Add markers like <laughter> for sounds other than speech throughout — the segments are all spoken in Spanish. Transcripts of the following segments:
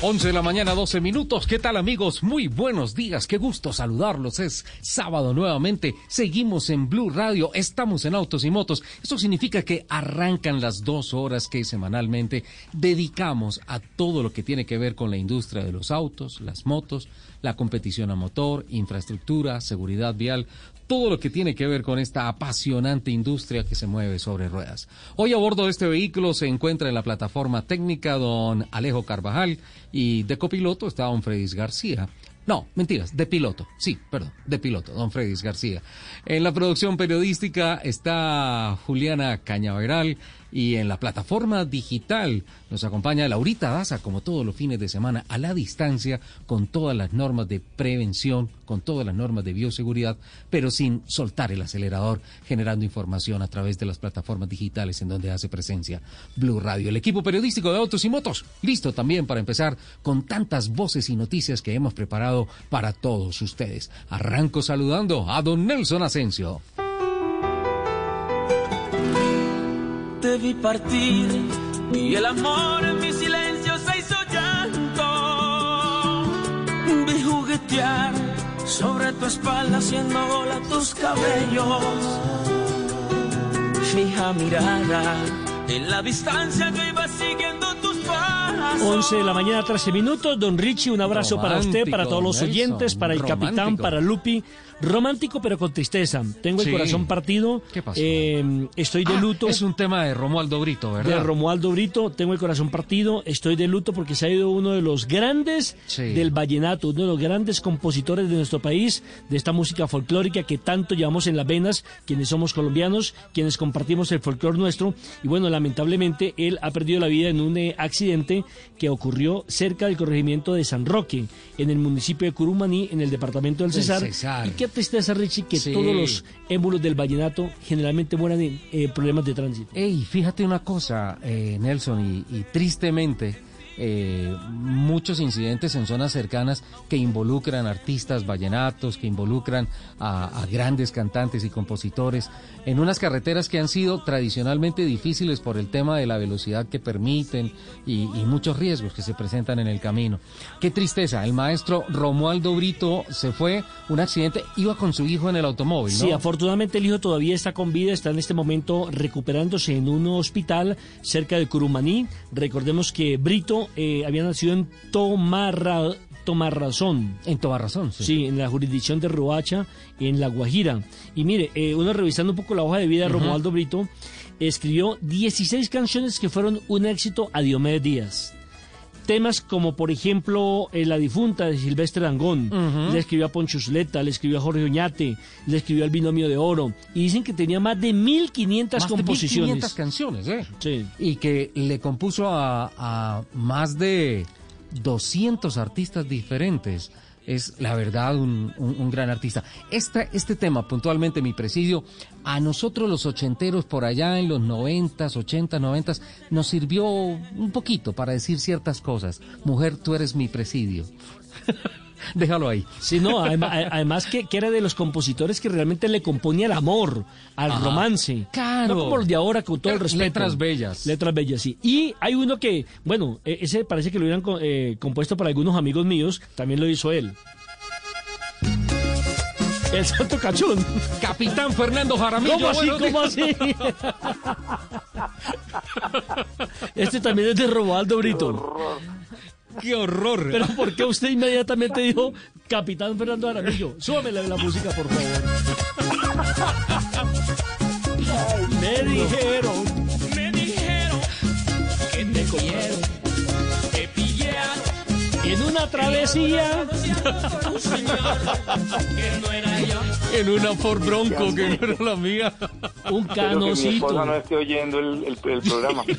11 de la mañana, 12 minutos. ¿Qué tal amigos? Muy buenos días. Qué gusto saludarlos. Es sábado nuevamente. Seguimos en Blue Radio. Estamos en Autos y Motos. Esto significa que arrancan las dos horas que semanalmente dedicamos a todo lo que tiene que ver con la industria de los autos, las motos, la competición a motor, infraestructura, seguridad vial, todo lo que tiene que ver con esta apasionante industria que se mueve sobre ruedas. Hoy a bordo de este vehículo se encuentra en la plataforma técnica don Alejo Carvajal y de copiloto está don Fredis García. No, mentiras, de piloto. Sí, perdón, de piloto, don Fredis García. En la producción periodística está Juliana Cañaveral y en la plataforma digital nos acompaña Laurita Daza, como todos los fines de semana, a la distancia, con todas las normas de prevención, con todas las normas de bioseguridad, pero sin soltar el acelerador, generando información a través de las plataformas digitales en donde hace presencia Blue Radio. El equipo periodístico de Autos y Motos, listo también para empezar con tantas voces y noticias que hemos preparado para todos ustedes. Arranco saludando a don Nelson Asensio. Te vi partir y el amor en mi silencio se hizo llanto. Vi juguetear sobre tu espalda haciendo bola tus cabellos. Fija mirada en la distancia que iba siguiendo tus pasos. 11 de la mañana, 13 minutos. Don Richie, un abrazo para usted, para todos los Nelson, oyentes, para el capitán, romántico. para Lupi. Romántico, pero con tristeza. Tengo Sí. el corazón partido. ¿Qué pasó? Eh, estoy de Ah, luto. es un tema de Romualdo Brito, de ¿verdad? Romualdo Brito, tengo el corazón partido, estoy de luto porque se ha ido uno de los grandes Sí. del vallenato, uno de los grandes compositores de nuestro país, de esta música folclórica que tanto llevamos en las venas, quienes somos colombianos, quienes compartimos el folclor nuestro, y bueno, lamentablemente él ha perdido la vida en un eh, accidente que ocurrió cerca del corregimiento de San Roque, en el municipio de Curumaní, en el departamento del Cesar. Cesar. Y qué tristeza, Richie, que Sí. todos los émulos del vallenato generalmente mueran en eh, problemas de tránsito. Ey, fíjate una cosa, eh, Nelson, y, y tristemente eh, muchos incidentes en zonas cercanas que involucran artistas vallenatos, que involucran a, grandes cantantes y compositores, en unas carreteras que han sido tradicionalmente difíciles por el tema de la velocidad que permiten y, muchos riesgos que se presentan en el camino. Qué tristeza, el maestro Romualdo Brito se fue, un accidente, iba con su hijo en el automóvil. Sí, afortunadamente el hijo todavía está con vida, está en este momento recuperándose en un hospital cerca de Curumaní. Recordemos que Brito eh, había nacido en Tomarra, Tomarrazón. En toda razón, sí. Sí, en la jurisdicción de Roacha, en La Guajira. Y mire, eh, uno revisando un poco la hoja de vida de Romualdo Brito, escribió 16 canciones que fueron un éxito a Diomedes Díaz. Temas como, por ejemplo, eh, La difunta de Silvestre Dangón, le escribió a Poncho Zuleta, le escribió a Jorge Oñate, le escribió al Binomio de Oro, y dicen que tenía más de 1500 Más de composiciones. 1500 canciones, ¿eh? Sí. Y que le compuso a, a más de 200 artistas diferentes. Es la verdad un, un- gran artista. Este tema, puntualmente mi presidio, a nosotros los ochenteros por allá en los noventas, ochentas, noventas, nos sirvió un poquito para decir ciertas cosas. Mujer, tú eres mi presidio. <laughs> <laughs> Déjalo ahí. Sí, no, además, además que, que era de los compositores que realmente le componía el amor, al Ajá. romance. Claro. No como los de ahora, con todo el Eh, respeto. letras bellas. Letras bellas, sí. Y hay uno que, bueno, e- ese parece que lo hubieran eh, compuesto para algunos amigos míos, también lo hizo él. El Santo Cachón. Capitán Fernando Jaramillo. ¿Cómo así? ¿Cómo así? <laughs> Este también es de Romualdo Brito. ¡Qué horror! Pero ¿por qué usted inmediatamente dijo Capitán Fernando Aramillo? Súbame la, la música, por favor. Me dijeron Me dijeron cogieron. En una travesía. En una Ford Bronco que no era la mía. Un que mi esposa no canocito. esté oyendo el, el- el programa. <laughs>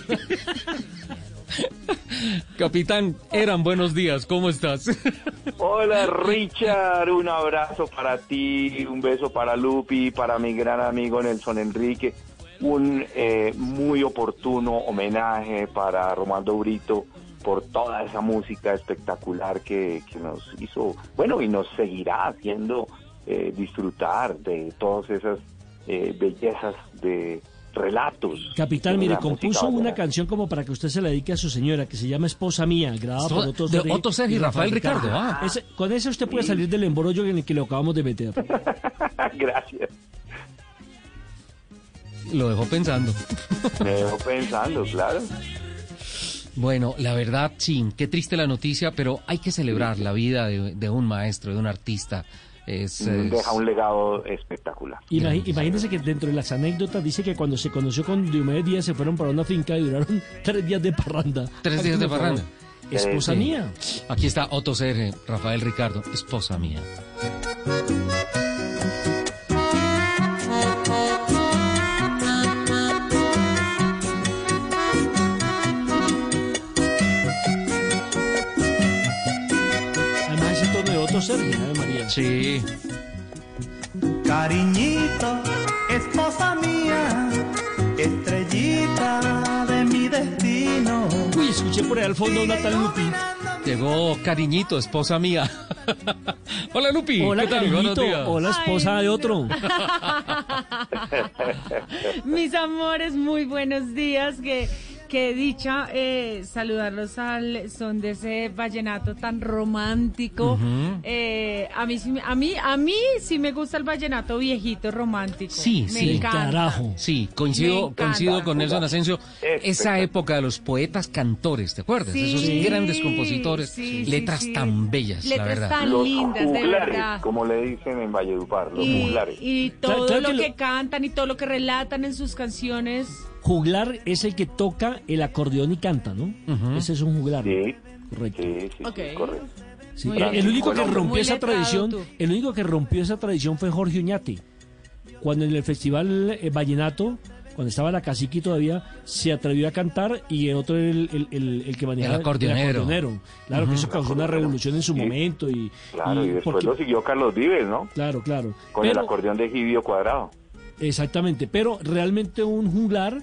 <laughs> Capitán, eran buenos días, ¿cómo estás? <laughs> Hola Richard, un abrazo para ti, un beso para Lupi, para mi gran amigo Nelson Enrique, un eh, muy oportuno homenaje para Romando Brito por toda esa música espectacular que, nos hizo, bueno, y nos seguirá haciendo eh, disfrutar de todas esas eh, bellezas de relatos. Capitán, mire, música compuso una canción como para que usted se la dedique a su señora, que se llama Esposa Mía, grabada por Otto De Sergi Otto Sergi y Rafael Ricardo, ah. Ese- con eso usted puede salir del embrollo en el que lo acabamos de meter. <laughs> Gracias. Lo dejó pensando. <laughs> Me dejo pensando, claro. Bueno, la verdad, sí, qué triste la noticia, pero hay que celebrar la vida de, de un maestro, de un artista. Es, es- Deja un legado espectacular. Imagínese que dentro de las anécdotas dice que cuando se conoció con Diomedes Díaz se fueron para una finca y duraron <laughs> tres días de parranda. Tres días de parranda. Esposa Sí. mía. Aquí está Otto Serge, Rafael Ricardo, esposa mía. Además ese tono de Otto Ave María. Sí. Cariñito, esposa mía, estrellita de mi destino. Uy, escuché por ahí al fondo una tal Lupi. Llegó cariñito, esposa mía. <laughs> Hola Lupi. Hola, cariñito. Hola, esposa de otro. <laughs> <laughs> Mis amores, muy buenos días. Que, que dicha eh, saludarlos al son de ese vallenato tan romántico. Eh, a mí sí me- a mí a mí sí me gusta el vallenato viejito romántico. Sí, me sí. encanta. Carajo. Sí, coincido, coincido con Nelson Asensio. Esa época de los poetas cantores, ¿te acuerdas? Sí, Esos grandes compositores, sí, letras sí. tan bellas, la Letras verdad. tan Los lindas, de juglares, verdad. como le dicen en Valledupar, los Y, juglares. y Claro, todo claro lo que que lo- cantan y todo lo que relatan en sus canciones. Juglar es el que toca el acordeón y canta, ¿no? Ese es un juglar. Sí, Correcto. sí, sí, Ok. sí, correcto. Sí, el, único que rompió esa tradición, tú. el único que rompió esa tradición fue Jorge Uñate. Cuando en el festival eh, Vallenato, cuando estaba la cacique todavía, se atrevió a cantar y el otro era el, el- el- el que manejaba El acordeonero. Claro, que eso causó una revolución en su Sí. momento y, Claro, y, después porque- lo siguió Carlos Vives, ¿no? claro, claro. Con el acordeón de Gibio Cuadrado. Exactamente, pero realmente un juglar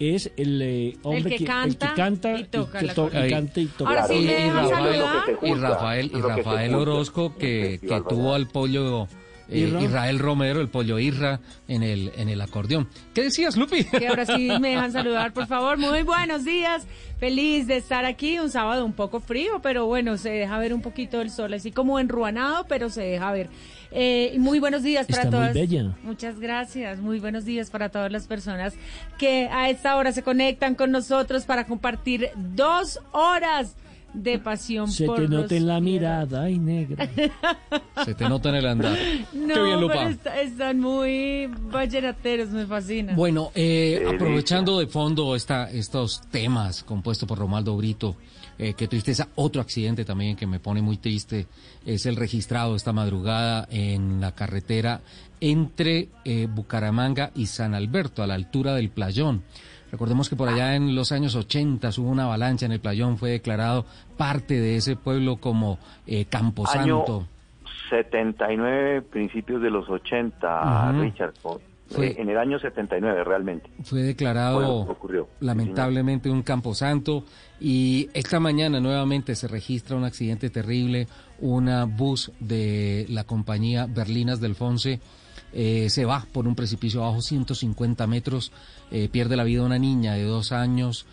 es el eh, hombre que canta el que canta y toca el to- acordeón. y canta y toca. Ahora sí Y- me y dejan Rafael- Y Rafael, y Rafael Orozco que, el que tuvo al pollo eh. Israel Romero, el pollo Irra, en el, en el acordeón. ¿Qué decías, Lupi? que ahora sí me dejan saludar, por favor. Muy buenos días. Feliz de estar aquí. Un sábado un poco frío, pero bueno, se deja ver un poquito el sol, así como enruanado, pero se deja ver. Eh, muy buenos días para Está muy todas. bella. Muchas gracias. Muy buenos días para todas las personas que a esta hora se conectan con nosotros para compartir dos horas de pasión Se por te nota en la mirada, ay negra. <laughs> Se te nota en el andar. No, Qué bien, Lupa. pero está- están muy vallenateros, me fascina. Bueno, eh, aprovechando de fondo esta, estos temas compuestos por Romaldo Brito, eh, qué tristeza, otro accidente también que me pone muy triste es el registrado esta madrugada en la carretera entre eh, Bucaramanga y San Alberto, a la altura del Playón. Recordemos que por allá en los años 80 hubo una avalancha en el Playón, fue declarado parte de ese pueblo como eh, Camposanto. Año 79, principios de los 80, Ujú. Richard. Fue- eh, en el año 79, realmente. Fue declarado ocurrió. lamentablemente un camposanto y esta mañana nuevamente se registra un accidente terrible, una bus de la compañía Berlinas del Fonse eh, se va por un precipicio abajo 150 metros, eh, pierde la vida una niña de dos años,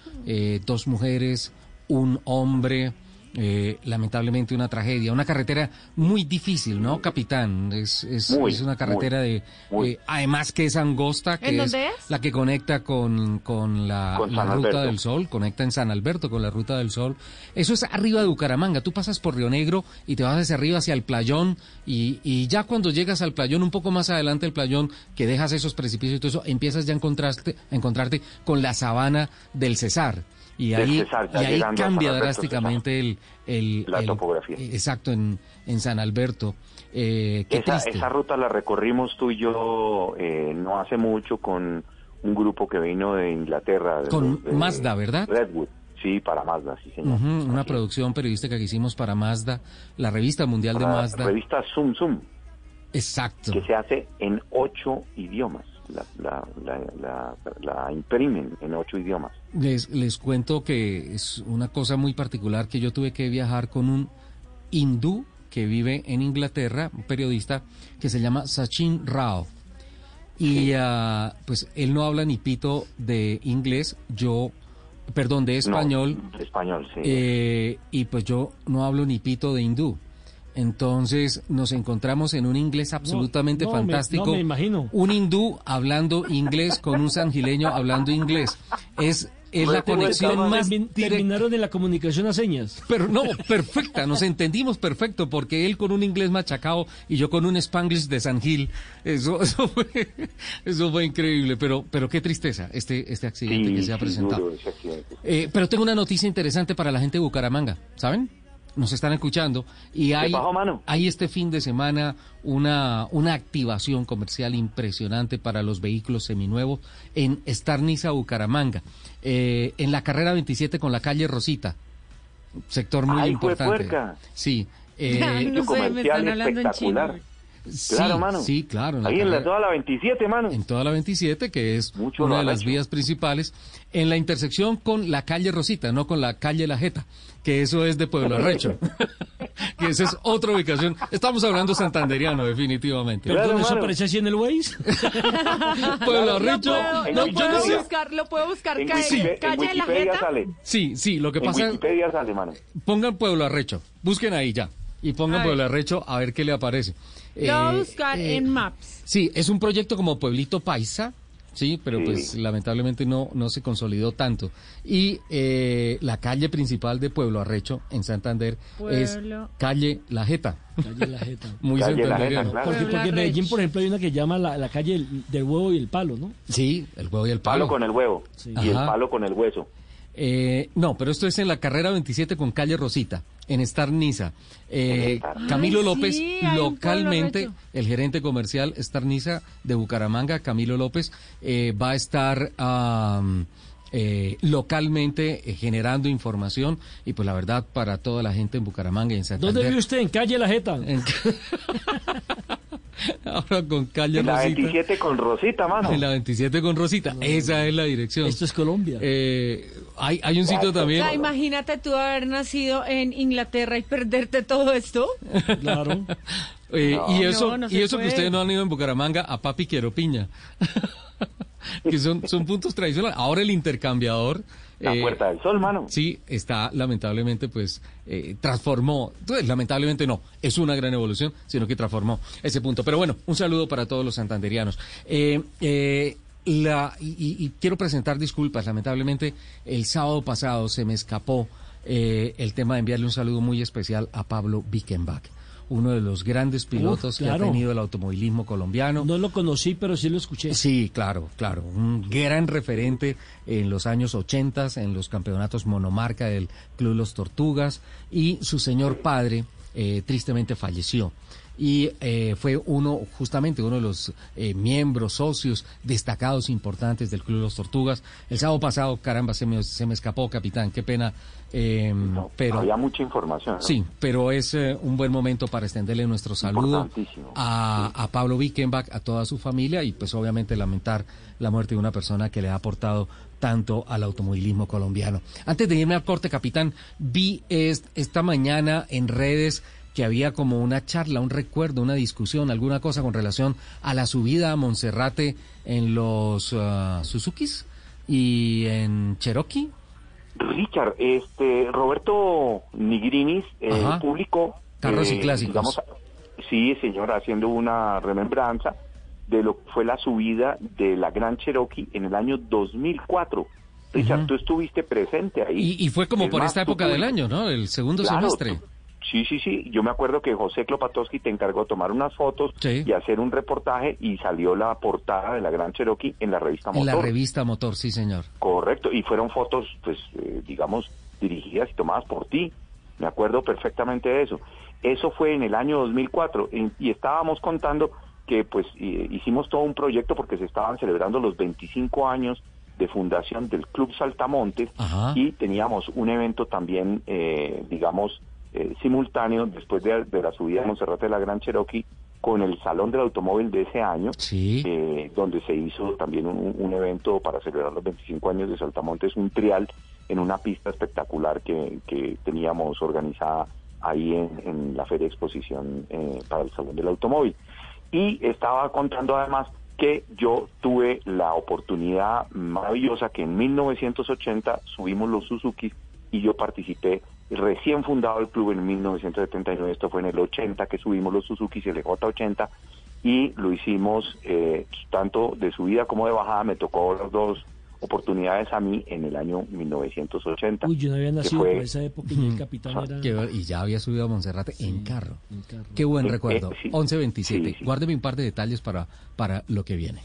dos mujeres, un hombre. Eh, lamentablemente una tragedia, una carretera muy difícil, ¿no, capitán? Es, es, Muy, es una carretera muy, de, muy. eh, además que es angosta, que ¿En es, dónde es? la que conecta con, con la, Con la San Ruta Alberto. del Sol, conecta en San Alberto con la Ruta del Sol. Eso es arriba de Bucaramanga. Tú pasas por Río Negro y te vas hacia arriba, hacia el playón, y, y ya cuando llegas al playón, un poco más adelante del playón, que dejas esos precipicios y todo eso, empiezas ya a encontrarte, a encontrarte con la sabana del Cesar. Y ahí, y ahí cambia Alberto, drásticamente el, el- La el- topografía. Exacto, en, en San Alberto. Eh, qué Esa, esa ruta la recorrimos tú y yo eh, no hace mucho con un grupo que vino de Inglaterra. de- Con de- Mazda, ¿verdad? Redwood. Sí, para Mazda, sí, señor. Una Así producción periodística que hicimos para Mazda, la revista mundial de Mazda. La revista Zoom Zoom, Exacto. que se hace en ocho idiomas. La, la, la, imprimen en ocho idiomas. Les, les cuento que es una cosa muy particular que yo tuve que viajar con un hindú que vive en Inglaterra, un periodista que se llama Sachin Rao. Y ah, pues él no habla ni pito de inglés, yo, perdón, de español, No, español, sí. eh, y pues yo no hablo ni pito de hindú. Entonces nos encontramos en un inglés absolutamente no fantástico. no me imagino. Un hindú hablando inglés con un sangileño hablando inglés. Es, es la conexión más directa. terminaron en la comunicación a señas. Pero no, perfecta, nos entendimos perfecto, porque él con un inglés machacado y yo con un spanglish de San Gil, eso, eso, fue, eso fue increíble, pero, pero qué tristeza este, este accidente Sí, que se ha sí, presentado. duro. Eh, pero tengo una noticia interesante para la gente de Bucaramanga, ¿saben? Nos están escuchando y hay, pasó, mano? hay este fin de semana una, una activación comercial impresionante para los vehículos seminuevos en Estarniza, Bucaramanga, eh, en la carrera 27 con la calle Rosita, sector muy ¡Ay, importante. Sí. <laughs> eh, No sé, me están hablando en chino. sí, Claro, mano. sí, claro. en la Ahí en la, toda la 27, mano. en toda la 27, que es Mucho una de las hecho. vías principales, en la intersección con la calle Rosita, no con la calle La Jeta, que eso es de Pueblo Arrecho, <laughs> que esa es otra ubicación. Estamos hablando santanderiano, definitivamente. Claro, ¿eso aparece así en el Waze? <laughs> Pueblo Lo Arrecho, puedo, En lo no, yo no sé. buscar, lo puedo buscar En, ca- Wikipe- en calle de la Jeta. sale. Sí, sí, lo que En pasa, Wikipedia sale, mano. pongan Pueblo Arrecho, busquen ahí ya, y pongan A. Pueblo Arrecho a ver qué le aparece. Lo voy a Eh, buscar eh, en Maps. Sí, es un proyecto como Pueblito Paisa, sí, pero Sí. pues lamentablemente no, no se consolidó tanto. Y eh, la calle principal de Pueblo Arrecho, en Santander, es calle La Jeta. Calle La Jeta. <laughs> Muy Calle La santanderiano. Jeta, claro. Porque, en Medellín, por ejemplo, hay una que llama la, la calle del huevo y el palo, ¿no? Sí, el huevo y el Palo palo. con el huevo. Sí. Y el palo con el hueso. Eh, no, pero esto es en la carrera 27 con calle Rosita, en Star Niza. Eh. Camilo Ay, López, sí, localmente, el gerente comercial Star Niza de Bucaramanga, Camilo López, eh, va a estar eh, localmente eh, generando información y pues la verdad para toda la gente en Bucaramanga y en Santander. ¿Dónde vive usted? En calle La Jeta. En- <laughs> Ahora con calle En la Rosita. 27 con Rosita, mano. En la 27 con Rosita. Esa es la dirección. Esto es Colombia. Eh, hay, hay un sitio O también. sea, imagínate tú haber nacido en Inglaterra y perderte todo esto. Claro. <laughs> Eh, No. y eso, No, no y eso que ustedes no han ido en Bucaramanga a Papi Quiero Piña. <laughs> que son, son puntos tradicionales. Ahora el intercambiador. La eh, Puerta del Sol, mano. Sí, está lamentablemente, pues, eh, transformó, pues, lamentablemente no, es una gran evolución, sino que transformó ese punto. Pero bueno, un saludo para todos los santanderianos. Eh, eh, la, y, y- quiero presentar disculpas, lamentablemente el sábado pasado se me escapó eh, el tema de enviarle un saludo muy especial a Pablo Bickenbach, uno de los grandes pilotos que claro. ha tenido el automovilismo colombiano. No lo conocí, pero sí lo escuché. Sí, claro, claro. Un gran referente en los años 80 en los campeonatos monomarca del Club Los Tortugas y su señor padre eh, tristemente falleció. Y eh, fue uno, justamente uno de los eh, miembros, socios destacados importantes del Club Los Tortugas. El sábado pasado, caramba, se me, se me escapó, capitán, qué pena. eh, No, pero Había mucha información. ¿no? Sí, pero es eh, un buen momento para extenderle nuestro saludo a Pablo Wickenbach, a toda su familia y pues obviamente lamentar la muerte de una persona que le ha aportado tanto al automovilismo colombiano. Antes de irme al corte, capitán, vi est- esta mañana en redes que había como una charla, un recuerdo, una discusión, alguna cosa con relación a la subida a Monserrate en los ah, Suzukis y en Cherokee. Richard, este, Roberto Nigrinis eh, publicó... Carros y clásicos. digamos, sí, señor, haciendo una remembranza de lo que fue la subida de la Gran Cherokee en el año 2004. Richard, Ujú. tú estuviste presente ahí. Y, y fue como Es por más, esta época del año, ¿no? El segundo Claro, semestre. tú- Sí, sí, sí. Yo me acuerdo que José Klopatowski te encargó tomar unas fotos Sí. y hacer un reportaje y salió la portada de la Gran Cherokee en la revista En la Motor. revista Motor, sí, señor. Correcto. Y fueron fotos, pues, eh, digamos, dirigidas y tomadas por ti. Me acuerdo perfectamente de eso. Eso fue en el año 2004 y, y estábamos contando que, pues, eh, hicimos todo un proyecto porque se estaban celebrando los 25 años de fundación del Club Saltamontes Ajá. y teníamos un evento también, eh, digamos, eh, simultáneo después de, de la subida de Monserrate de la Gran Cherokee con el Salón del Automóvil de ese año, Sí. eh, donde se hizo también un, un evento para celebrar los 25 años de Saltamontes, un trial en una pista espectacular que, que teníamos organizada ahí en, en la Feria de Exposición eh, para el Salón del Automóvil. Y estaba contando además que yo tuve la oportunidad maravillosa que en 1980 subimos los Suzuki y yo participé recién fundado el club en 1979, esto fue en el 80 que subimos los Suzuki el J80 y lo hicimos eh, tanto de subida como de bajada, me tocó las dos oportunidades a mí en el año 1980. Uy, yo no había nacido fue- por esa época y el capitán era... Y ya había subido a Monserrate en carro. en carro. Qué buen Eh, recuerdo. eh, sí. 11.27. Sí, sí. Guárdeme un par de detalles para, para lo que viene.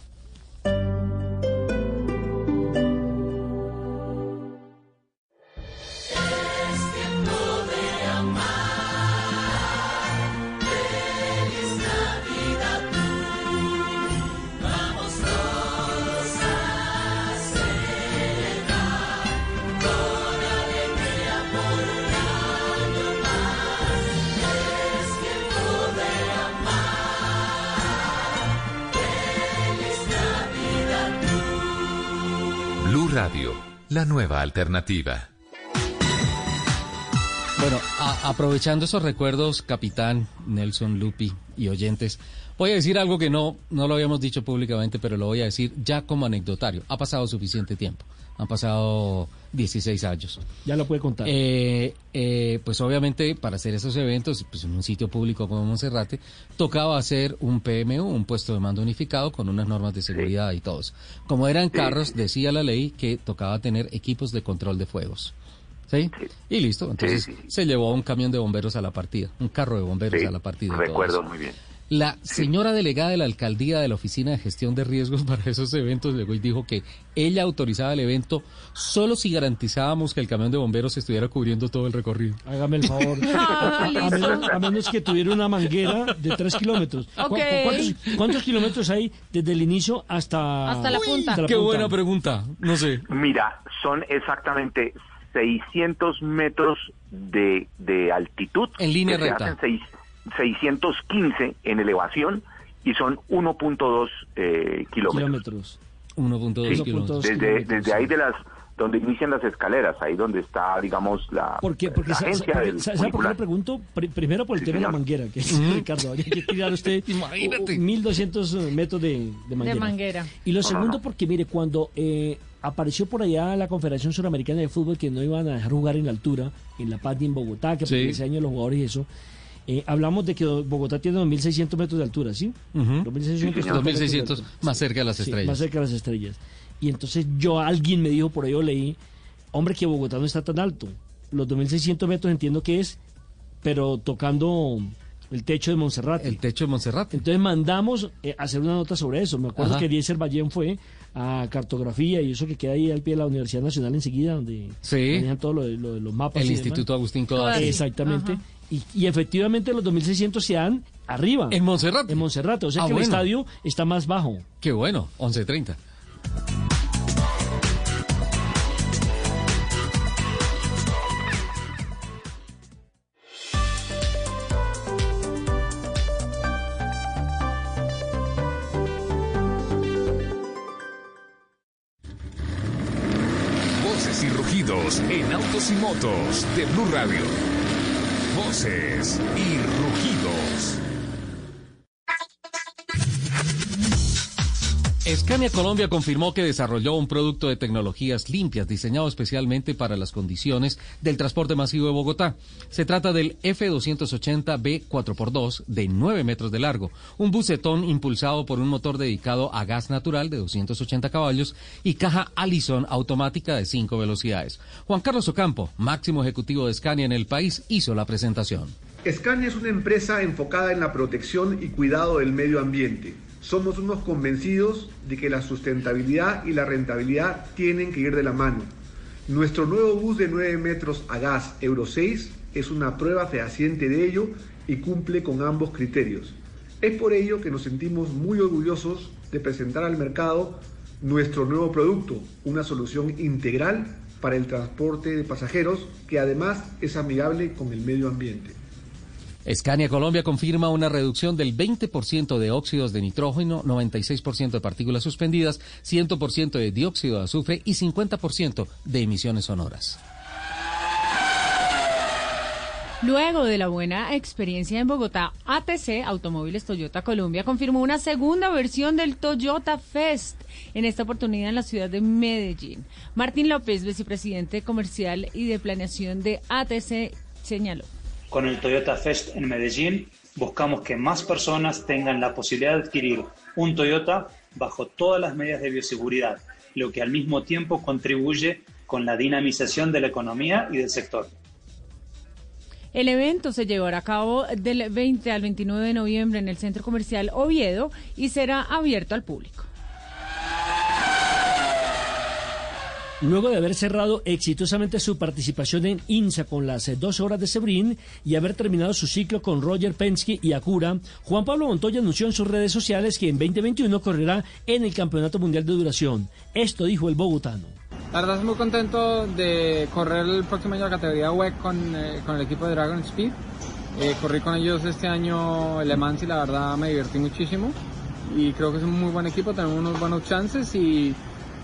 La nueva alternativa. Bueno, aprovechando esos recuerdos, capitán Nelson Lupi y oyentes, voy a decir algo que no, no lo habíamos dicho públicamente, pero lo voy a decir ya como anecdotario. Ha pasado suficiente tiempo. Han pasado 16 años. Ya lo puede contar. Eh, eh, pues obviamente para hacer esos eventos, pues en un sitio público como Monserrate, tocaba hacer un PMU, un puesto de mando unificado con unas normas de seguridad y todo eso. Como eran carros, decía la ley que tocaba tener equipos de control de fuegos. ¿Sí? Y listo. Entonces Sí, sí, sí. se llevó un camión de bomberos a la partida, un carro de bomberos Sí, a la partida. recuerdo muy bien. La señora delegada de la alcaldía de la Oficina de Gestión de Riesgos <laughs> para esos eventos llegó y dijo que ella autorizaba el evento solo si garantizábamos que el camión de bomberos estuviera cubriendo todo el recorrido. Hágame el favor. <laughs> Ah, a, menos, a menos que tuviera una manguera de tres kilómetros. ¿Cu- Ok. ¿Cuántos, cuántos kilómetros hay desde el inicio hasta, Hasta la punta. Qué buena pregunta. No sé. Mira, son exactamente 600 metros de, de altitud. En línea recta. seis- 615 en elevación y son 1.2 eh, kilómetros. Kilómetros. 1.2 Sí. kilómetros. Desde, kilómetros, desde ahí de las donde inician las escaleras, ahí donde está, digamos, la, ¿Por qué? Porque la sa- sa- agencia porque- del sa- ¿Sabe por qué le pregunto? Pri- primero por el Sí, tema de la manguera, que es, Ricardo, habría que tirar usted <laughs> Imagínate. uh, 1200 metros de, de manguera. manguera. Y lo No, segundo, no. porque mire, cuando eh, apareció por allá la Confederación Suramericana de Fútbol que no iban a dejar jugar en la altura, en La Paz y en Bogotá, que Sí. por ese año los jugadores y eso, eh, hablamos de que Bogotá tiene 2.600 metros de altura, ¿sí? Ujú. 2.600 Sí, señor. 2600 más cerca de las Sí, estrellas. más cerca de las estrellas. Y entonces yo, alguien me dijo por ahí, yo leí, hombre, que Bogotá no está tan alto. Los 2.600 metros entiendo que es, pero tocando el techo de Monserrate. El techo de Monserrate. Entonces mandamos eh, hacer una nota sobre eso. Me acuerdo Ajá. que Eliezer Ballén fue a cartografía y eso que queda ahí al pie de la Universidad Nacional enseguida, donde Sí. manejan todo lo de, lo de los mapas. El y Instituto demás. Agustín Codazzi. Exactamente. Ajá. Y, y efectivamente los 2.600 se dan arriba. En Monserrate. En Monserrate. O sea Ah, que bueno. el estadio está más bajo. Qué bueno. 11.30. Voces y rugidos en autos y motos de Blue Radio. Voces y Scania Colombia confirmó que desarrolló un producto de tecnologías limpias diseñado especialmente para las condiciones del transporte masivo de Bogotá. Se trata del F280B 4x2 de 9 metros de largo, un bucetón impulsado por un motor dedicado a gas natural de 280 caballos y caja Allison automática de 5 velocidades. Juan Carlos Ocampo, máximo ejecutivo de Scania en el país, hizo la presentación. Scania es una empresa enfocada en la protección y cuidado del medio ambiente somos unos convencidos de que la sustentabilidad y la rentabilidad tienen que ir de la mano. Nuestro nuevo bus de 9 metros a gas Euro 6 es una prueba fehaciente de ello y cumple con ambos criterios. Es por ello que nos sentimos muy orgullosos de presentar al mercado nuestro nuevo producto, una solución integral para el transporte de pasajeros que además es amigable con el medio ambiente. Scania Colombia confirma una reducción del 20% de óxidos de nitrógeno, 96% de partículas suspendidas, 100% de dióxido de azufre y 50% de emisiones sonoras. Luego de la buena experiencia en Bogotá, ATC, Automóviles Toyota Colombia, confirmó una segunda versión del Toyota Fest, en esta oportunidad en la ciudad de Medellín. Martín López, vicepresidente comercial y de planeación de ATC, señaló. Con el Toyota Fest en Medellín buscamos que más personas tengan la posibilidad de adquirir un Toyota bajo todas las medidas de bioseguridad, lo que al mismo tiempo contribuye con la dinamización de la economía y del sector. El evento se llevará a cabo del 20 al 29 de noviembre en el Centro Comercial Oviedo y será abierto al público. Luego de haber cerrado exitosamente su participación en INSA con las eh, dos horas de Sebrin y haber terminado su ciclo con Roger Penske y Acura, Juan Pablo Montoya anunció en sus redes sociales que en 2021 correrá en el Campeonato Mundial de Duración. Esto dijo el bogotano. La verdad, estoy muy contento de correr el próximo año la categoría WEC con, eh, con el equipo de Dragon Speed. Eh, corrí con ellos este año Le Mans y la verdad me divertí muchísimo. Y creo que es un muy buen equipo, tenemos unos buenos chances y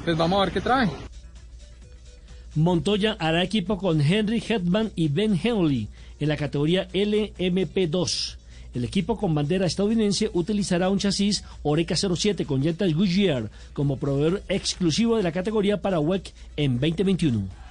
pues vamos a ver qué trae. Montoya hará equipo con Henry Hetman y Ben Henley en la categoría LMP2. El equipo con bandera estadounidense utilizará un chasis Oreca 07 con llantas Goodyear como proveedor exclusivo de la categoría para WEC en 2021.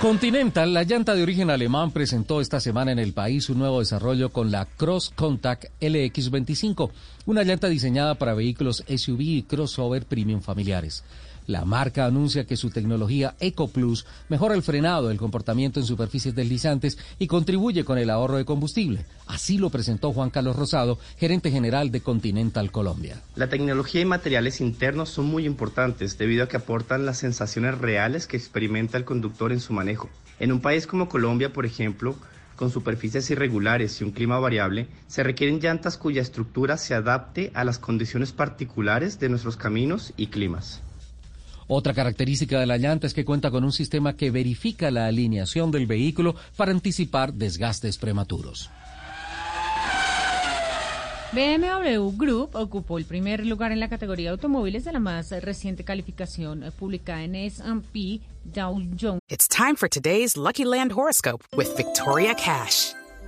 Continental, la llanta de origen alemán, presentó esta semana en el país un nuevo desarrollo con la Cross Contact LX25, una llanta diseñada para vehículos SUV y crossover premium familiares. La marca anuncia que su tecnología EcoPlus mejora el frenado, el comportamiento en superficies deslizantes y contribuye con el ahorro de combustible. Así lo presentó Juan Carlos Rosado, gerente general de Continental Colombia. La tecnología y materiales internos son muy importantes debido a que aportan las sensaciones reales que experimenta el conductor en su manejo. En un país como Colombia, por ejemplo, con superficies irregulares y un clima variable, se requieren llantas cuya estructura se adapte a las condiciones particulares de nuestros caminos y climas. Otra característica de la llanta es que cuenta con un sistema que verifica la alineación del vehículo para anticipar desgastes prematuros. BMW Group ocupó el primer lugar en la categoría de automóviles de la más reciente calificación publicada en S&P Dow Jones. It's time for today's Lucky Land horoscope with Victoria Cash.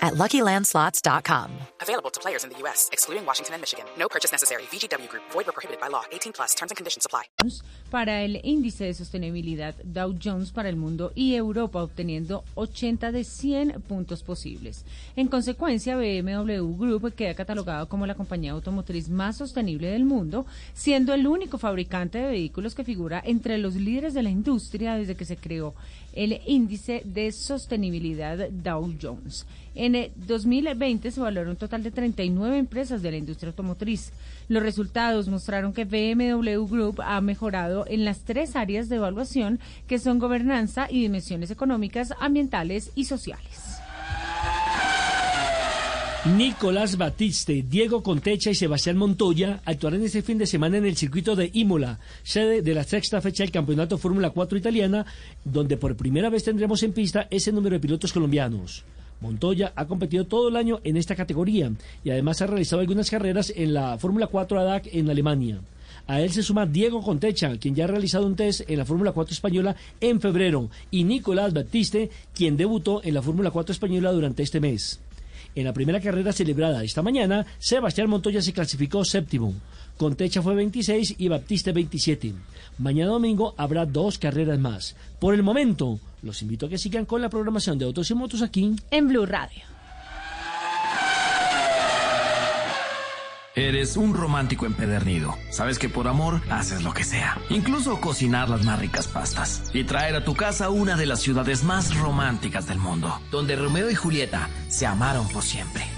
at LuckyLandSlots.com. Available to players in the U.S., excluding Washington and Michigan. No purchase necessary. VGW Group. Void prohibited by law. 18 plus. Terms and conditions apply. Para el índice de sostenibilidad Dow Jones para el mundo y Europa, obteniendo 80 de 100 puntos posibles. En consecuencia, BMW Group queda catalogado como la compañía automotriz más sostenible del mundo, siendo el único fabricante de vehículos que figura entre los líderes de la industria desde que se creó el índice de sostenibilidad Dow Jones. En 2020 se valoró un total de 39 empresas de la industria automotriz. Los resultados mostraron que BMW Group ha mejorado en las tres áreas de evaluación que son gobernanza y dimensiones económicas, ambientales y sociales. Nicolás Batiste, Diego Contecha y Sebastián Montoya actuarán este fin de semana en el circuito de Imola, sede de la sexta fecha del Campeonato Fórmula 4 italiana, donde por primera vez tendremos en pista ese número de pilotos colombianos. Montoya ha competido todo el año en esta categoría y además ha realizado algunas carreras en la Fórmula 4 ADAC en Alemania. A él se suma Diego Contecha, quien ya ha realizado un test en la Fórmula 4 española en febrero, y Nicolás Baptiste, quien debutó en la Fórmula 4 española durante este mes. En la primera carrera celebrada esta mañana, Sebastián Montoya se clasificó séptimo. Contecha fue 26 y Baptiste 27. Mañana domingo habrá dos carreras más. Por el momento, los invito a que sigan con la programación de Autos y Motos aquí en Blue Radio. Eres un romántico empedernido. Sabes que por amor haces lo que sea. Incluso cocinar las más ricas pastas. Y traer a tu casa una de las ciudades más románticas del mundo. Donde Romeo y Julieta se amaron por siempre.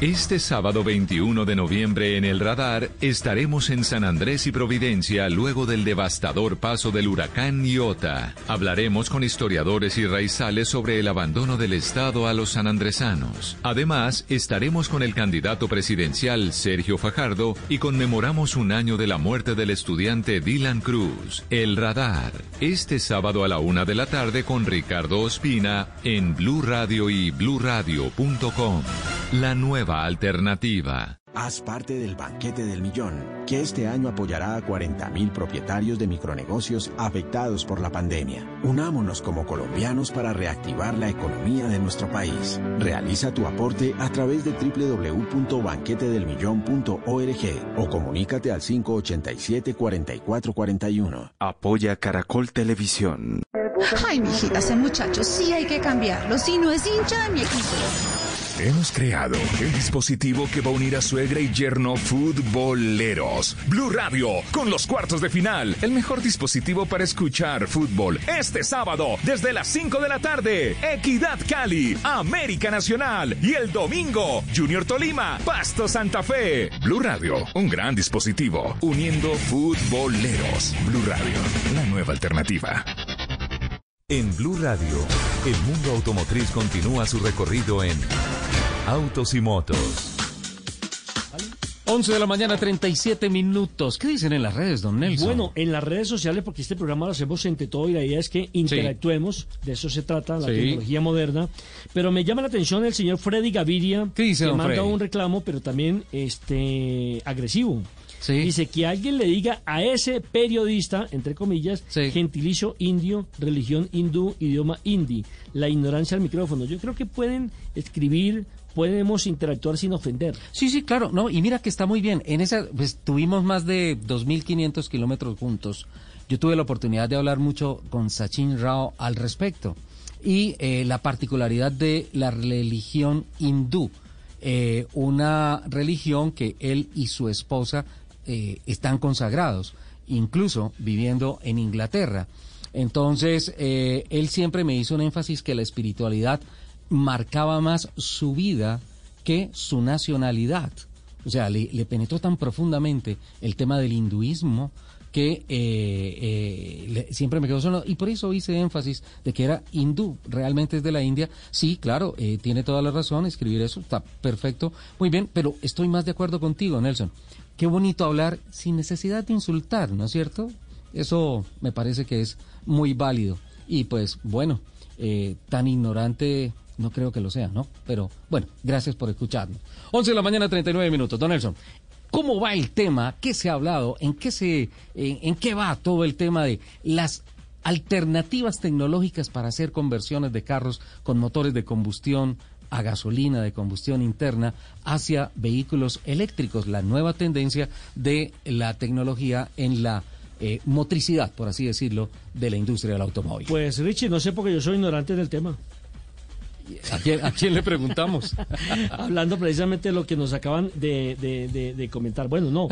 Este sábado 21 de noviembre en el radar estaremos en San Andrés y Providencia luego del devastador paso del huracán Iota. Hablaremos con historiadores y raizales sobre el abandono del Estado a los sanandresanos. Además, estaremos con el candidato presidencial Sergio Fajardo y conmemoramos un año de la muerte del estudiante Dylan Cruz. El radar. Este sábado a la una de la tarde con Ricardo Ospina en Blue Radio y bluradio.com. La nueva alternativa. Haz parte del banquete del millón, que este año apoyará a 40.000 propietarios de micronegocios afectados por la pandemia. Unámonos como colombianos para reactivar la economía de nuestro país. Realiza tu aporte a través de www.banquetedelmillón.org o comunícate al 587-4441. Apoya Caracol Televisión. Ay, mijita, ese muchacho sí hay que cambiarlo, si no es hincha de mi equipo. Hemos creado el dispositivo que va a unir a suegra y yerno futboleros. Blue Radio, con los cuartos de final. El mejor dispositivo para escuchar fútbol. Este sábado, desde las 5 de la tarde. Equidad Cali, América Nacional. Y el domingo, Junior Tolima, Pasto Santa Fe. Blue Radio, un gran dispositivo. Uniendo futboleros. Blue Radio, la nueva alternativa. En Blue Radio, el mundo automotriz continúa su recorrido en Autos y Motos. 11 de la mañana, 37 minutos. ¿Qué dicen en las redes, don Nelson? Bueno, en las redes sociales, porque este programa lo hacemos entre todo y la idea es que interactuemos, de eso se trata, la Sí. tecnología moderna. Pero me llama la atención el señor Freddy Gaviria, dice, que don manda Freddy? un reclamo, pero también este agresivo. Dice que alguien le diga a ese periodista, entre comillas, gentilicio indio, religión hindú, idioma hindi, la ignorancia al micrófono. Yo creo que pueden escribir, podemos interactuar sin ofender. Sí, sí, claro, no, y mira que está muy bien. En esa, pues tuvimos más de 2.500 kilómetros juntos. Yo tuve la oportunidad de hablar mucho con Sachin Rao al respecto. Y eh, la particularidad de la religión hindú, eh, una religión que él y su esposa eh, están consagrados, incluso viviendo en Inglaterra. Entonces, eh, él siempre me hizo un énfasis que la espiritualidad marcaba más su vida que su nacionalidad. O sea, le, penetró tan profundamente el tema del hinduismo que eh, le- siempre me quedó solo. Y por eso hice énfasis de que era hindú, realmente es de la India. Sí, claro, tiene toda la razón, escribir eso está perfecto, muy bien, pero estoy más de acuerdo contigo, Nelson. Qué bonito hablar sin necesidad de insultar, ¿no es cierto? Eso me parece que es muy válido. Y pues bueno, eh, tan ignorante no creo que lo sea, ¿no? Pero bueno, gracias por escucharnos. 11 de la mañana, 39 minutos. Don Nelson, ¿cómo va el tema? ¿Qué se ha hablado? ¿En qué, se, en, en qué va todo el tema de las alternativas tecnológicas para hacer conversiones de carros con motores de combustión a gasolina de combustión interna hacia vehículos eléctricos, la nueva tendencia de la tecnología en la eh, motricidad, por así decirlo, de la industria del automóvil. Pues Richie, no sé porque yo soy ignorante del tema. ¿A quién, a quién le preguntamos? <laughs> Hablando precisamente de lo que nos acaban de, de- de- de comentar. Bueno, no,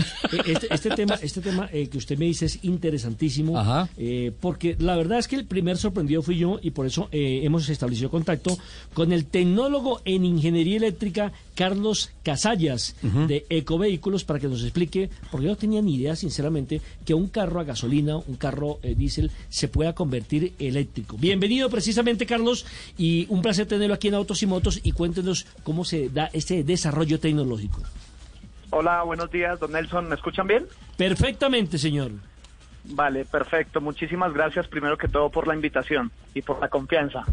este, este tema, este tema eh, que usted me dice es interesantísimo, Ajá. eh, porque la verdad es que el primer sorprendido fui yo y por eso eh, hemos establecido contacto con el tecnólogo en ingeniería eléctrica Carlos Casallas de Ecovehículos para que nos explique, porque yo no tenía ni idea, sinceramente, que un carro a gasolina, un carro diésel, se pueda convertir eléctrico. Bienvenido precisamente, Carlos, y un placer aquí en Autos y Motos y cuéntenos cómo se da este desarrollo tecnológico. Hola, buenos días, don Nelson. ¿Me escuchan bien? Perfectamente, señor. Vale, perfecto. Muchísimas gracias primero que todo por la invitación y por la confianza.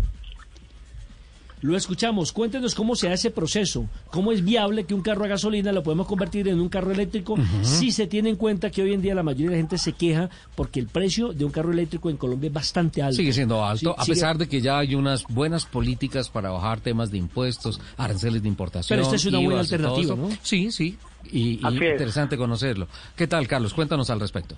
Lo escuchamos. Cuéntenos cómo se hace ese proceso. ¿Cómo es viable que un carro a gasolina lo podemos convertir en un carro eléctrico si se tiene en cuenta que hoy en día la mayoría de la gente se queja porque el precio de un carro eléctrico en Colombia es bastante alto? Sigue siendo alto, Sí, a sigue- pesar de que ya hay unas buenas políticas para bajar temas de impuestos, aranceles de importación. Pero esta es una buena alternativa. ¿no? Sí, sí. Y, y interesante conocerlo. ¿Qué tal, Carlos? Cuéntanos al respecto.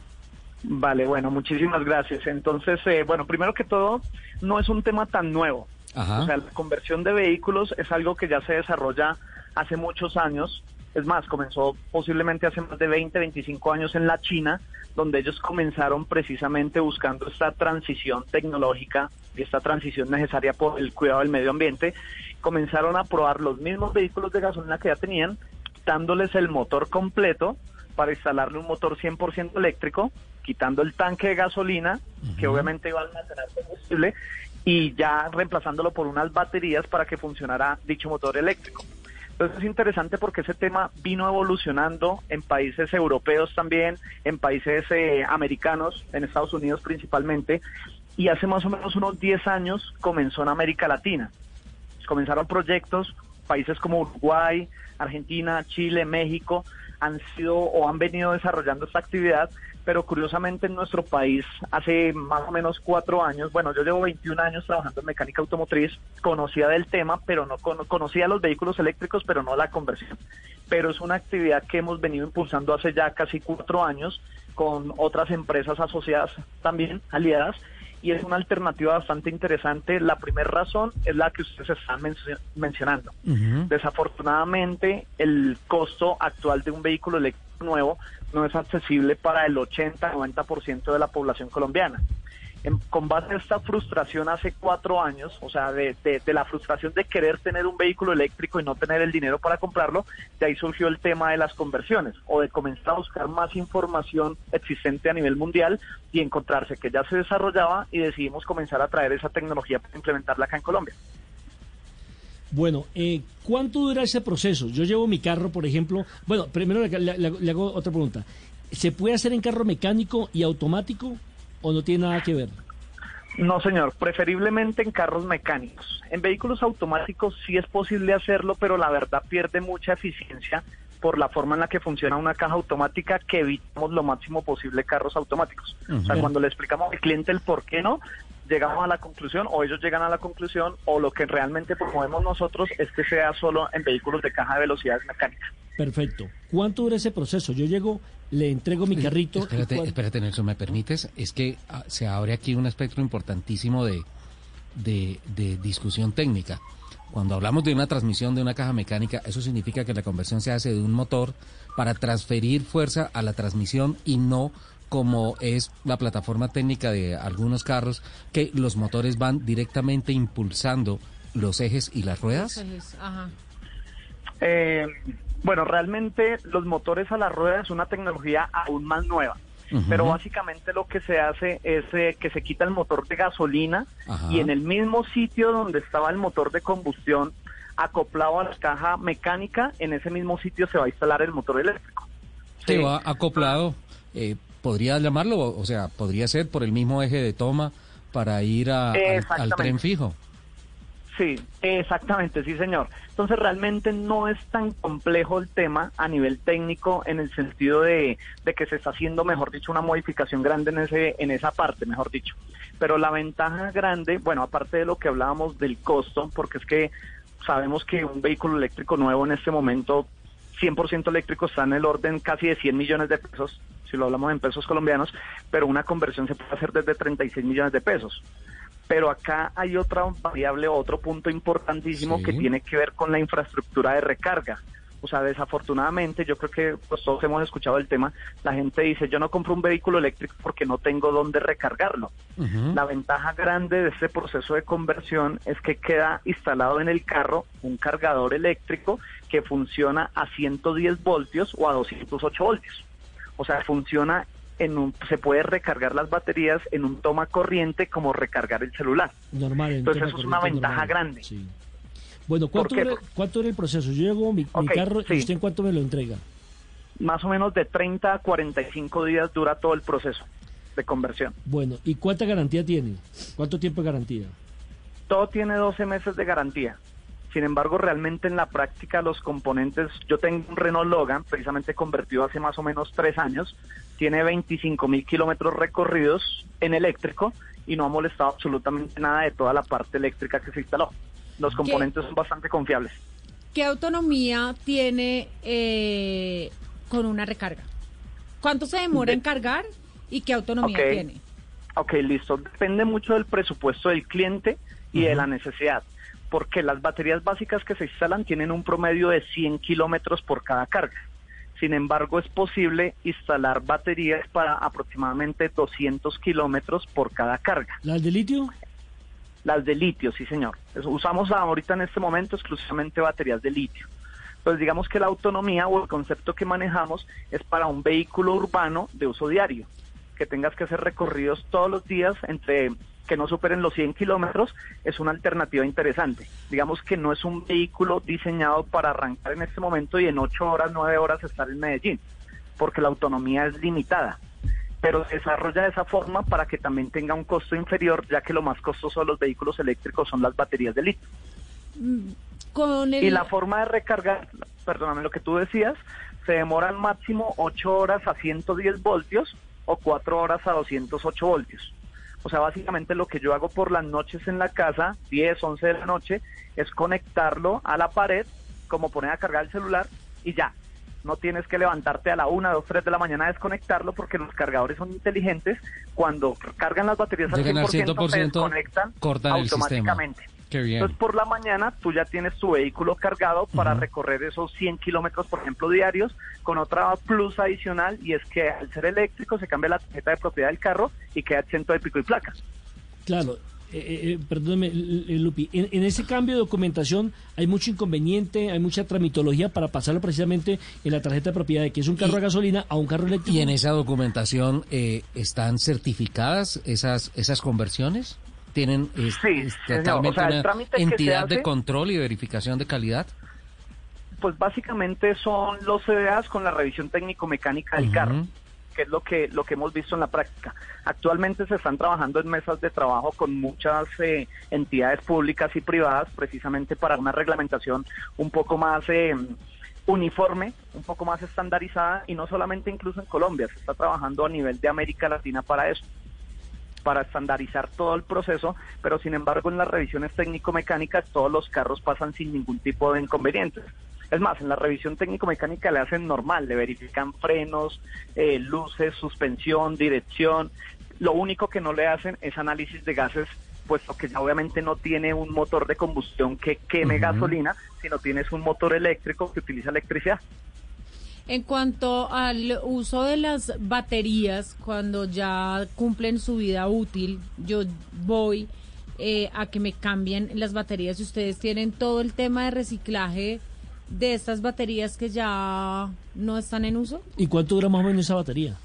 Vale, bueno, muchísimas gracias. Entonces, eh, bueno, primero que todo, no es un tema tan nuevo. Ajá. O sea, la conversión de vehículos es algo que ya se desarrolla hace muchos años. Es más, comenzó posiblemente hace más de 20, 25 años en la China, donde ellos comenzaron precisamente buscando esta transición tecnológica y esta transición necesaria por el cuidado del medio ambiente. Comenzaron a probar los mismos vehículos de gasolina que ya tenían, quitándoles el motor completo para instalarle un motor 100% eléctrico, quitando el tanque de gasolina, que obviamente iba a almacenar combustible, y ya reemplazándolo por unas baterías para que funcionara dicho motor eléctrico. Entonces es interesante porque ese tema vino evolucionando en países europeos también, en países eh, americanos, en Estados Unidos principalmente, y hace más o menos unos 10 años comenzó en América Latina. Comenzaron proyectos, países como Uruguay, Argentina, Chile, México, han sido o han venido desarrollando esta actividad, pero curiosamente en nuestro país hace más o menos cuatro años, bueno, yo llevo 21 años trabajando en mecánica automotriz, conocía del tema, pero no cono- conocía los vehículos eléctricos, pero no la conversión. Pero es una actividad que hemos venido impulsando hace ya casi cuatro años con otras empresas asociadas también, aliadas, y es una alternativa bastante interesante. La primera razón es la que ustedes están mencio- mencionando. Desafortunadamente, el costo actual de un vehículo eléctrico nuevo no es accesible para el 80-90% de la población colombiana. En- con base a esta frustración hace cuatro años, o sea, de, de- la frustración de querer tener un vehículo eléctrico y no tener el dinero para comprarlo, de ahí surgió el tema de las conversiones o de comenzar a buscar más información existente a nivel mundial y encontrarse que ya se desarrollaba y decidimos comenzar a traer esa tecnología para implementarla acá en Colombia. Bueno, eh, ¿cuánto dura ese proceso? Yo llevo mi carro, por ejemplo. Bueno, primero le hago otra pregunta. ¿Se puede hacer en carro mecánico y automático o no tiene nada que ver? No, señor, preferiblemente en carros mecánicos. En vehículos automáticos sí es posible hacerlo, pero la verdad pierde mucha eficiencia por la forma en la que funciona una caja automática que evitamos lo máximo posible carros automáticos. O sea, cuando le explicamos al cliente el por qué no, llegamos a la conclusión o ellos llegan a la conclusión o lo que realmente promovemos nosotros es que sea solo en vehículos de caja de velocidades mecánicas. Perfecto. ¿Cuánto dura ese proceso? Yo llego, le entrego mi carrito. Espérate, espérate, Nelson, ¿me permites? Es que ah, se abre aquí un espectro importantísimo de, de, de discusión técnica. Cuando hablamos de una transmisión de una caja mecánica, eso significa que la conversión se hace de un motor para transferir fuerza a la transmisión y no como es la plataforma técnica de algunos carros, que los motores van directamente impulsando los ejes y las ruedas. Ajá. Eh, bueno, realmente los motores a la rueda es una tecnología aún más nueva. Pero básicamente lo que se hace es eh, que se quita el motor de gasolina Ajá. y en el mismo sitio donde estaba el motor de combustión acoplado a la caja mecánica, en ese mismo sitio se va a instalar el motor eléctrico. que va acoplado, eh, podría llamarlo, o sea, podría ser por el mismo eje de toma para ir a- al- tren fijo. Sí, exactamente, sí, señor. Entonces realmente no es tan complejo el tema a nivel técnico en el sentido de, de que se está haciendo, mejor dicho, una modificación grande en ese en esa parte, mejor dicho. Pero la ventaja grande, bueno, aparte de lo que hablábamos del costo, porque es que sabemos que un vehículo eléctrico nuevo en este momento 100% eléctrico está en el orden casi de 100 millones de pesos, si lo hablamos en pesos colombianos, pero una conversión se puede hacer desde 36 millones de pesos. Pero acá hay otra variable, otro punto importantísimo Sí. que tiene que ver con la infraestructura de recarga. O sea, desafortunadamente, yo creo que pues, todos hemos escuchado el tema, la gente dice, yo no compro un vehículo eléctrico porque no tengo dónde recargarlo. La ventaja grande de este proceso de conversión es que queda instalado en el carro un cargador eléctrico que funciona a 110 voltios o a 208 voltios. O sea, funciona en un, se puede recargar las baterías en un toma corriente como recargar el celular. Normal. en Entonces eso es una ventaja normal. grande. Sí. Bueno, ¿cuánto, era, ¿cuánto era el proceso? Yo llevo mi, carro sí. y usted en cuánto me lo entrega. Más o menos de 30 a 45 días dura todo el proceso de conversión. Bueno, ¿y cuánta garantía tiene? ¿Cuánto tiempo de garantía? Todo tiene 12 meses de garantía. Sin embargo, realmente en la práctica los componentes, yo tengo un Renault Logan, precisamente convertido hace más o menos tres años, tiene 25 mil kilómetros recorridos en eléctrico y no ha molestado absolutamente nada de toda la parte eléctrica que se instaló. Los ¿Qué? componentes son bastante confiables. ¿Qué autonomía tiene eh, con una recarga? ¿Cuánto se demora en cargar y qué autonomía tiene? Ok, listo. Depende mucho del presupuesto del cliente y de la necesidad, porque las baterías básicas que se instalan tienen un promedio de 100 kilómetros por cada carga. Sin embargo, es posible instalar baterías para aproximadamente 200 kilómetros por cada carga. ¿Las de litio? Las de litio, sí, señor. Usamos ahorita en este momento exclusivamente baterías de litio. Entonces, digamos que la autonomía o el concepto que manejamos es para un vehículo urbano de uso diario, que tengas que hacer recorridos todos los días entre que no superen los 100 kilómetros, es una alternativa interesante. Digamos que no es un vehículo diseñado para arrancar en este momento y en 8 horas, 9 horas estar en Medellín, porque la autonomía es limitada pero se desarrolla de esa forma para que también tenga un costo inferior, ya que lo más costoso de los vehículos eléctricos son las baterías de litio. Mm, Con el... Y la forma de recargar, perdóname lo que tú decías, se demora al máximo 8 horas a 110 voltios o 4 horas a 208 voltios. O sea, básicamente lo que yo hago por las noches en la casa, 10, 11 de la noche, es conectarlo a la pared, como poner a cargar el celular y ya. No tienes que levantarte a la 1, 2, 3 de la mañana a desconectarlo porque los cargadores son inteligentes. Cuando cargan las baterías al Llegan al 100%, se 100%, desconectan cortan el sistema. Automáticamente. Qué bien. Entonces, por la mañana tú ya tienes tu vehículo cargado para recorrer esos 100 kilómetros, por ejemplo, diarios, con otra plus adicional, y es que al ser eléctrico se cambia la tarjeta de propiedad del carro y queda exento de pico y placa. Claro, eh, eh, perdóneme, L- L- Lupi, en, en ese cambio de documentación hay mucho inconveniente, hay mucha tramitología para pasarlo precisamente en la tarjeta de propiedad de que es un carro a gasolina a un carro eléctrico. ¿Y en esa documentación eh, están certificadas esas esas conversiones? ¿Tienen Sí, es totalmente O sea, una entidad de control y verificación de calidad? Pues básicamente son los CDAs con la revisión técnico-mecánica del carro, que es lo que, lo que hemos visto en la práctica. Actualmente se están trabajando en mesas de trabajo con muchas eh, entidades públicas y privadas precisamente para una reglamentación un poco más eh, uniforme, un poco más estandarizada y no solamente incluso en Colombia, se está trabajando a nivel de América Latina para eso para estandarizar todo el proceso, pero sin embargo en las revisiones técnico-mecánicas todos los carros pasan sin ningún tipo de inconvenientes. Es más, en la revisión técnico-mecánica le hacen normal, le verifican frenos, eh, luces, suspensión, dirección. Lo único que no le hacen es análisis de gases, puesto que ya obviamente no tiene un motor de combustión que queme gasolina, sino tienes un motor eléctrico que utiliza electricidad. En cuanto al uso de las baterías, cuando ya cumplen su vida útil, yo voy eh, a que me cambien las baterías. Y ustedes tienen todo el tema de reciclaje de estas baterías que ya no están en uso. ¿Y cuánto dura más o menos esa batería?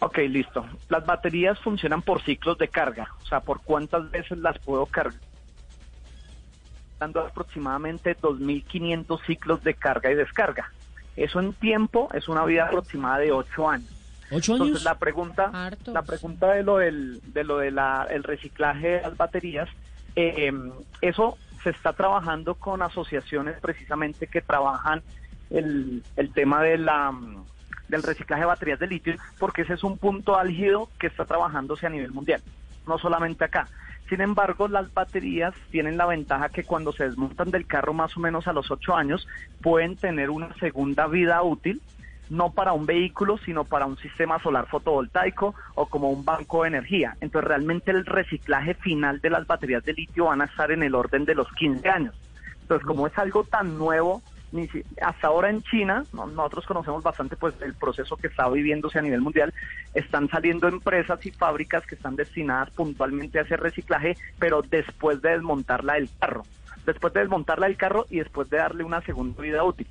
Ok, listo. Las baterías funcionan por ciclos de carga, o sea, por cuántas veces las puedo cargar. Dando aproximadamente 2.500 ciclos de carga y descarga. Eso en tiempo es una vida aproximada de 8 años. ¿Ocho Entonces años? la pregunta, la pregunta de lo del, de lo de la, el reciclaje de las baterías, eh, eso se está trabajando con asociaciones precisamente que trabajan el, el tema de la del reciclaje de baterías de litio, porque ese es un punto álgido que está trabajándose a nivel mundial, no solamente acá. Sin embargo, las baterías tienen la ventaja que cuando se desmontan del carro más o menos a los 8 años, pueden tener una segunda vida útil, no para un vehículo, sino para un sistema solar fotovoltaico o como un banco de energía. Entonces, realmente el reciclaje final de las baterías de litio van a estar en el orden de los 15 años. Entonces, como es algo tan nuevo ni si- hasta ahora en China, no- nosotros conocemos bastante pues el proceso que está viviéndose a nivel mundial, están saliendo empresas y fábricas que están destinadas puntualmente a hacer reciclaje, pero después de desmontarla del carro, después de desmontarla del carro y después de darle una segunda vida útil.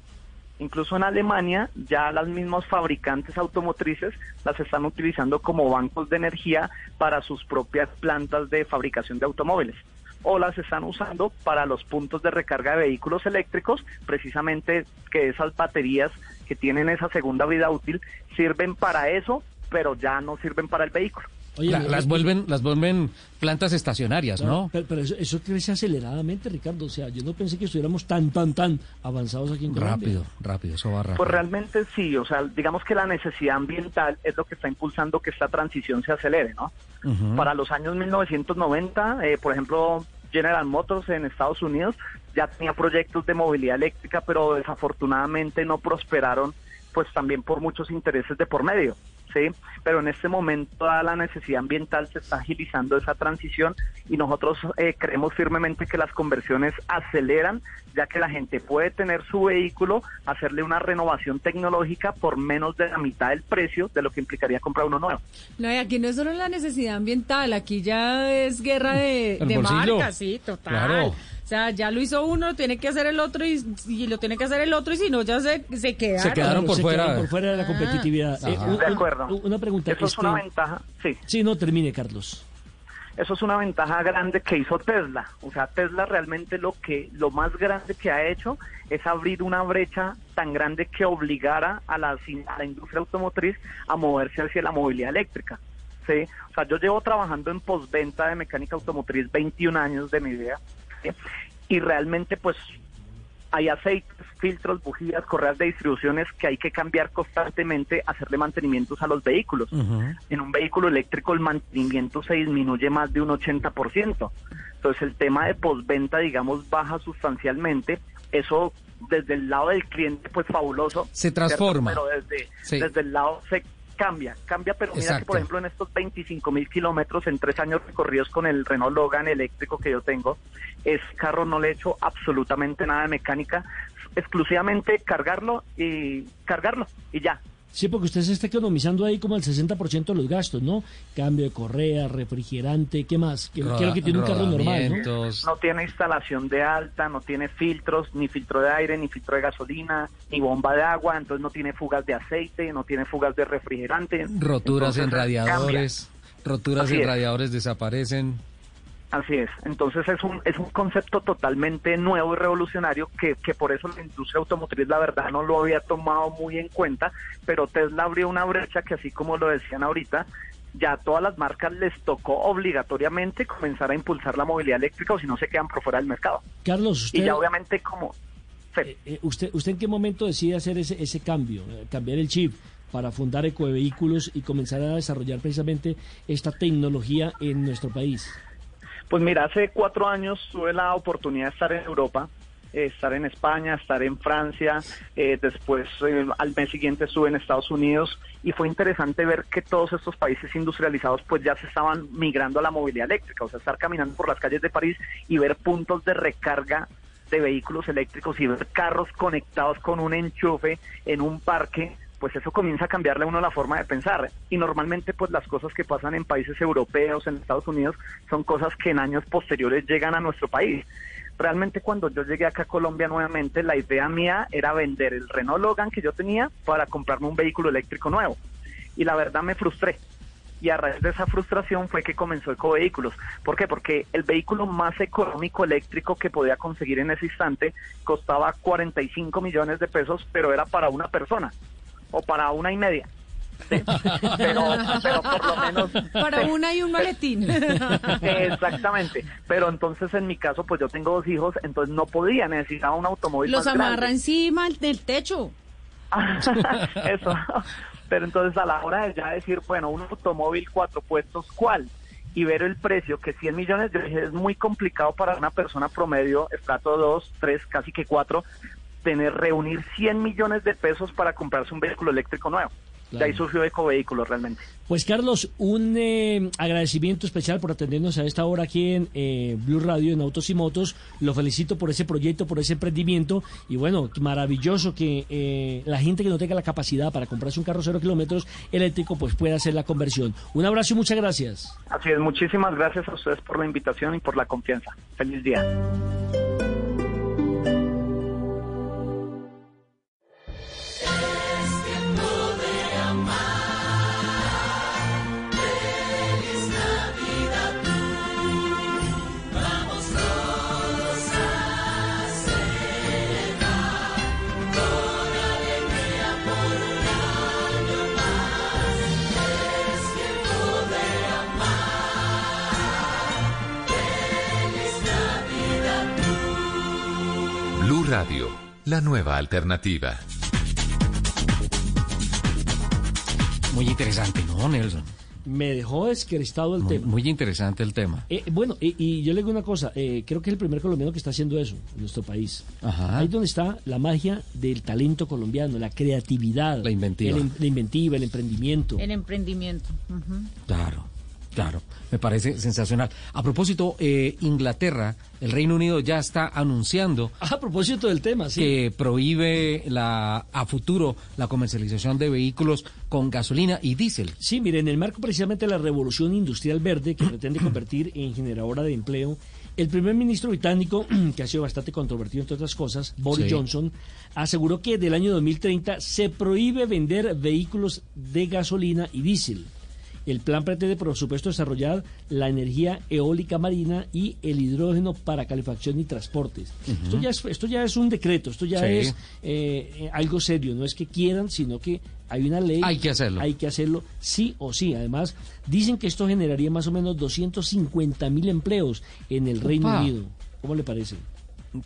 Incluso en Alemania ya las mismas fabricantes automotrices las están utilizando como bancos de energía para sus propias plantas de fabricación de automóviles o las están usando para los puntos de recarga de vehículos eléctricos, precisamente que esas baterías que tienen esa segunda vida útil sirven para eso, pero ya no sirven para el vehículo. La- las vuelven las vuelven plantas estacionarias, Claro, ¿no? Pero, pero eso, eso crece aceleradamente, Ricardo. O sea, yo no pensé que estuviéramos tan, tan, tan avanzados aquí en Colombia. Rápido, rápido, eso va rápido. Pues realmente sí, o sea, digamos que la necesidad ambiental es lo que está impulsando que esta transición se acelere, ¿no? Para los años 1990, eh, por ejemplo, General Motors en Estados Unidos ya tenía proyectos de movilidad eléctrica, pero desafortunadamente no prosperaron, pues también por muchos intereses de por medio. Sí, pero en este momento toda la necesidad ambiental se está agilizando esa transición y nosotros eh, creemos firmemente que las conversiones aceleran, ya que la gente puede tener su vehículo, hacerle una renovación tecnológica por menos de la mitad del precio de lo que implicaría comprar uno nuevo. No, y aquí no es solo la necesidad ambiental, aquí ya es guerra de, de marcas, sí, total. Claro. O sea, ya lo hizo uno, lo tiene que hacer el otro y, y lo tiene que hacer el otro y si no ya se, se quedaron. Se quedaron por fuera de la Ah. competitividad. Ajá. Eh, un- De un- acuerdo. Una pregunta. Eso es una ventaja, sí. Sí, no, termine, Carlos. Eso es una ventaja grande que hizo Tesla. O sea, Tesla realmente lo que lo más grande que ha hecho es abrir una brecha tan grande que obligara a la, a la industria automotriz a moverse hacia la movilidad eléctrica. ¿sí? O sea, yo llevo trabajando en postventa de mecánica automotriz 21 años de mi vida y realmente pues hay aceites, filtros, bujías, correas de distribuciones que hay que cambiar constantemente, hacerle mantenimientos a los vehículos. En un vehículo eléctrico el mantenimiento se disminuye más de un 80%. Entonces el tema de postventa, digamos, baja sustancialmente. Eso desde el lado del cliente, pues fabuloso. Se ¿cierto? transforma. Pero desde, Sí. desde el lado cambia, cambia, pero mira que por ejemplo en estos 25 mil kilómetros en tres años recorridos con el Renault Logan eléctrico que yo tengo, ese carro no le he hecho absolutamente nada de mecánica, exclusivamente cargarlo y cargarlo y ya. Sí, porque usted se está economizando ahí como el 60% de los gastos, ¿no? Cambio de correa, refrigerante, ¿qué más? ¿Qué, qué es lo que tiene un carro normal, no? No tiene instalación de alta, no tiene filtros, ni filtro de aire, ni filtro de gasolina, ni bomba de agua, entonces no tiene fugas de aceite, no tiene fugas de refrigerante. Roturas en radiadores, roturas Así en es. radiadores desaparecen. Así es. Entonces es un, es un concepto totalmente nuevo y revolucionario que, que por eso la industria automotriz, la verdad, no lo había tomado muy en cuenta, pero Tesla abrió una brecha que así como lo decían ahorita, ya a todas las marcas les tocó obligatoriamente comenzar a impulsar la movilidad eléctrica o si no se quedan por fuera del mercado. Carlos, usted, Y ya obviamente como... eh, usted, ¿usted en qué momento decide hacer ese, ese cambio, eh, cambiar el chip para fundar Ecovehículos y comenzar a desarrollar precisamente esta tecnología en nuestro país? Pues mira, hace cuatro años tuve la oportunidad de estar en Europa, eh, estar en España, estar en Francia, eh, después eh, al mes siguiente estuve en Estados Unidos y fue interesante ver que todos estos países industrializados pues ya se estaban migrando a la movilidad eléctrica, o sea, estar caminando por las calles de París y ver puntos de recarga de vehículos eléctricos y ver carros conectados con un enchufe en un parque pues eso comienza a cambiarle a uno la forma de pensar. Y normalmente pues las cosas que pasan en países europeos, en Estados Unidos, son cosas que en años posteriores llegan a nuestro país. Realmente cuando yo llegué acá a Colombia nuevamente, la idea mía era vender el Renault Logan que yo tenía para comprarme un vehículo eléctrico nuevo. Y la verdad me frustré. Y a raíz de esa frustración fue que comenzó Ecovehículos. ¿Por qué? Porque el vehículo más económico eléctrico que podía conseguir en ese instante costaba 45 millones de pesos, pero era para una persona o para una y media. ¿sí? Pero, pero por lo menos... Para una y un maletín. Exactamente. Pero entonces en mi caso, pues yo tengo dos hijos, entonces no podía, necesitaba un automóvil Los más amarra grande. encima del techo. <laughs> Eso. Pero entonces a la hora de ya decir, bueno, un automóvil cuatro puestos, ¿cuál? Y ver el precio, que 100 millones, yo dije, es muy complicado para una persona promedio, estrato 2, 3, casi que 4, tener, reunir 100 millones de pesos para comprarse un vehículo eléctrico nuevo. De ahí surgió Ecovehículos realmente. Pues Carlos, un eh, agradecimiento especial por atendernos a esta hora aquí en eh, Blue Radio, en Autos y Motos. Lo felicito por ese proyecto, por ese emprendimiento. Y bueno, maravilloso que eh, la gente que no tenga la capacidad para comprarse un carro cero kilómetros eléctrico, pues pueda hacer la conversión. Un abrazo y muchas gracias. Así es, muchísimas gracias a ustedes por la invitación y por la confianza. Feliz día. La nueva alternativa. Muy interesante, ¿no, Nelson? Me dejó descrestado el Muy, tema. muy interesante el tema. Eh, bueno, y, y yo le digo una cosa, eh, creo que es el primer colombiano que está haciendo eso en nuestro país. Ajá. Ahí donde está la magia del talento colombiano, la creatividad, la inventiva. el, la inventiva, el emprendimiento. El emprendimiento. Claro, claro. Me parece sensacional. A propósito, eh, Inglaterra, el Reino Unido ya está anunciando A propósito del tema, sí. que prohíbe la, a futuro la comercialización de vehículos con gasolina y diésel. Sí, mire, en el marco precisamente de la revolución industrial verde que pretende convertir en generadora de empleo, el primer ministro británico, <clears throat> que ha sido bastante controvertido entre otras cosas, Boris Sí. Johnson, aseguró que del año 2030 se prohíbe vender vehículos de gasolina y diésel. El plan pretende, por supuesto, desarrollar la energía eólica marina y el hidrógeno para calefacción y transportes. Esto, ya es, esto ya es un decreto, esto ya Sí. es eh, eh, algo serio, no es que quieran, sino que hay una ley. Hay que hacerlo. Hay que hacerlo sí o sí. Además, dicen que esto generaría más o menos 250 mil empleos en el Reino. Unido. ¿Cómo le parece?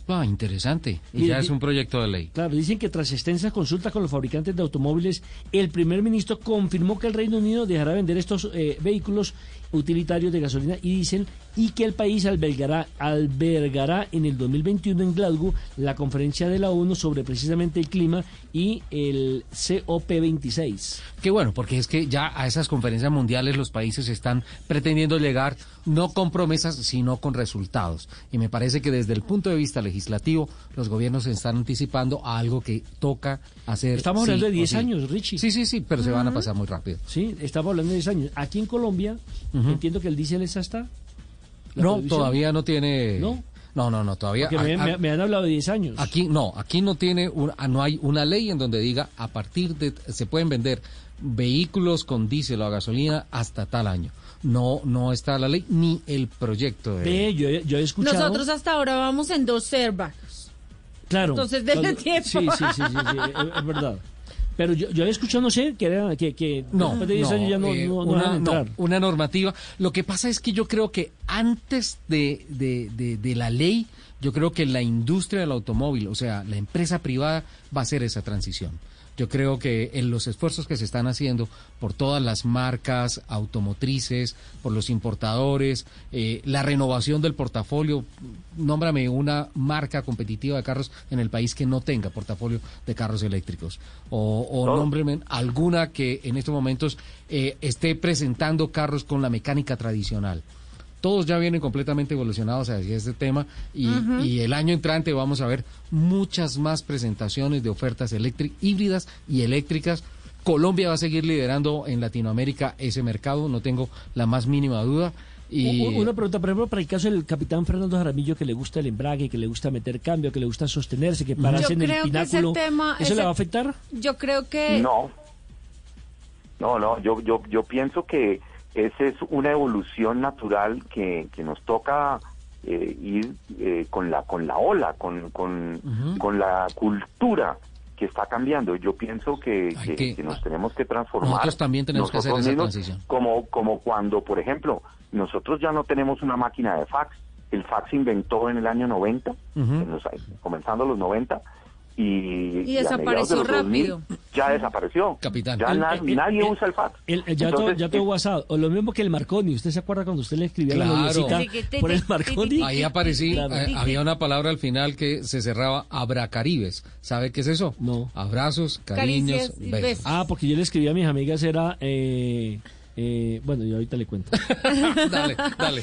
Ah, interesante. Y ya es un proyecto de ley. Claro, dicen que tras extensas consultas con los fabricantes de automóviles, el primer ministro confirmó que el Reino Unido dejará vender estos eh, vehículos utilitarios de gasolina y diésel y que el país albergará, albergará en el 2021 en Glasgow la conferencia de la ONU sobre precisamente el clima y el COP26. Qué bueno, porque es que ya a esas conferencias mundiales los países están pretendiendo llegar no con promesas, sino con resultados. Y me parece que desde el punto de vista legislativo, los gobiernos se están anticipando a algo que toca hacer. Estamos sí hablando de o 10 sí. años, Richie. Sí, sí, sí, pero se van a pasar muy rápido. Sí, estamos hablando de 10 años. Aquí en Colombia, entiendo que el diésel es hasta... No, todavía no tiene. ¿No? No, no, no, todavía. Porque me, a- me- han hablado de 10 años. Aquí no, aquí no tiene, un- ah, no hay una ley en donde diga a partir de se pueden vender vehículos con diésel o a gasolina hasta tal año. No, no está la ley ni el proyecto de. Ve, yo, he- yo he escuchado... Nosotros hasta ahora vamos en dos servas. Claro. Entonces, denle tiempo. Sí, sí, sí, sí, sí, es, es verdad. Pero yo, yo he escuchado, no sé, que, era, que, que No, después de 10 no, años ya no, eh, no, no una, entrar. normativa. Lo que pasa es que yo creo que antes de, de, de- de la ley, yo creo que la industria del automóvil, o sea, la empresa privada, va a hacer esa transición. Yo creo que en los esfuerzos que se están haciendo por todas las marcas automotrices, por los importadores, eh, la renovación del portafolio, nómbrame una marca competitiva de carros en el país que no tenga portafolio de carros eléctricos. O, o No. nómbreme alguna que en estos momentos eh, esté presentando carros con la mecánica tradicional. Todos ya vienen completamente evolucionados hacia este tema y, el año entrante vamos a ver muchas más presentaciones de ofertas eléctric- híbridas y eléctricas. Colombia va a seguir liderando en Latinoamérica ese mercado, no tengo la más mínima duda. Y, Una pregunta, por ejemplo, para el caso del capitán Fernando Jaramillo, que le gusta el embrague, que le gusta meter cambio, que le gusta sostenerse, que pararse Yo en el pináculo, ese tema- ¿eso ese- le va a afectar? Yo creo que No. No, no, yo, yo, yo pienso que esa es una evolución natural que, que nos toca eh, ir eh, con la con la ola, con, con, Ujú. con la cultura que está cambiando. Yo pienso que, que- que- que nos tenemos que transformar. Nosotros también tenemos que hacer nosotros esa transición. Como, como cuando, por ejemplo, nosotros ya no tenemos una máquina de fax. El fax se inventó en el año 90, Ujú. en los- comenzando los 90, y, Y de desapareció los 2000 rápido. Ya desapareció. Capitán. Ya El- na- el- nadie el- usa el fax. El- el- ya, todo, WhatsApp. O lo mismo que el Marconi. ¿Usted se acuerda cuando usted le escribía a la Sí, por el Marconi? Ahí aparecí, Claro. eh, había una palabra al final que se cerraba Abracaribes. ¿Sabe qué es eso? No. Abrazos, cariños, Caricias besos. Ah, porque yo le escribí a mis amigas, era... eh, eh, bueno, yo ahorita le cuento. <laughs> dale, dale.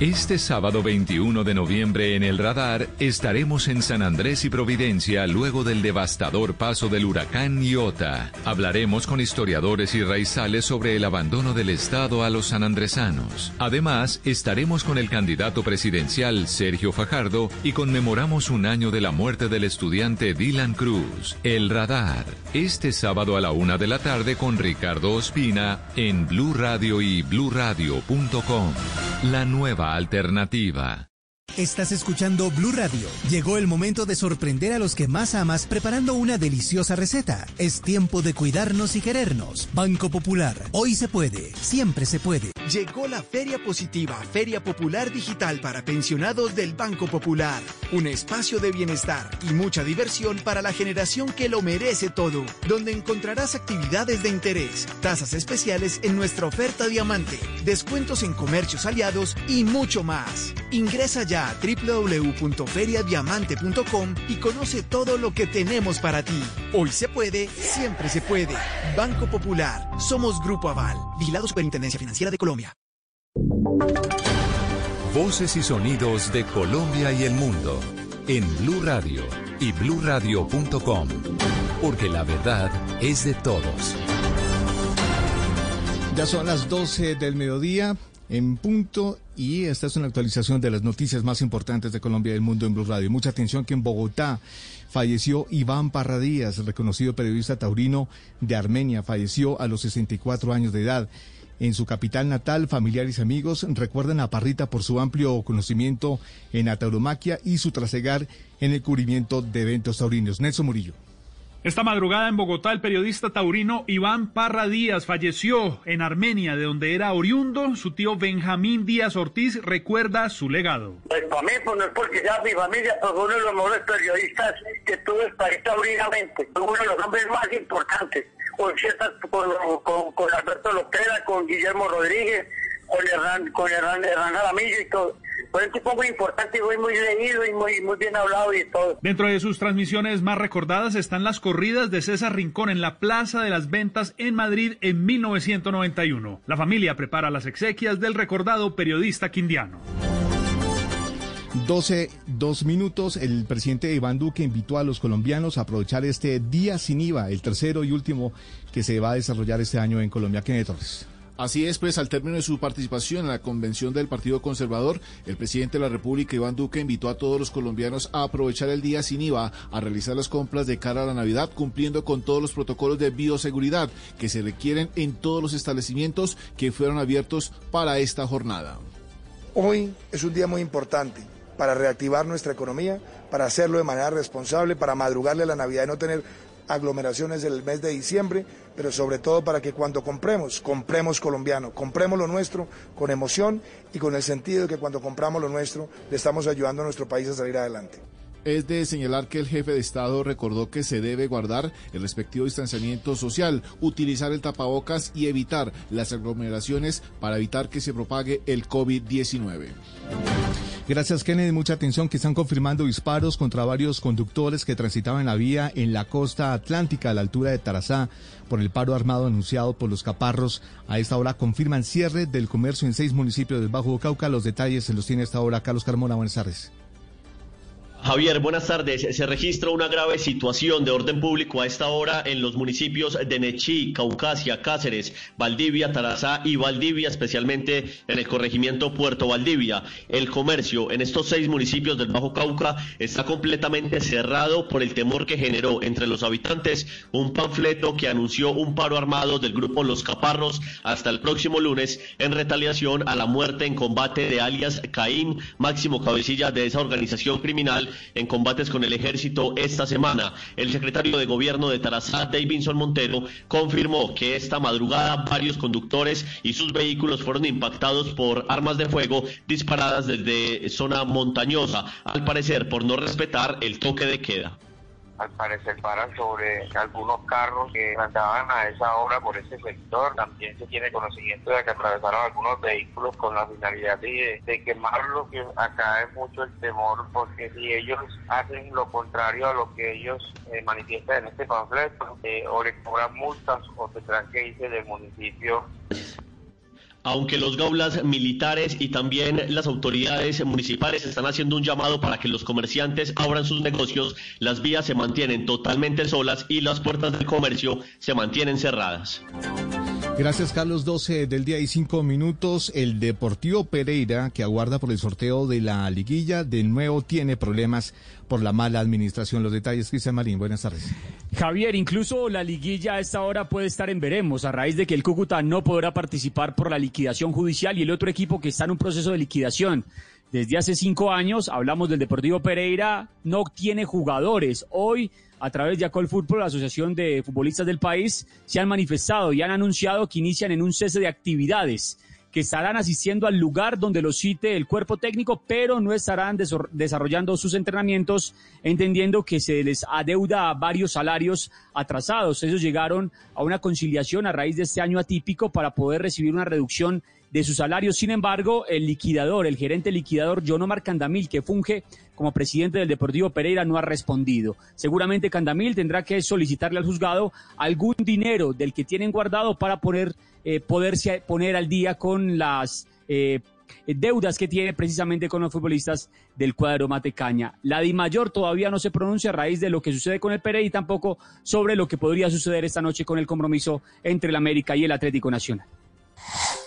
Este sábado 21 de noviembre en el radar estaremos en San Andrés y Providencia luego del devastador paso del huracán Iota. Hablaremos con historiadores y raizales sobre el abandono del Estado a los sanandresanos. Además, estaremos con el candidato presidencial Sergio Fajardo y conmemoramos un año de la muerte del estudiante Dylan Cruz. El radar. Este sábado a la una de la tarde con Ricardo Ospina en Blue Radio y bluradio.com. La nueva alternativa. Estás escuchando Blue Radio. Llegó el momento de sorprender a los que más amas preparando una deliciosa receta. Es tiempo de cuidarnos y querernos. Banco Popular. Hoy se puede. Siempre se puede. Llegó la Feria Positiva, Feria Popular Digital para pensionados del Banco Popular. Un espacio de bienestar y mucha diversión para la generación que lo merece todo, donde encontrarás actividades de interés, tasas especiales en nuestra oferta diamante, descuentos en comercios aliados y mucho más. Ingresa ya a www.feriadiamante.com y conoce todo lo que tenemos para ti. Hoy se puede, siempre se puede. Banco Popular. Somos Grupo Aval. Vigilado Superintendencia Financiera de Colombia. Voces y sonidos de Colombia y el mundo en Blue Radio y bluradio.com, porque la verdad es de todos. Ya son las 12 del mediodía en punto y esta es una actualización de las noticias más importantes de Colombia y el mundo en Blue Radio. Mucha atención que en Bogotá falleció Iván Parra Díaz, reconocido periodista taurino de Armenia, falleció a los 64 años de edad. En su capital natal, familiares y amigos recuerdan a Parrita por su amplio conocimiento en la tauromaquia y su trasegar en el cubrimiento de eventos taurinos. Nelson Murillo. Esta madrugada en Bogotá, el periodista taurino Iván Parra Díaz falleció en Armenia, de donde era oriundo. Su tío Benjamín Díaz Ortiz recuerda su legado. Pues para mí, pues no es porque sea mi familia, pues uno de los mejores periodistas que tuvo el país taurinamente. Uno de los hombres más importantes, con ciertas, con, con, con Alberto Lopera, con Guillermo Rodríguez, con Hernán, con Hernán, Hernán Jaramillo y todo. Fue un tipo muy importante y muy, muy leído y muy, muy bien hablado y todo. Dentro de sus transmisiones más recordadas están las corridas de César Rincón en la Plaza de las Ventas en Madrid en 1991. La familia prepara las exequias del recordado periodista quindiano. 12, dos minutos. El presidente Iván Duque invitó a los colombianos a aprovechar este día sin IVA, el tercero y último que se va a desarrollar este año en Colombia. Kenneth Torres. Así es, pues al término de su participación en la convención del Partido Conservador, el presidente de la República, Iván Duque, invitó a todos los colombianos a aprovechar el día sin IVA, a realizar las compras de cara a la Navidad, cumpliendo con todos los protocolos de bioseguridad que se requieren en todos los establecimientos que fueron abiertos para esta jornada. Hoy es un día muy importante para reactivar nuestra economía, para hacerlo de manera responsable, para madrugarle a la Navidad y no tener aglomeraciones el mes de diciembre, pero sobre todo para que cuando compremos, compremos colombiano, compremos lo nuestro con emoción y con el sentido de que cuando compramos lo nuestro le estamos ayudando a nuestro país a salir adelante. Es de señalar que el jefe de Estado recordó que se debe guardar el respectivo distanciamiento social, utilizar el tapabocas y evitar las aglomeraciones para evitar que se propague el COVID-19. Gracias, Kennedy. Mucha atención que están confirmando disparos contra varios conductores que transitaban la vía en la costa atlántica a la altura de Tarazá por el paro armado anunciado por los caparros. A esta hora confirman cierre del comercio en seis municipios del Bajo Cauca. Los detalles se los tiene a esta hora Carlos Carmona. Buenas tardes. Javier, buenas tardes. Se registra una grave situación de orden público a esta hora en los municipios de Nechí, Caucasia, Cáceres, Valdivia, Tarazá y Valdivia, especialmente en el corregimiento Puerto Valdivia. El comercio en estos seis municipios del Bajo Cauca está completamente cerrado por el temor que generó entre los habitantes un panfleto que anunció un paro armado del grupo Los Caparros hasta el próximo lunes en retaliación a la muerte en combate de alias Caín, máximo cabecilla de esa organización criminal en combates con el ejército esta semana. El secretario de gobierno de Tarazá, Davidson Montero, confirmó que esta madrugada varios conductores y sus vehículos fueron impactados por armas de fuego disparadas desde zona montañosa, al parecer por no respetar el toque de queda al parecer paran sobre algunos carros que andaban a esa hora por ese sector. También se tiene conocimiento de que atravesaron algunos vehículos con la finalidad de, de quemarlo, que acá es mucho el temor, porque si ellos hacen lo contrario a lo que ellos eh, manifiestan en este panfleto, eh, o le cobran multas o tendrán que irse del municipio aunque los gaulas militares y también las autoridades municipales están haciendo un llamado para que los comerciantes abran sus negocios, las vías se mantienen totalmente solas y las puertas del comercio se mantienen cerradas. Gracias, Carlos. 12 del día y 5 minutos. El Deportivo Pereira, que aguarda por el sorteo de la liguilla, de nuevo tiene problemas por la mala administración. Los detalles, Cristian Marín, buenas tardes. Javier, incluso la liguilla a esta hora puede estar en veremos, a raíz de que el Cúcuta no podrá participar por la liquidación judicial y el otro equipo que está en un proceso de liquidación. Desde hace cinco años, hablamos del Deportivo Pereira, no tiene jugadores. Hoy, a través de Acol Fútbol, la Asociación de Futbolistas del país, se han manifestado y han anunciado que inician en un cese de actividades que estarán asistiendo al lugar donde los cite el cuerpo técnico, pero no estarán desarrollando sus entrenamientos, entendiendo que se les adeuda varios salarios atrasados. Ellos llegaron a una conciliación a raíz de este año atípico para poder recibir una reducción de sus salarios. Sin embargo, el liquidador, el gerente liquidador, Jonomar Candamil, que funge como presidente del Deportivo Pereira, no ha respondido. Seguramente Candamil tendrá que solicitarle al juzgado algún dinero del que tienen guardado para poner, eh, poderse poner al día con las eh, deudas que tiene precisamente con los futbolistas del cuadro Matecaña. La Di Mayor todavía no se pronuncia a raíz de lo que sucede con el Pereira y tampoco sobre lo que podría suceder esta noche con el compromiso entre el América y el Atlético Nacional.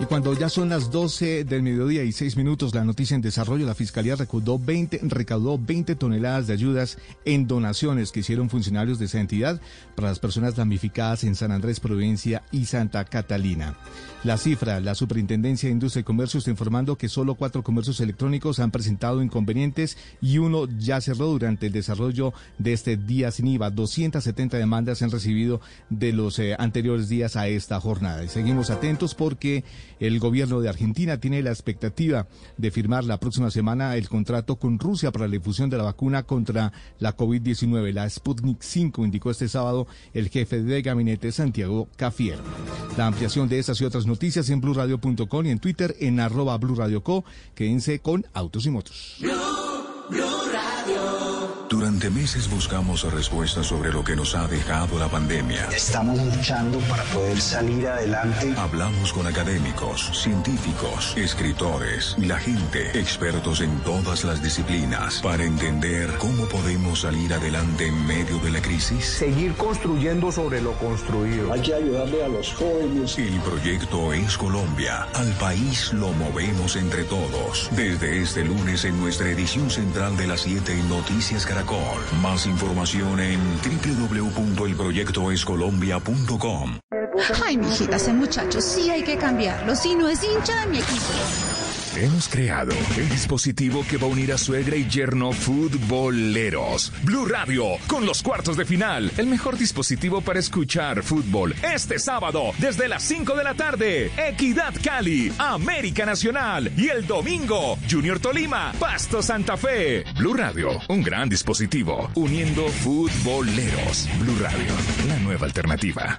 Y cuando ya son las 12 del mediodía y 6 minutos, la noticia en desarrollo, la Fiscalía recaudó 20, recaudó 20 toneladas de ayudas en donaciones que hicieron funcionarios de esa entidad para las personas damnificadas en San Andrés, Provincia y Santa Catalina. La cifra, la Superintendencia de Industria y Comercio está informando que solo cuatro comercios electrónicos han presentado inconvenientes y uno ya cerró durante el desarrollo de este día sin IVA. 270 demandas se han recibido de los eh, anteriores días a esta jornada. Y seguimos atentos porque el gobierno de Argentina tiene la expectativa de firmar la próxima semana el contrato con Rusia para la difusión de la vacuna contra la COVID-19. La Sputnik 5 indicó este sábado el jefe de gabinete Santiago Cafier. La ampliación de estas y otras noticias en blurradio.com y en Twitter en arroba blurradioco. Quédense con Autos y Motos. Durante meses buscamos respuestas sobre lo que nos ha dejado la pandemia. Estamos luchando para poder salir adelante. Hablamos con académicos, científicos, escritores y la gente, expertos en todas las disciplinas, para entender cómo podemos salir adelante en medio de la crisis. Seguir construyendo sobre lo construido. Hay que ayudarle a los jóvenes. El proyecto es Colombia. Al país lo movemos entre todos. Desde este lunes en nuestra edición central de las 7 en Noticias Más información en www.elproyectoescolombia.com. Ay, mijita, ese muchacho sí hay que cambiarlo. Si no es hincha de mi equipo. Hemos creado el dispositivo que va a unir a suegra y yerno futboleros. Blue Radio, con los cuartos de final. El mejor dispositivo para escuchar fútbol. Este sábado, desde las 5 de la tarde. Equidad Cali, América Nacional. Y el domingo, Junior Tolima, Pasto Santa Fe. Blue Radio, un gran dispositivo. Uniendo futboleros. Blue Radio, la nueva alternativa.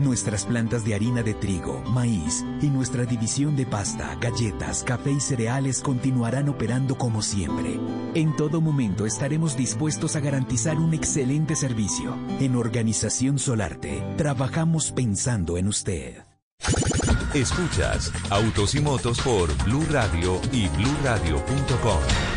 Nuestras plantas de harina de trigo, maíz y nuestra división de pasta, galletas, café y cereales continuarán operando como siempre. En todo momento estaremos dispuestos a garantizar un excelente servicio. En Organización Solarte, trabajamos pensando en usted. Escuchas Autos y Motos por Blue Radio y bluradio.com.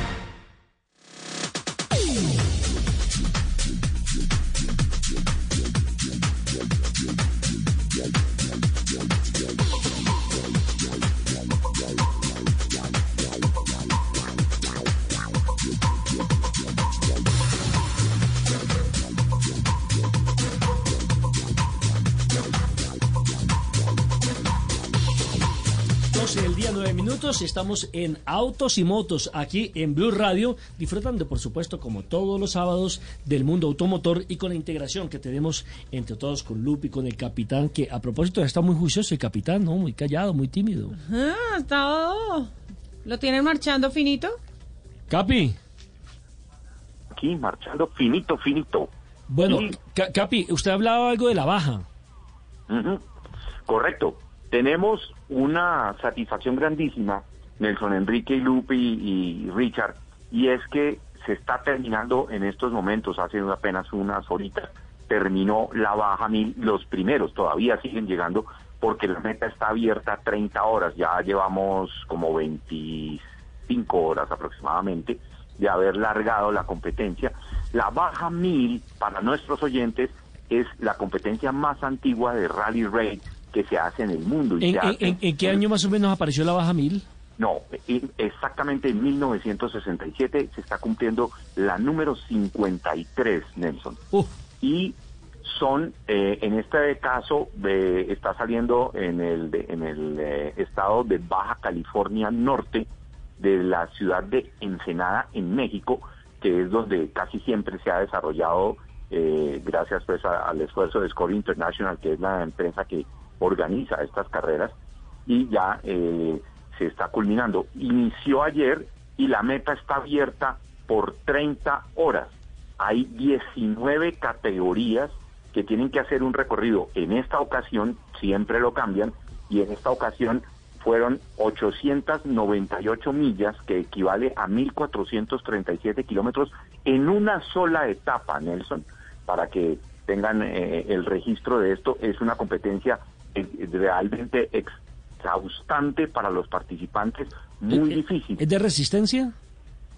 minutos. Estamos en Autos y Motos aquí en Blue Radio, disfrutando, por supuesto, como todos los sábados, del mundo automotor y con la integración que tenemos entre todos con Lupi, con el capitán, que a propósito está muy juicioso el capitán, ¿no? Muy callado, muy tímido. Ah, todo. ¿Lo tienen marchando finito? Capi. Aquí marchando finito, finito. Bueno, Ca- Capi, usted hablaba algo de la baja. Correcto. Tenemos una satisfacción grandísima, Nelson Enrique y Lupe y, y Richard, y es que se está terminando en estos momentos, hace apenas unas horitas, terminó la baja mil, los primeros todavía siguen llegando porque la meta está abierta a 30 horas, ya llevamos como 25 horas aproximadamente de haber largado la competencia. La baja mil, para nuestros oyentes, es la competencia más antigua de rally raid que se hace en el mundo. Y ¿En, en- hace- en- en qué año más o menos apareció la baja mil? no, en- exactamente en 1967 se está cumpliendo la número 53, Nelson. Y son, eh, en este caso, eh, está saliendo en el, de- en el eh, estado de Baja California Norte, de la ciudad de Ensenada, en México, que es donde casi siempre se ha desarrollado, eh, gracias pues a- al esfuerzo de Score International, que es la empresa que organiza estas carreras, y ya eh, se está culminando. Inició ayer y la meta está abierta por 30 horas. Hay 19 categorías que tienen que hacer un recorrido. En esta ocasión siempre lo cambian y en esta ocasión fueron 898 millas, que equivale a 1.437 kilómetros en una sola etapa, Nelson, para que tengan eh, el registro de esto. Es una competencia realmente exhaustante para los participantes, muy difícil. ¿Es de resistencia?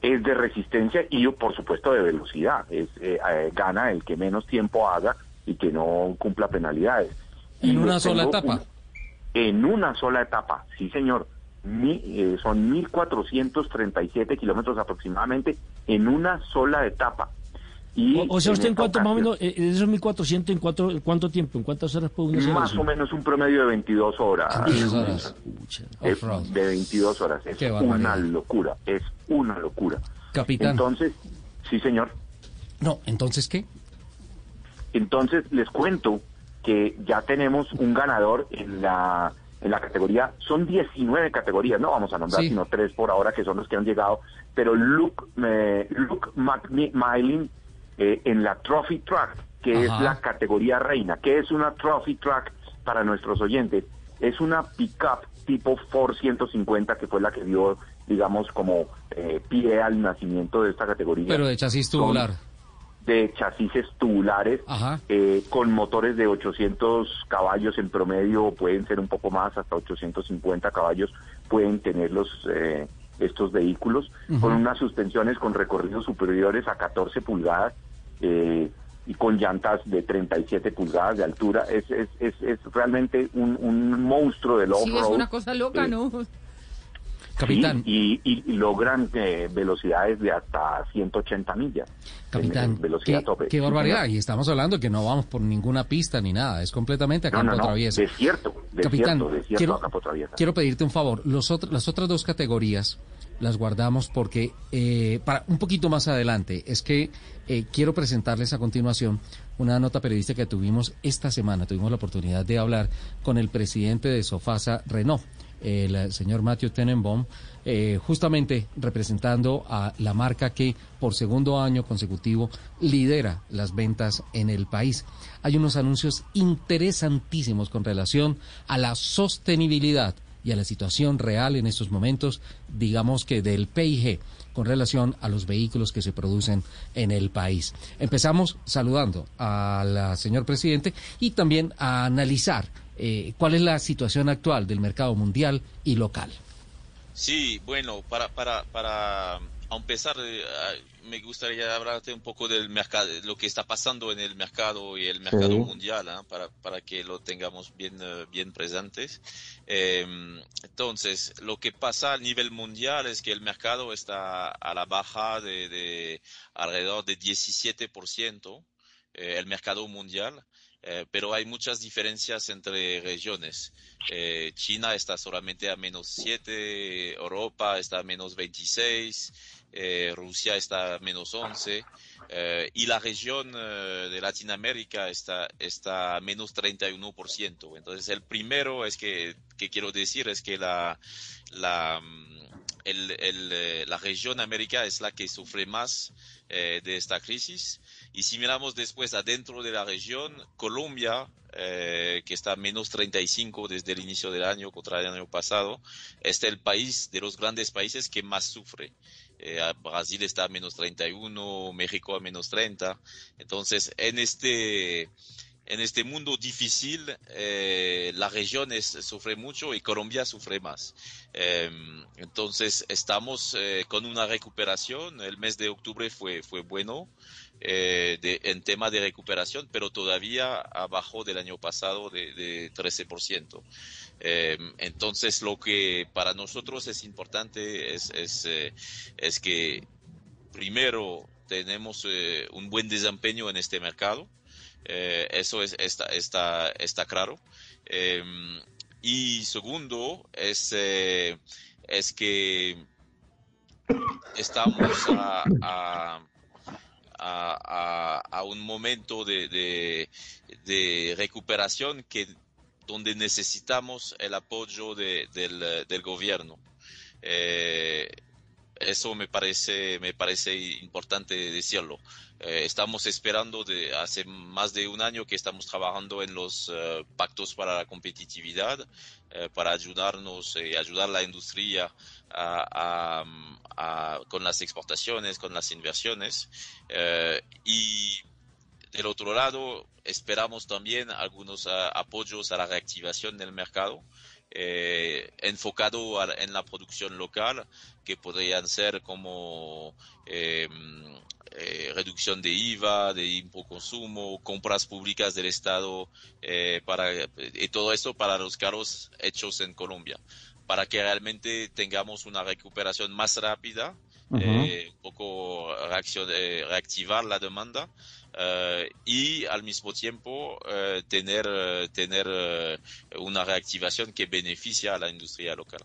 Es de resistencia y, por supuesto, de velocidad. Es eh, eh, Gana el que menos tiempo haga y que no cumpla penalidades. Y En una sola etapa. un- en una sola etapa, sí, señor. Mi- eh, son 1.437 kilómetros aproximadamente en una sola etapa. Y O, o sea, usted en cuánto, más o menos, eh, de esos 1400, ¿en cuánto, cuánto tiempo? ¿En cuántas horas puede uno hacer Más eso? o menos un promedio de 22 horas. 22 horas. Es de 22 horas. Es Qué una barbaridad. locura. Es una locura. Capitán. Entonces, sí, señor. No, entonces qué? Entonces, les cuento que ya tenemos un ganador en la en la categoría. Son 19 categorías, no vamos a nombrar Sí. sino tres por ahora que son los que han llegado. Pero Luke, eh, Luke McMillan eh, en la Trophy Track, que es la categoría reina. que es una Trophy Track para nuestros oyentes? Es una pickup tipo Ford 150 que fue la que dio, digamos, como eh, pie al nacimiento de esta categoría. Pero de chasis Son tubular. De chasis tubulares eh, con motores de 800 caballos en promedio, pueden ser un poco más, hasta 850 caballos pueden tener los eh, estos vehículos, con unas suspensiones con recorridos superiores a 14 pulgadas eh, y con llantas de 37 pulgadas de altura. Es, es, es, es realmente un, un monstruo del Sí, es off-road. una cosa loca, ¿no? Sí, y, y- y logran eh, velocidades de hasta 180 millas. en- Capitán, en velocidad qué, tope. qué barbaridad. Y estamos hablando que no vamos por ninguna pista ni nada. Es completamente a No, campo no, no, traviesa. desierto, desierto, Capitán, desierto quiero, a campo traviesa. quiero pedirte un favor. Los otros, las otras dos categorías las guardamos porque eh, para un poquito más adelante es que eh, quiero presentarles a continuación una nota periodística que tuvimos esta semana. Tuvimos la oportunidad de hablar con el presidente de Sofasa Renault, el señor Matthew Tenenbaum, eh, justamente representando a la marca que por segundo año consecutivo lidera las ventas en el país. Hay unos anuncios interesantísimos con relación a la sostenibilidad y a la situación real en estos momentos, digamos que del PIG con relación a los vehículos que se producen en el país. Empezamos saludando al señor presidente y también a analizar eh, cuál es la situación actual del mercado mundial y local. Sí, bueno, para, para, para empezar, eh, me gustaría hablarte un poco del mercado, lo que está pasando en el mercado y el mercado mundial, ¿ah? para, para que lo tengamos bien, eh, bien presentes. Em, entonces, lo que pasa a nivel mundial es que el mercado está a la baja de, de alrededor de 17%, el mercado mundial. Eh, pero hay muchas diferencias entre regiones. Eh, China está solamente a menos 7, Europa está a menos 26, eh, Rusia está a menos 11 y la región de Latinoamérica está, está a menos 31%. Entonces, el primero es que, que quiero decir es que la, la, el, el, la región América es la que sufre más de esta crisis y si miramos después adentro de la región, Colombia, eh, que está a menos 35 desde el inicio del año contra el año pasado, es el país de los grandes países que más sufre. Eh, Brasil está a menos 31, México a menos 30. Entonces, en este, en este mundo difícil, eh, la región sufre mucho y Colombia sufre más. Em, entonces, estamos con una recuperación. El mes de octubre fue, fue bueno. Eh, en tema de recuperación, pero todavía abajo del año pasado de, de 13%. Eh, entonces, lo que para nosotros es importante es, es, eh, que primero tenemos eh, un buen desempeño en este mercado. Eso es, está, está, está claro. y segundo, es, es que estamos a a, a, un momento de, de, recuperación que, donde necesitamos el apoyo de, del, del, gobierno. Eh, eso me parece, me parece importante decirlo. Eh, estamos esperando de hace más de un año que estamos trabajando en los eh, pactos para la competitividad, eh, para ayudarnos y ayudar a la industria a, con las exportaciones, con las inversiones. y del otro lado, esperamos también algunos apoyos a la reactivación del mercado. Enfocado en la producción local, que podrían ser como eh, reducción de IVA, de consumo, compras públicas del Estado, para, y todo esto para los carros hechos en Colombia, para que realmente tengamos una recuperación más rápida, un poco reactivar la demanda eh, y al mismo tiempo eh, tener, eh, tener una reactivación que beneficia a la industria local.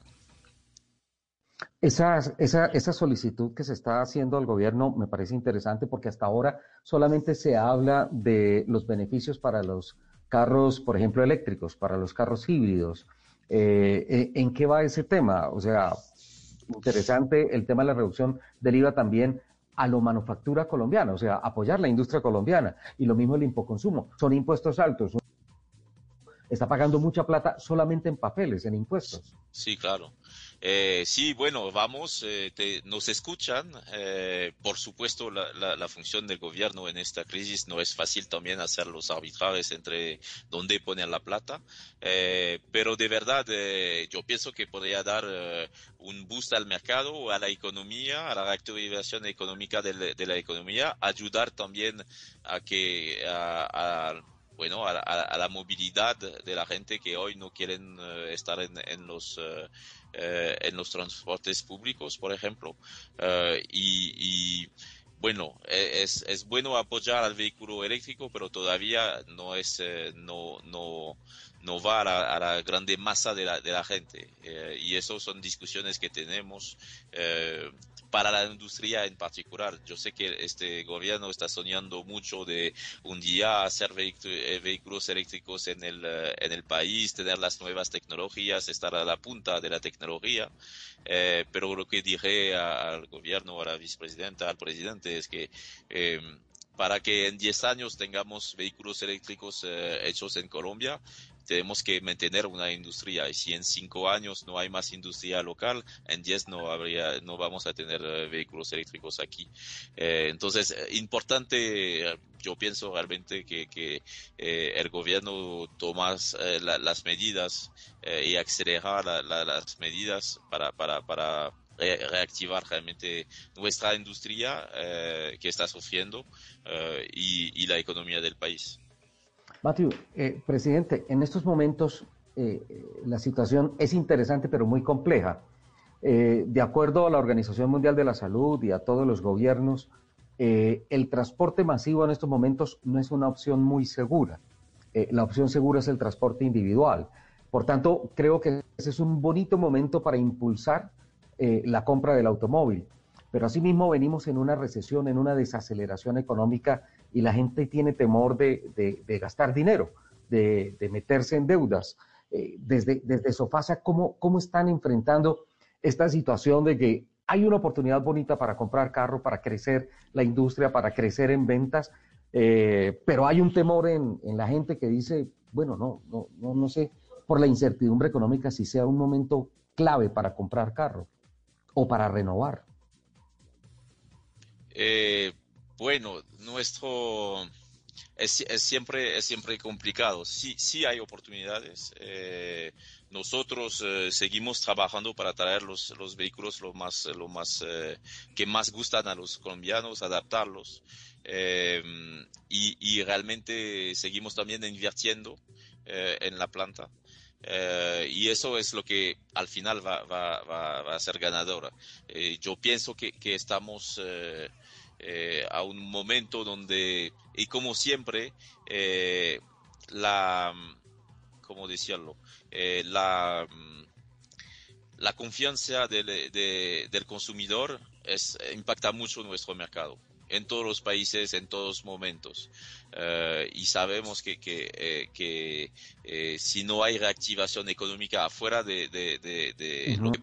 Esa, esa, esa, solicitud que se está haciendo al gobierno me parece interesante porque hasta ahora solamente se habla de los beneficios para los carros, por ejemplo, eléctricos, para los carros híbridos. ¿En qué va ese tema? O sea, interesante el tema de la reducción del IVA también a lo manufactura colombiana, o sea, apoyar la industria colombiana. Y lo mismo el impoconsumo. Son impuestos altos. Está pagando mucha plata solamente en papeles, en impuestos. Sí, claro. Eh, sí, bueno, vamos, eh, nos escuchan. Eh, por supuesto, la, función del gobierno en esta crisis no es fácil también hacer los arbitrajes entre dónde poner la plata, pero de verdad yo pienso que podría dar un boost al mercado, a la economía, a la reactivación económica de, la economía, ayudar también a que a, bueno, a, la movilidad de la gente que hoy no quieren estar en, en los eh, en los transportes públicos, por ejemplo. Eh, y, bueno, e, es, es, bueno apoyar al vehículo eléctrico, pero todavía no es, eh, no, no, no va a la, grande masa de la, de la gente. y eso son discusiones que tenemos para la industria en particular. Yo sé que este gobierno está soñando mucho de un día hacer eh, vehículos eléctricos en el, eh, en el país, tener las nuevas tecnologías, estar a la punta de la tecnología. Eh, pero lo que dije al gobierno, a la vicepresidenta, al presidente, es que para que en 10 años tengamos vehículos eléctricos hechos en Colombia, tenemos que mantener una industria y si en cinco años no hay más industria local, en diez no habría, no vamos a tener eh, vehículos eléctricos aquí. Eh, entonces, eh, importante, yo pienso realmente que, que el gobierno toma las medidas y acelera las medidas para, para, para reactivar realmente nuestra industria que está sufriendo y la economía del país. Matthew, eh, presidente, en estos momentos eh, la situación es interesante pero muy compleja. Eh, de acuerdo a la Organización Mundial de la Salud y a todos los gobiernos, el transporte masivo en estos momentos no es una opción muy segura. la opción segura es el transporte individual. Por tanto, creo que ese es un bonito momento para impulsar la compra del automóvil. Pero asimismo venimos en una recesión, en una desaceleración económica y la gente tiene temor de, gastar dinero, de, meterse en deudas. Eh, desde, desde Sofasa, ¿cómo, ¿cómo están enfrentando esta situación de que hay una oportunidad bonita para comprar carro, para crecer la industria, para crecer en ventas, eh, pero hay un temor en, la gente que dice, bueno, no, no, no, no sé, por la incertidumbre económica, si sea un momento clave para comprar carro o para renovar. Eh, bueno, nuestro es, siempre es siempre complicado. Sí, sí hay oportunidades. Eh, nosotros eh, seguimos trabajando para traer los, los vehículos lo más lo más eh, que más gustan a los colombianos, adaptarlos y, y, realmente seguimos también invirtiendo en la planta. y eso es lo que al final va, va, va, a ser ganadora. yo pienso que, que estamos a un momento donde, y como siempre, eh, la, ¿cómo decirlo? Eh, la, la confianza del, del consumidor es, impacta mucho nuestro mercado en todos los países, en todos momentos. y sabemos que, que, que si no hay reactivación económica afuera de, de, de, lo que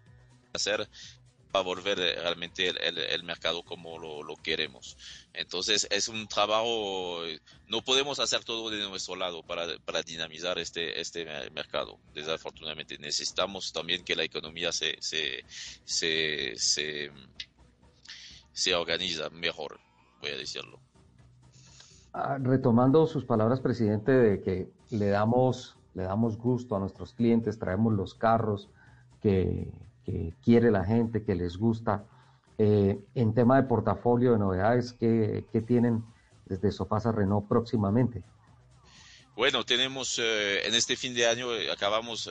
hacer, para volver eh, realmente el, mercado como lo, queremos. Entonces es un trabajo, no podemos hacer todo de nuestro lado para, para dinamizar este, este mercado, desafortunadamente. Necesitamos también que la economía se, se, se, se, se organiza mejor, voy a decirlo. Ah, retomando sus palabras, presidente, de que le damos, le damos gusto a nuestros clientes, traemos los carros que que quiere la gente, que les gusta. Eh, en tema de portafolio de novedades, ¿qué, tienen desde Sofasa Renault próximamente? Bueno, tenemos eh, en este fin de año, eh, acabamos,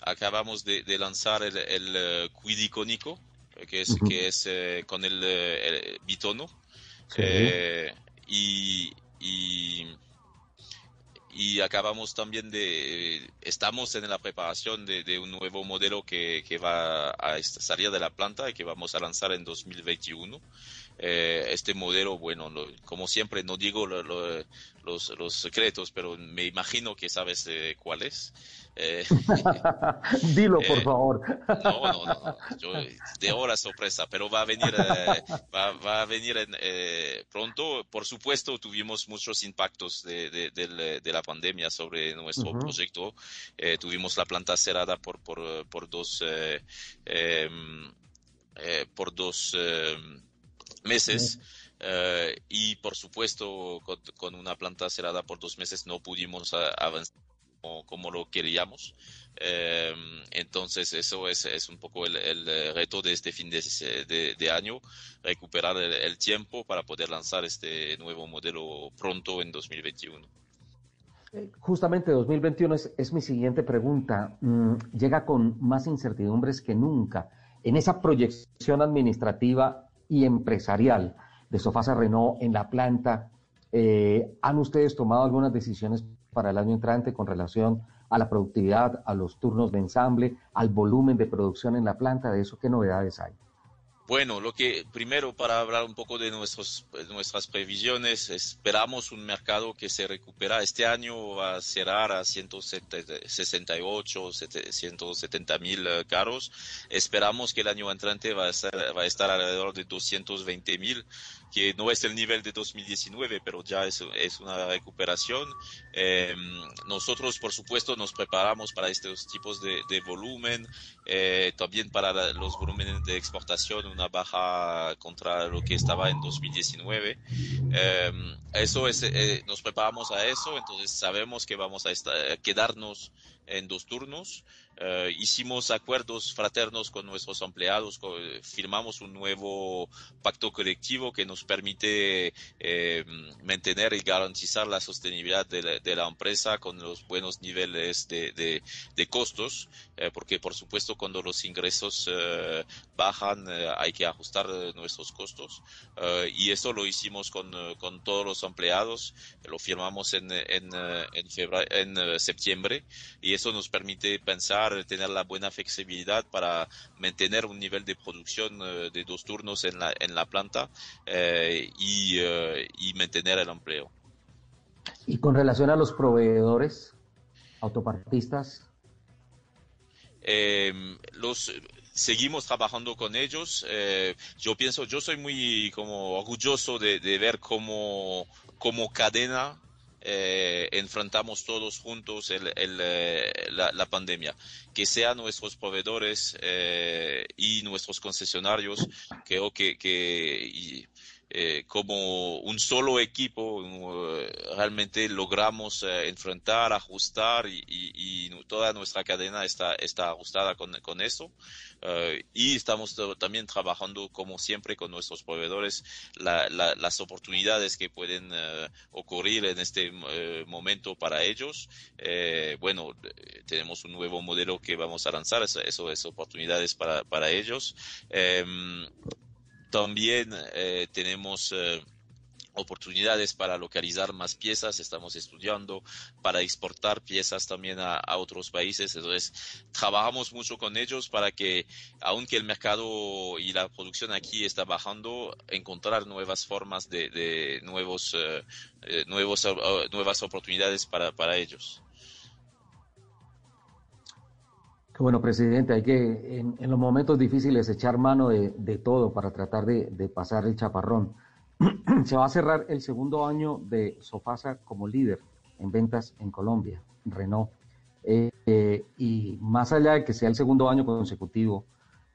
acabamos de, lanzar el, el Quid icónico, que es, que es con el, bitono. y, y y acabamos también de, estamos en la preparación de, un nuevo modelo que, que, va a salir de la planta y que vamos a lanzar en 2021. Eh, este modelo, bueno, como siempre no digo los, los, secretos, pero me imagino que sabes eh, cuál es. Eh, <laughs> Dilo, por favor. No, no, no, de hora sorpresa, pero va a venir, va, va, a venir pronto. Por supuesto, tuvimos muchos impactos de, de, de la pandemia sobre nuestro proyecto. tuvimos la planta cerrada por, por, por dos, em, por dos em, meses. Eh, y por supuesto, con, una planta cerrada por dos meses no pudimos avanzar como, lo queríamos. Eh, entonces, eso es, es, un poco el, el, reto de este fin de, año, recuperar el, tiempo para poder lanzar este nuevo modelo pronto en 2021. Eh, justamente 2021 es, es mi siguiente pregunta. Mm, llega con más incertidumbres que nunca. En esa proyección administrativa y empresarial de Sofasa Renault en la planta. Eh, ¿Han ustedes tomado algunas decisiones para el año entrante con relación a la productividad, a los turnos de ensamble, al volumen de producción en la planta? ¿De eso qué novedades hay? Bueno, lo que primero para hablar un poco de nuestros, nuestras previsiones, esperamos un mercado que se recupera. Este año va a cerrar a 168, 170 mil eh, carros. Esperamos que el año entrante va a, va a estar alrededor de 220 mil que no es el nivel de 2019, pero ya es, es una recuperación. Eh, nosotros, por supuesto, nos preparamos para estos tipos de, de volumen, eh, también para los volúmenes de exportación, una baja contra lo que estaba en 2019. Eh, eso es, eh, nos preparamos a eso, entonces sabemos que vamos a estar, quedarnos en dos turnos. Uh, hicimos acuerdos fraternos con nuestros empleados, firmamos un nuevo pacto colectivo que nos permite eh, mantener y garantizar la sostenibilidad de la, de la, empresa con los buenos niveles de, de, de costos, eh, porque por supuesto cuando los ingresos uh, bajan hay que ajustar nuestros costos y eso lo hicimos con, con, todos los empleados, lo firmamos en, en, en, febrero, en septiembre y eso nos permite pensar tener la buena flexibilidad para mantener un nivel de producción de dos turnos en la, en la planta eh, y, y, mantener el empleo. Y con relación a los proveedores, autopartistas. Eh, los seguimos trabajando con ellos. Eh, yo pienso, yo soy muy como orgulloso de, de ver cómo, como cadena eh, enfrentamos todos juntos el, el, eh, la, la, pandemia. Que sean nuestros proveedores eh, y nuestros concesionarios, creo que, que y, eh, como un solo equipo uh, realmente logramos eh, enfrentar, ajustar y, toda nuestra cadena está, está ajustada con, con eso. Y estamos también trabajando como siempre con nuestros proveedores la, la, las oportunidades que pueden ocurrir en este momento para ellos. Eh, bueno, tenemos un nuevo modelo que vamos a lanzar, eso es oportunidades para, para ellos. Em, también eh, tenemos eh, oportunidades para localizar más piezas, estamos estudiando para exportar piezas también a, otros países. Entonces, trabajamos mucho con ellos para que, aunque el mercado y la producción aquí está bajando, encontrar nuevas formas de, de nuevos, eh, eh nuevos, uh, nuevas oportunidades para, para ellos. Bueno, presidente, hay que en, los momentos difíciles echar mano de, todo para tratar de, pasar el chaparrón. <clears throat> Se va a cerrar el segundo año de Sofasa como líder en ventas en Colombia, Renault. Eh, eh, y más allá de que sea el segundo año consecutivo,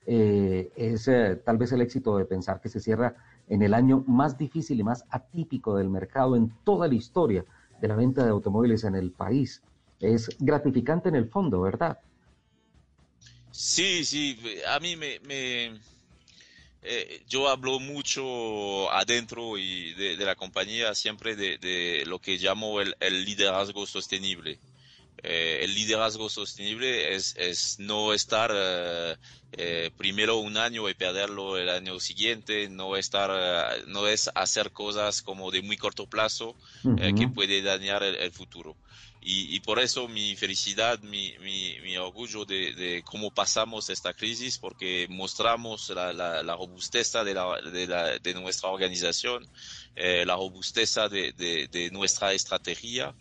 eh, es tal vez el éxito de pensar que se cierra en el año más difícil y más atípico del mercado en toda la historia de la venta de automóviles en el país. Es gratificante en el fondo, ¿verdad? Sí, sí, a mí me, me eh, yo hablo mucho adentro y de, de la compañía siempre de, de, lo que llamo el, el liderazgo sostenible. Eh, el liderazgo sostenible es, es no estar eh, eh, primero un año y perderlo el año siguiente, no estar, no es hacer cosas como de muy corto plazo uh -huh. que puede dañar el, el futuro. Y, por eso mi felicidad, mi, mi, orgullo de, cómo pasamos esta crisis, porque mostramos la, la, robusteza de, la, de, nuestra organización, eh, la robusteza de, nuestra estrategia.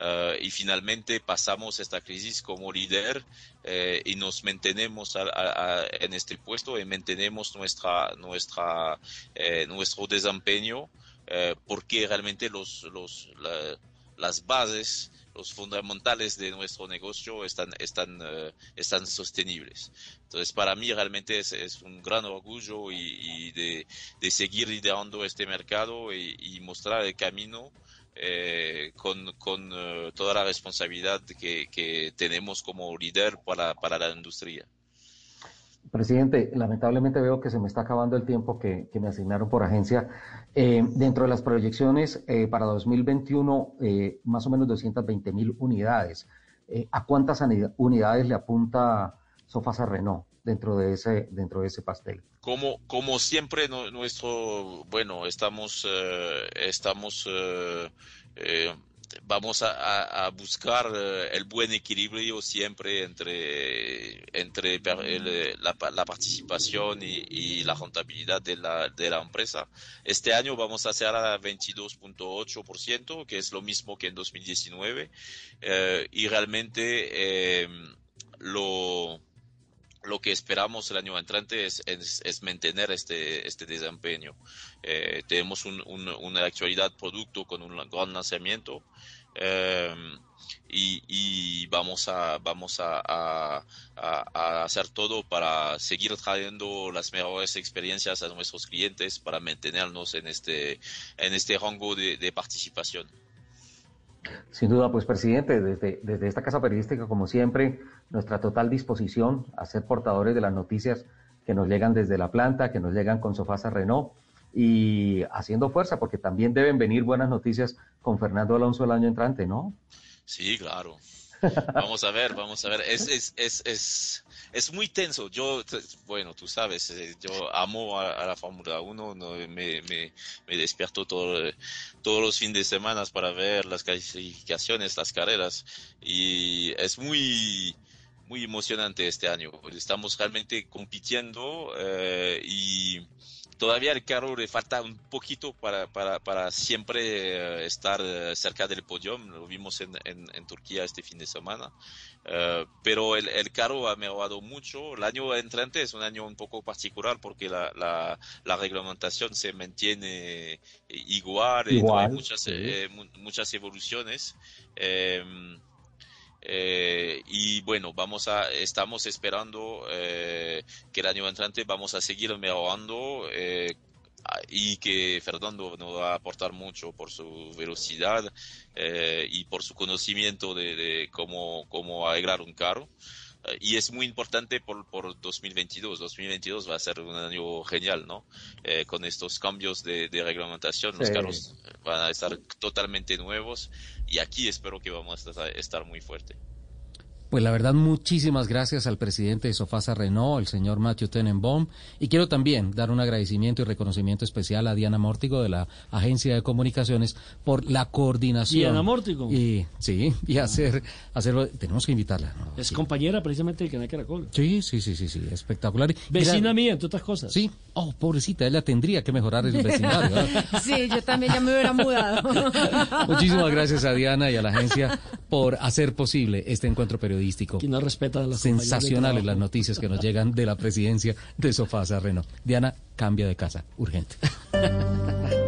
Uh, y finalmente pasamos esta crisis como líder eh, y nos mantenemos a, a, en este puesto y mantenemos nuestra, nuestra, eh, nuestro desempeño eh, porque realmente los, los, la, las bases los fundamentales de nuestro negocio están, están, uh, están sostenibles. Entonces, para mí realmente es, un gran orgullo y, de, de, seguir liderando este mercado y, mostrar el camino eh, con, con uh, toda la responsabilidad que, que, tenemos como líder para, para la industria. Presidente, lamentablemente veo que se me está acabando el tiempo que, me asignaron por agencia. Eh, dentro de las proyecciones eh, para 2021, eh, más o menos 220 mil unidades. Eh, ¿A cuántas unidades le apunta Sofasa Renault dentro de ese, dentro de ese pastel? Como, como siempre, no, nuestro, bueno, estamos, eh, estamos vamos a, buscar eh, el buen equilibrio siempre entre, entre la, participación y, la rentabilidad de la, de la empresa. Este año vamos a hacer a 22.8%, que es lo mismo que en 2019, eh, y realmente eh, lo lo que esperamos el año entrante es, es, mantener este, este desempeño. tenemos un, una actualidad producto con un gran lanzamiento Em, y, vamos a vamos a, hacer todo para seguir trayendo las mejores experiencias a nuestros clientes para mantenernos en este en este rango de, participación. Sin duda, pues presidente, desde, desde esta casa periodística, como siempre, nuestra total disposición a ser portadores de las noticias que nos llegan desde la planta, que nos llegan con Sofasa Renault y haciendo fuerza, porque también deben venir buenas noticias con Fernando Alonso el año entrante, ¿no? Sí, claro. Vamos a ver, vamos a ver. Es, es, es, es, es muy tenso. Yo, bueno, tú sabes, eh, yo amo a, la Fórmula 1, me, me, me, despierto todo, todos los fines de semana para ver las calificaciones, las carreras, y es muy, muy emocionante este año. Estamos realmente compitiendo eh, y todavía al carro le falta un poquito para, para, para siempre eh, estar eh, cerca del podio. Lo vimos en, en, Turquía este fin de semana. Eh, pero el, el, carro ha mejorado mucho. El año entrante es un año un poco particular porque la, la, la reglamentación se mantiene igual, igual hay muchas, muchas evoluciones. Eh, y bueno, vamos a, estamos esperando eh, que el año entrante vamos a seguir mejorando eh, y que Fernando nos va a aportar mucho por su velocidad y por su conocimiento de, de cómo, cómo arreglar un carro y es muy importante por, por 2022. 2022 va a ser un año genial, ¿no? con estos cambios de, de reglamentación, los carros van a estar totalmente nuevos y aquí espero que vamos a estar muy fuerte. Pues la verdad, muchísimas gracias al presidente de Sofasa Renault, el señor Matthew Tenenbaum. Y quiero también dar un agradecimiento y reconocimiento especial a Diana Mórtigo de la Agencia de Comunicaciones por la coordinación. Diana Mórtigo. Y, sí, y hacer, hacerlo. Tenemos que invitarla. Es compañera precisamente del canal Caracol. Sí, sí, sí, sí, sí, espectacular. Vecina mía, entre otras cosas. Sí. Oh, pobrecita, ella tendría que mejorar el vecindario. <laughs> sí, yo también ya me hubiera mudado. <laughs> Muchísimas gracias a Diana y a la agencia por hacer posible este encuentro periodístico no respeta las Sensacionales las noticias que nos llegan de la presidencia de Sofasa Reno. Diana, cambia de casa, urgente. <laughs>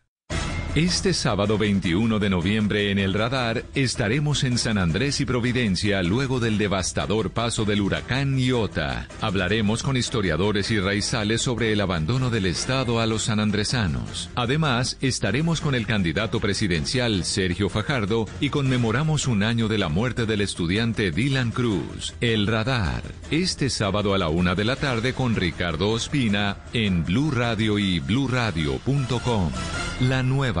Este sábado 21 de noviembre en el radar estaremos en San Andrés y Providencia luego del devastador paso del huracán Iota. Hablaremos con historiadores y raizales sobre el abandono del Estado a los sanandresanos. Además, estaremos con el candidato presidencial Sergio Fajardo y conmemoramos un año de la muerte del estudiante Dylan Cruz. El radar, este sábado a la una de la tarde con Ricardo Ospina en Blue Radio y bluradio.com. La nueva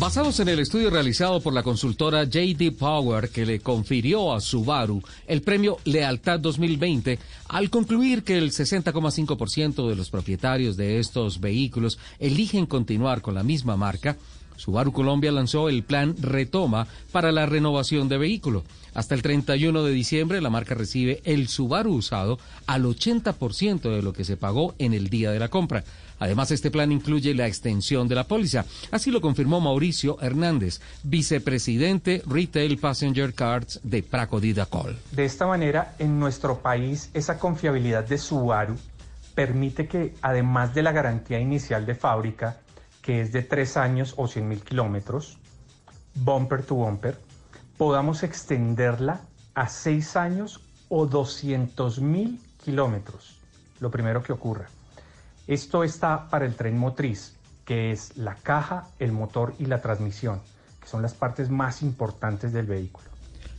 Basados en el estudio realizado por la consultora JD Power que le confirió a Subaru el premio Lealtad 2020, al concluir que el 60,5% de los propietarios de estos vehículos eligen continuar con la misma marca, Subaru Colombia lanzó el plan Retoma para la renovación de vehículo. Hasta el 31 de diciembre la marca recibe el Subaru usado al 80% de lo que se pagó en el día de la compra. Además, este plan incluye la extensión de la póliza. Así lo confirmó Mauricio Hernández, vicepresidente Retail Passenger Cards de Praco Didacol. De esta manera, en nuestro país, esa confiabilidad de Subaru permite que, además de la garantía inicial de fábrica, que es de tres años o 100 mil kilómetros, bumper to bumper, podamos extenderla a seis años o 200 mil kilómetros, lo primero que ocurra. Esto está para el tren motriz, que es la caja, el motor y la transmisión, que son las partes más importantes del vehículo.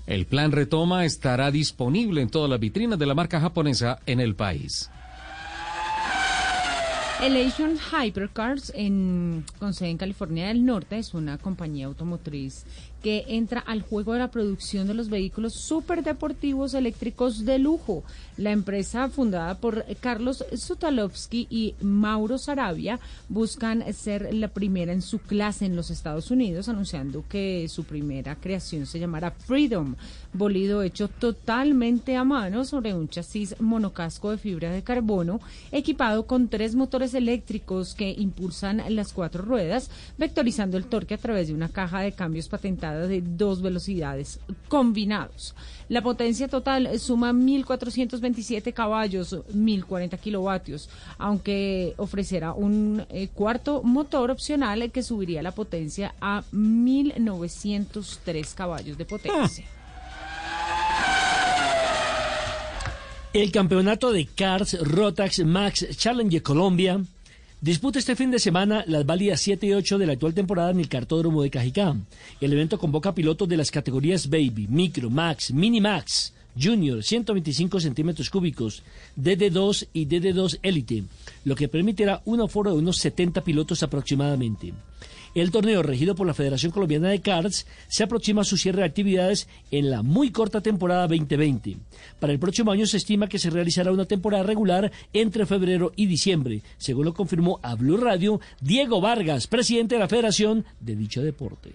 El plan Retoma estará disponible en todas las vitrinas de la marca japonesa en el país. Elation Hypercars, en, con sede en California del Norte, es una compañía automotriz que entra al juego de la producción de los vehículos superdeportivos eléctricos de lujo. La empresa fundada por Carlos Sutalovsky y Mauro Sarabia buscan ser la primera en su clase en los Estados Unidos, anunciando que su primera creación se llamará Freedom, bolido hecho totalmente a mano sobre un chasis monocasco de fibra de carbono, equipado con tres motores eléctricos que impulsan las cuatro ruedas, vectorizando el torque a través de una caja de cambios patentada de dos velocidades combinados. La potencia total suma 1.427 caballos, 1.040 kilovatios, aunque ofrecerá un eh, cuarto motor opcional que subiría la potencia a 1.903 caballos de potencia. El campeonato de Cars Rotax Max Challenge Colombia Disputa este fin de semana las válidas 7 y 8 de la actual temporada en el cartódromo de Cajicá. El evento convoca pilotos de las categorías Baby, Micro, Max, Mini Max, Junior, 125 centímetros cúbicos, DD2 y DD2 Elite, lo que permitirá un aforo de unos 70 pilotos aproximadamente. El torneo regido por la Federación Colombiana de Cards se aproxima a su cierre de actividades en la muy corta temporada 2020. Para el próximo año se estima que se realizará una temporada regular entre febrero y diciembre, según lo confirmó a Blue Radio Diego Vargas, presidente de la Federación de dicho deporte.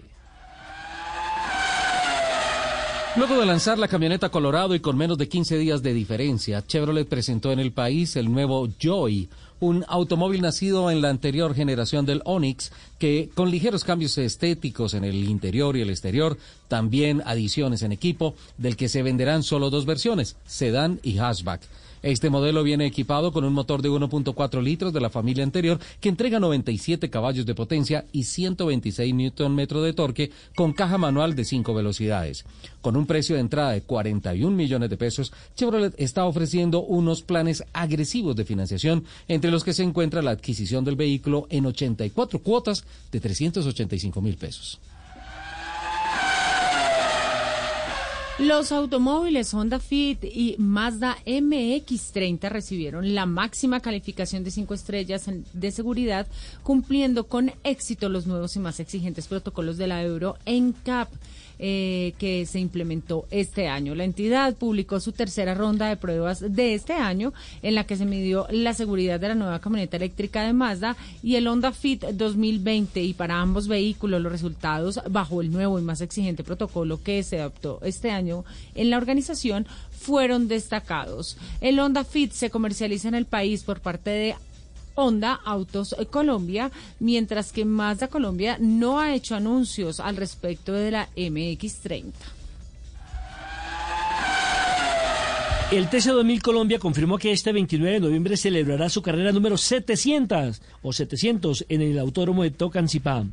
Luego de lanzar la camioneta Colorado y con menos de 15 días de diferencia, Chevrolet presentó en el país el nuevo Joy, un automóvil nacido en la anterior generación del Onix, que con ligeros cambios estéticos en el interior y el exterior, también adiciones en equipo, del que se venderán solo dos versiones, sedán y hatchback. Este modelo viene equipado con un motor de 1.4 litros de la familia anterior que entrega 97 caballos de potencia y 126 Nm de torque con caja manual de 5 velocidades. Con un precio de entrada de 41 millones de pesos, Chevrolet está ofreciendo unos planes agresivos de financiación entre los que se encuentra la adquisición del vehículo en 84 cuotas de 385 mil pesos. Los automóviles Honda Fit y Mazda MX30 recibieron la máxima calificación de cinco estrellas de seguridad, cumpliendo con éxito los nuevos y más exigentes protocolos de la Euro NCAP. Eh, que se implementó este año. La entidad publicó su tercera ronda de pruebas de este año en la que se midió la seguridad de la nueva camioneta eléctrica de Mazda y el Honda Fit 2020 y para ambos vehículos los resultados bajo el nuevo y más exigente protocolo que se adoptó este año en la organización fueron destacados. El Honda Fit se comercializa en el país por parte de Honda Autos Colombia, mientras que Mazda Colombia no ha hecho anuncios al respecto de la MX30. El TC2000 Colombia confirmó que este 29 de noviembre celebrará su carrera número 700 o 700 en el Autódromo de Tocancipá.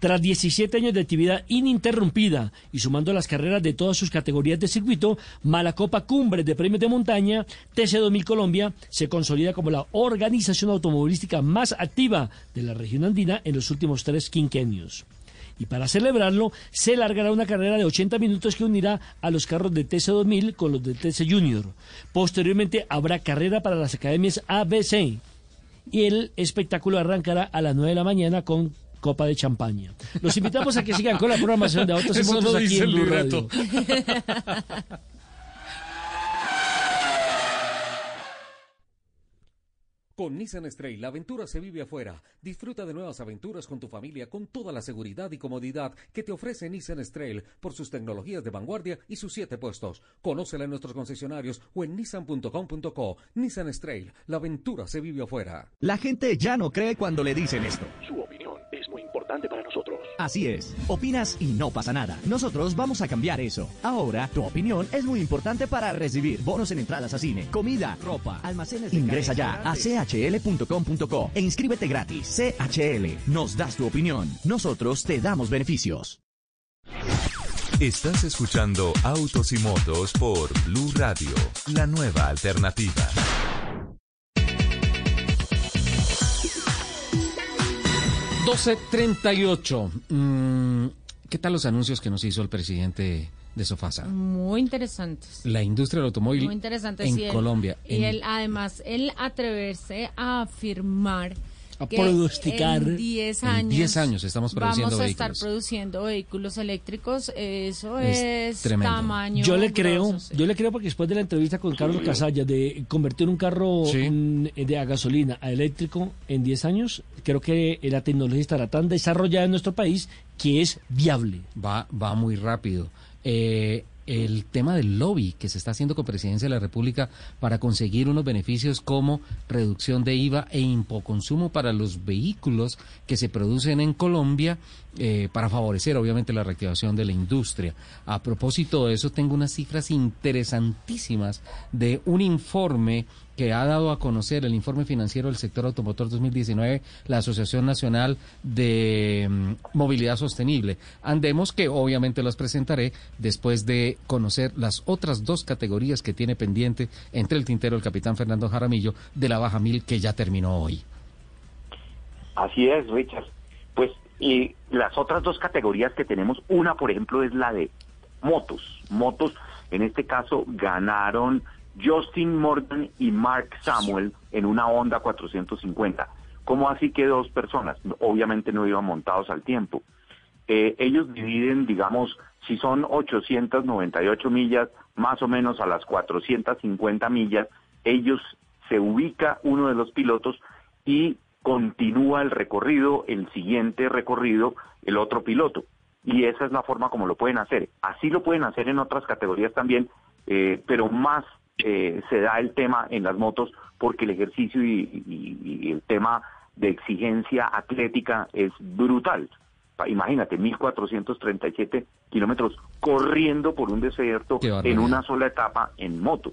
Tras 17 años de actividad ininterrumpida y sumando las carreras de todas sus categorías de circuito, Malacopa Cumbre de Premios de Montaña, TC2000 Colombia se consolida como la organización automovilística más activa de la región andina en los últimos tres quinquenios y para celebrarlo se largará una carrera de 80 minutos que unirá a los carros de TC2000 con los de TC Junior. Posteriormente habrá carrera para las academias ABC y el espectáculo arrancará a las 9 de la mañana con copa de champaña. Los invitamos a que sigan con la programación de Autos y Motos aquí en Blue Radio. <laughs> Con Nissan Stray, la aventura se vive afuera. Disfruta de nuevas aventuras con tu familia con toda la seguridad y comodidad que te ofrece Nissan Stray por sus tecnologías de vanguardia y sus siete puestos. Conócela en nuestros concesionarios o en nissan.com.co. Nissan Stray, la aventura se vive afuera. La gente ya no cree cuando le dicen esto. Importante para nosotros. Así es. Opinas y no pasa nada. Nosotros vamos a cambiar eso. Ahora, tu opinión es muy importante para recibir bonos en entradas a cine, comida, ropa, almacenes. Ingresa ya a chl.com.co e inscríbete gratis. CHL, nos das tu opinión. Nosotros te damos beneficios. Estás escuchando Autos y Motos por Blue Radio, la nueva alternativa. ...12.38... Mm, ¿Qué tal los anuncios que nos hizo el presidente de Sofasa? Muy interesantes. La industria del automóvil Muy interesantes. en él- Colombia. Y él, además, él atreverse a afirmar A que pronosticar. en 10 En años, 10 años estamos produciendo vamos a vehículos. estar produciendo vehículos eléctricos. Eso Es es, tremendo. tamaño. Yo le creo, grosso, sí. yo le creo porque después de la entrevista con Carlos Casalla de convertir un carro mm, de a gasolina a eléctrico en 10 años, creo que la tecnología estará tan desarrollada en nuestro país que es viable. Va, va muy rápido. Eh, el tema del lobby que se está haciendo con Presidencia de la República para conseguir unos beneficios como reducción de IVA e impoconsumo para los vehículos que se producen en Colombia eh, para favorecer obviamente la reactivación de la industria. A propósito de eso, tengo unas cifras interesantísimas de un informe que ha dado a conocer el informe financiero del sector automotor 2019, la Asociación Nacional de mm, Movilidad Sostenible. Andemos que obviamente las presentaré después de conocer las otras dos categorías que tiene pendiente entre el tintero el capitán Fernando Jaramillo de la Baja Mil que ya terminó hoy. Así es, Richard. Pues y las otras dos categorías que tenemos, una por ejemplo es la de motos. Motos, en este caso, ganaron Justin Morgan y Mark Samuel en una Honda 450. ¿Cómo así que dos personas? Obviamente no iban montados al tiempo. Eh, ellos dividen, digamos, si son 898 millas, más o menos a las 450 millas, ellos se ubica uno de los pilotos y continúa el recorrido, el siguiente recorrido, el otro piloto. Y esa es la forma como lo pueden hacer. Así lo pueden hacer en otras categorías también, eh, pero más eh, se da el tema en las motos porque el ejercicio y, y- y el tema de exigencia atlética es brutal. Imagínate, 1.437 kilómetros corriendo por un desierto en una sola etapa en moto.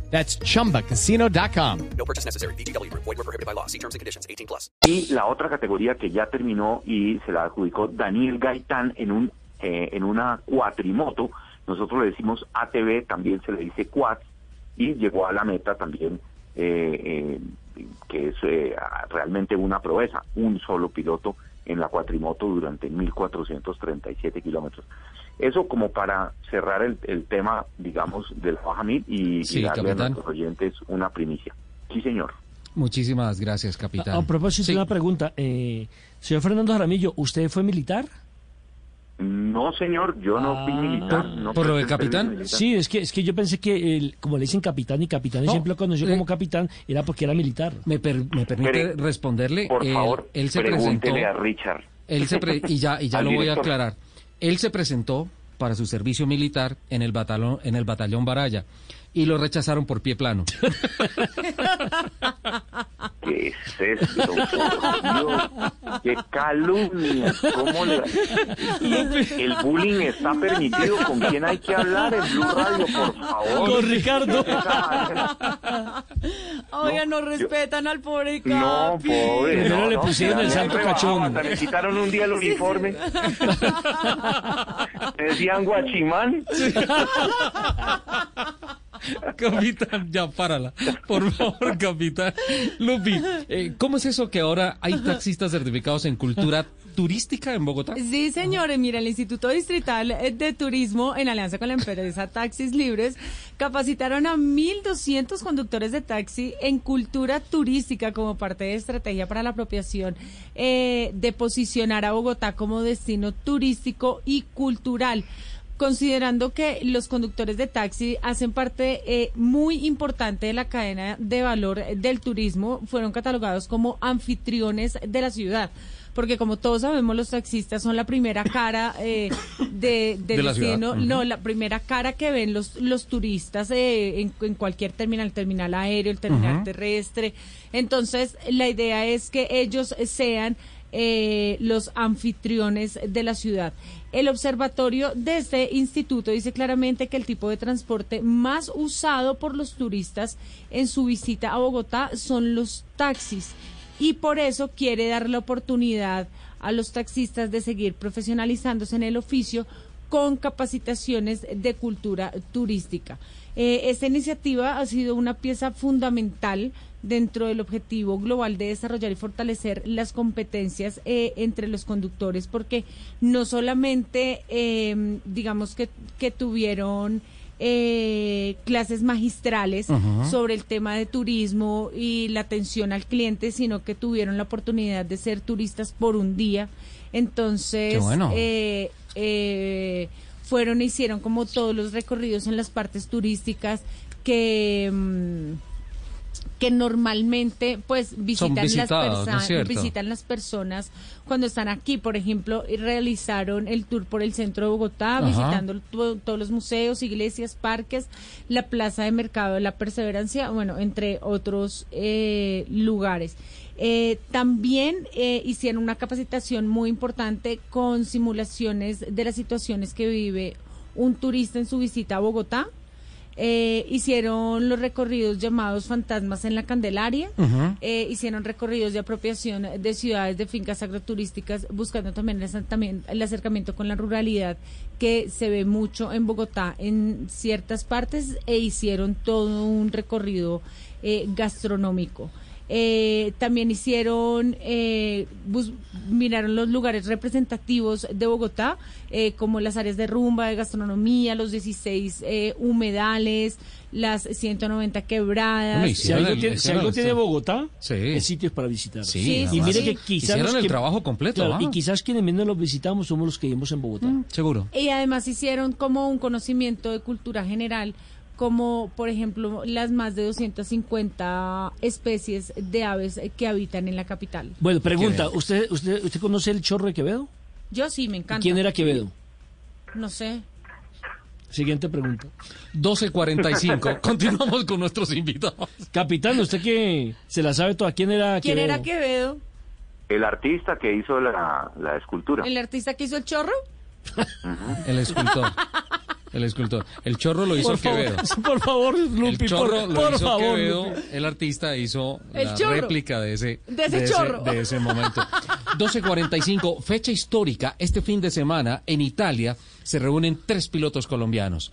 That's chumbacasino.com. No purchase necessary. VGW Group. Void were prohibited by law. See terms and conditions. 18 plus. Y la otra categoría que ya terminó y se la adjudicó Daniel Gaitán en un eh, en una cuatrimoto, nosotros le decimos ATV, también se le dice quad, y llegó a la meta también, eh, eh, que es eh, realmente una proeza, un solo piloto en la cuatrimoto durante 1.437 kilómetros. Eso como para cerrar el, el tema, digamos, del Baja Mil y, y Sí, darle capitán. a nuestros oyentes una primicia. Sí, señor. Muchísimas gracias, capitán. A, a propósito, una pregunta. Eh, señor Fernando Jaramillo, ¿usted fue militar? No, señor, yo no fui militar. no ¿por lo de capitán? militar. Sí, es que, es que yo pensé que, el- como le dicen capitán y capitán, y No, siempre lo conoció eh, como capitán, era porque era militar. ¿Me, per- me permite responderle? Por Él- favor, él se presentó. pregúntele a Richard. Él se pre- y ya, y ya lo voy a aclarar. Él se presentó para su servicio militar en el batallón, en el batallón Baraya y lo rechazaron por pie plano. <laughs> ¿Qué es esto? Por Dios, ¡Qué calumnia! ¿Cómo le... El bullying está permitido. ¿Con quién hay que hablar en Blue Radio, por favor? Con Ricardo. Oiga, no, respetan al pobre No, Capi. pobre. Primero no, le no, pusieron me el santo cachón. hasta me quitaron un día el uniforme. <laughs> Me decían guachimán. <laughs> capitán, ya párala. Por favor, capitán. Lupi, eh, ¿cómo es eso que ahora hay taxistas certificados en cultura turística en Bogotá? Sí, señores, mira, el Instituto Distrital de Turismo, en alianza con la empresa Taxis Libres, capacitaron a 1.200 conductores de taxi en cultura turística como parte de estrategia para la apropiación eh, de posicionar a Bogotá como destino turístico y cultural considerando que los conductores de taxi hacen parte eh, muy importante de la cadena de valor del turismo, fueron catalogados como anfitriones de la ciudad porque como todos sabemos los taxistas son la primera cara eh, de, <coughs> del destino, no, la primera cara que ven los, los turistas eh, en, cualquier terminal, terminal aéreo, el terminal terrestre. Entonces, la idea es que ellos sean eh, los anfitriones de la ciudad. El observatorio de este instituto dice claramente que el tipo de transporte más usado por los turistas en su visita a Bogotá son los taxis. Y por eso quiere dar la oportunidad a los taxistas de seguir profesionalizándose en el oficio con capacitaciones de cultura turística. Eh, esta iniciativa ha sido una pieza fundamental dentro del objetivo global de desarrollar y fortalecer las competencias eh, entre los conductores, porque no solamente, eh, digamos que, que tuvieron eh, clases magistrales sobre el tema de turismo y la atención al cliente, sino que tuvieron la oportunidad de ser turistas por un día. Entonces, eh, eh, fueron e hicieron como todos los recorridos en las partes turísticas que... Mm, que normalmente pues visitan las personas visitan las personas cuando están aquí. Por ejemplo realizaron el tour por el centro de Bogotá visitando todos los museos iglesias parques la plaza de mercado de la perseverancia bueno entre otros eh, lugares eh, también eh, hicieron una capacitación muy importante con simulaciones de las situaciones que vive un turista en su visita a Bogotá. Eh, hicieron los recorridos llamados Fantasmas en la Candelaria, eh, hicieron recorridos de apropiación de ciudades, de fincas agroturísticas, buscando también el, acercamiento con la ruralidad que se ve mucho en Bogotá en ciertas partes e hicieron todo un recorrido eh, gastronómico. Eh, también hicieron, eh, miraron los lugares representativos de Bogotá, eh, como las áreas de rumba, de gastronomía, los 16 eh, humedales, las 190 quebradas. si algo, tiene, Bogotá, es sitios para visitar. Sí, y mire que quizás hicieron el trabajo completo. y quizás quienes menos los visitamos somos los que vivimos en Bogotá. Mm. Seguro. Y además hicieron como un conocimiento de cultura general como por ejemplo las más de 250 especies de aves que habitan en la capital. Bueno, pregunta, ¿usted, usted, usted conoce el chorro de Quevedo? Yo sí, me encanta. ¿Quién era Quevedo? No sé. Siguiente pregunta. 12.45. <laughs> Continuamos con nuestros invitados. Capitán, usted que se la sabe toda, ¿quién era ¿Quién era Quevedo? El artista que hizo la, la escultura. ¿El artista que hizo el chorro? El escultor. <laughs> El escultor. El chorro lo hizo Quevedo. <laughs> por favor, Lupi, el chorro por, lo hizo favor, Quevedo. El artista hizo la réplica de ese, de ese chorro. de ese momento. 12.45, fecha histórica. Este fin de semana en Italia se reúnen tres pilotos colombianos.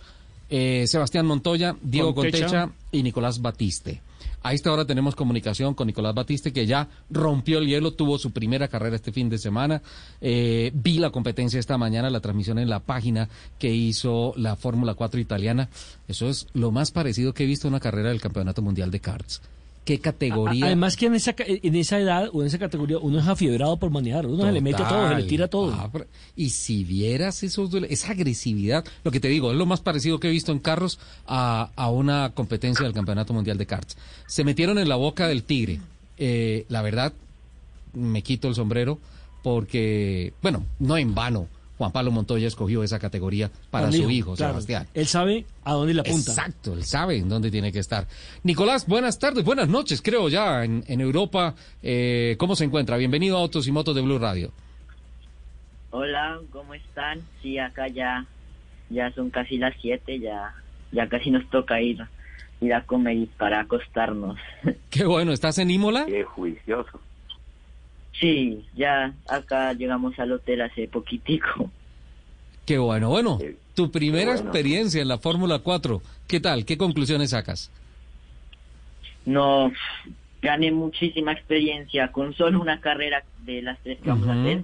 Eh, Sebastián Montoya, Diego Contecha y Nicolás Batiste. A esta hora tenemos comunicación con Nicolás Batiste, que ya rompió el hielo, tuvo su primera carrera este fin de semana. Eh, vi la competencia esta mañana, la transmisión en la página que hizo la Fórmula 4 italiana. Eso es lo más parecido que he visto a una carrera del Campeonato Mundial de Karts qué categoría. Además que en esa, en esa edad o en esa categoría uno es afiebrado por manejar, uno se le mete todo, se le tira todo. Ah, y si vieras esos, esa agresividad, lo que te digo, es lo más parecido que he visto en carros a, a una competencia del Campeonato Mundial de Karts. Se metieron en la boca del tigre. Eh, la verdad, me quito el sombrero porque, bueno, no en vano Juan Pablo Montoya escogió esa categoría para su hijo, Sebastián. Él sabe a dónde le apunta. Exacto, él sabe en dónde tiene que estar. Nicolás, buenas tardes, buenas noches, creo ya en, Europa. Eh, ¿Cómo se encuentra? Bienvenido a Autos y Motos de Blue Radio. Hola, ¿cómo están? Sí, acá ya, ya son casi las 7, ya, ya casi nos toca ir, ir a comer y para acostarnos. <laughs> Qué bueno, ¿estás en Imola? Qué juicioso. Sí, ya acá llegamos al hotel hace poquitico. Qué bueno, bueno. Tu primera experiencia en la Fórmula 4, ¿qué tal? ¿Qué conclusiones sacas? No, gané muchísima experiencia con solo una carrera de las tres que vamos a hacer,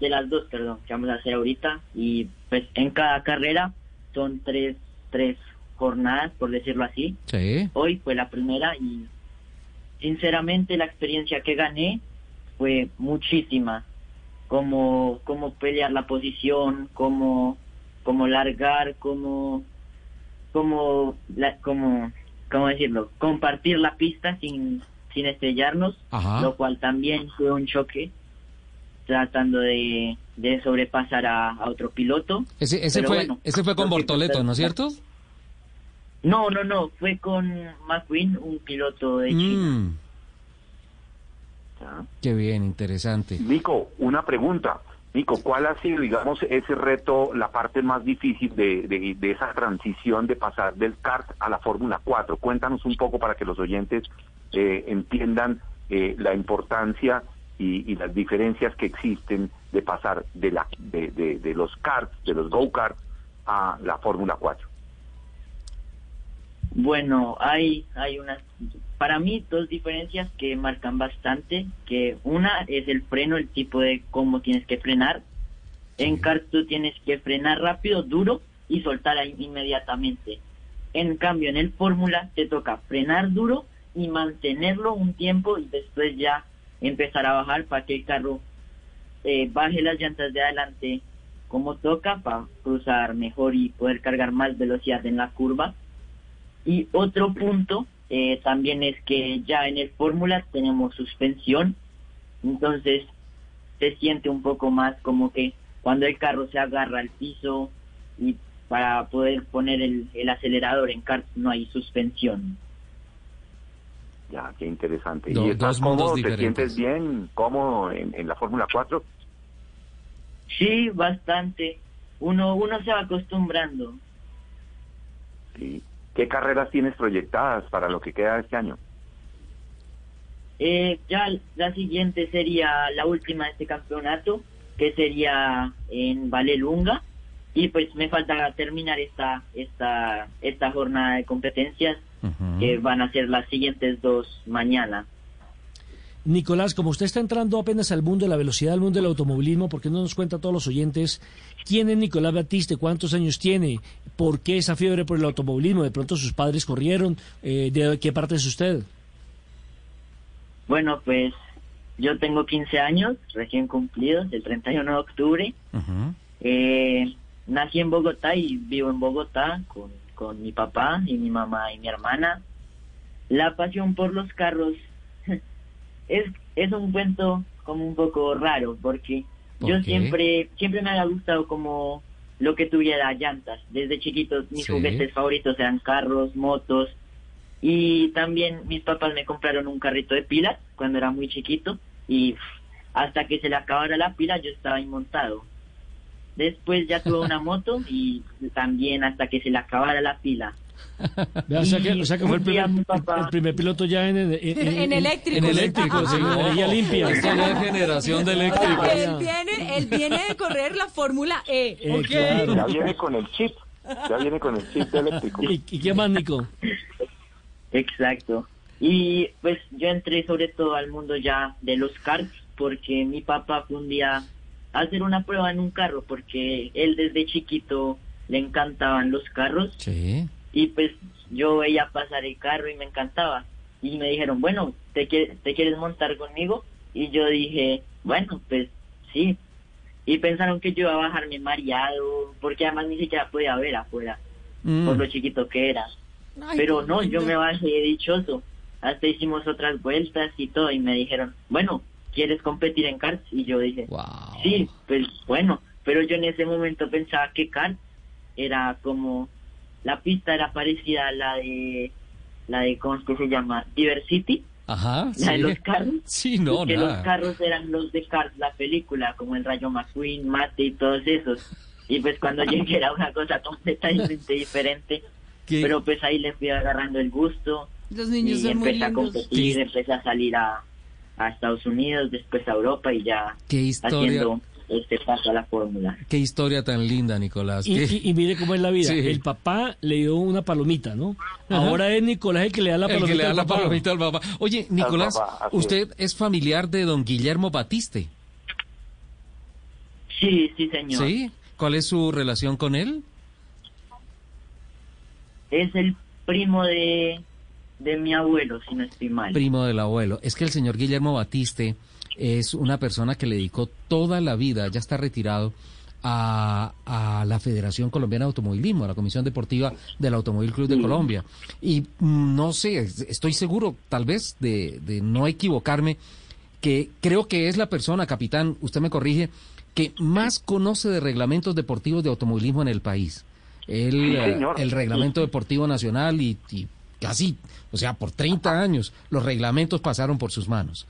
de las dos, perdón, que vamos a hacer ahorita. Y pues en cada carrera son tres, tres jornadas, por decirlo así. Sí. Hoy fue la primera y sinceramente la experiencia que gané fue muchísima. Como, como pelear la posición, como, como largar, como, como, la, como, ¿cómo decirlo? Compartir la pista sin, sin estrellarnos, Ajá. lo cual también fue un choque tratando de, de sobrepasar a, a otro piloto. Ese, ese fue, bueno, ese fue con Bortoleto, ¿no es cierto? No, no, no, fue con McQueen, un piloto de China. Mm, qué bien, interesante. Nico, una pregunta. Nico, ¿cuál ha sido, digamos, ese reto, la parte más difícil de, de- de esa transición de pasar del kart a la Fórmula 4? Cuéntanos un poco para que los oyentes eh, entiendan eh, la importancia y, y las diferencias que existen de pasar de, la, de, de- de los karts, de los go-karts, a la Fórmula 4. Bueno, hay, hay unas, para mí, dos diferencias que marcan bastante, que una es el freno, el tipo de cómo tienes que frenar. En kart tú tienes que frenar rápido, duro y soltar ahí inmediatamente. En cambio, en el fórmula te toca frenar duro y mantenerlo un tiempo y después ya empezar a bajar para que el carro eh, baje las llantas de adelante como toca para cruzar mejor y poder cargar más velocidad en la curva. Y otro punto eh, también es que ya en el Fórmula tenemos suspensión, entonces se siente un poco más como que cuando el carro se agarra al piso y para poder poner el, el acelerador en kart no hay suspensión. Ya, qué interesante. Do- ¿Y estás dos mundos cómodo? ¿Te diferentes. sientes bien, cómodo en, en la Fórmula 4? Sí, bastante. Uno, uno se va acostumbrando. Sí. ¿Qué carreras tienes proyectadas para lo que queda de este año? Eh, ya la siguiente sería la última de este campeonato, que sería en Valelunga. Y pues me falta terminar esta, esta, esta jornada de competencias, que van a ser las siguientes dos mañana. Nicolás, como usted está entrando apenas al mundo de la velocidad, al mundo del automovilismo, ¿por qué no nos cuenta a todos los oyentes quién es Nicolás Batiste, cuántos años tiene, por qué esa fiebre por el automovilismo? De pronto sus padres corrieron, eh, ¿de qué parte es usted? Bueno, pues yo tengo 15 años, recién cumplidos, el 31 de octubre. Eh, nací en Bogotá y vivo en Bogotá con, con mi papá y mi mamá y mi hermana. La pasión por los carros es, es un cuento como un poco raro porque ¿Por yo qué? siempre siempre me había gustado como lo que tuviera llantas. Desde chiquitos mis Sí. juguetes favoritos eran carros, motos y también mis papás me compraron un carrito de pilas cuando era muy chiquito y hasta que se le acabara la pila yo estaba ahí montado. Después ya tuve una <laughs> moto y también hasta que se le acabara la pila. Vea, o, sea que, Y o sea que fue el primer, el piloto ya en, en, En eléctrico. En eléctrico, sí, Ah. energía limpia. Es generación de eléctrico. Él viene, él viene de correr la Fórmula E. Eh. Ya viene con el chip, ya viene con el chip eléctrico. ¿Y, y qué más, Nico? Exacto. Y pues yo entré sobre todo al mundo ya de los karts porque mi papá fue un día a hacer una prueba en un carro porque él desde chiquito le encantaban los carros Sí. Y pues yo veía pasar el carro y me encantaba. Y me dijeron, bueno, ¿te, quie- ¿te quieres montar conmigo? Y yo dije, bueno, pues sí. Y pensaron que yo iba a bajarme mareado, porque además ni siquiera podía ver afuera, Mm. por lo chiquito que era. Ay, Pero no, yo me bajé dichoso. Hasta hicimos otras vueltas y todo, y me dijeron, bueno, ¿quieres competir en karts? Y yo dije, sí, pues bueno. Pero yo en ese momento pensaba que karts era como la pista era parecida a la de la de cómo es que se llama Diversity Ajá, la de los carros. <laughs> Sí, no, que nada. los carros eran los de Cars la película como el Rayo McQueen Mate y todos esos. Y pues cuando <laughs> llegué era una cosa completamente diferente. ¿Qué? pero pues ahí le fui agarrando el gusto. Los niños y son muy empecé a competir empecé a salir a, a Estados Unidos después a Europa y ya Qué historia. haciendo este paso a la fórmula. Qué historia tan linda, Nicolás. Y, y- y mire cómo es la vida. <laughs> Sí. El papá le dio una palomita, ¿no? Ajá. Ahora es Nicolás el que le da la El palomita. que le da al la papá. palomita al papá. Oye, Nicolás, papá, usted es familiar de don Guillermo Batiste. Sí, sí, señor. ¿Sí? ¿Cuál es su relación con él? Es el primo de, de mi abuelo, si no estoy mal. Primo del abuelo. Es que el señor Guillermo Batiste es una persona que le dedicó toda la vida, ya está retirado, a, a la Federación Colombiana de Automovilismo, a la Comisión Deportiva del Automóvil Club de Colombia. Y mm, no sé, es- estoy seguro, tal vez, de, de no equivocarme, que creo que es la persona, capitán, usted me corrige, que más conoce de reglamentos deportivos de automovilismo en el país. El, Sí, eh, el reglamento deportivo nacional y, y casi, o sea, por 30 años los reglamentos pasaron por sus manos.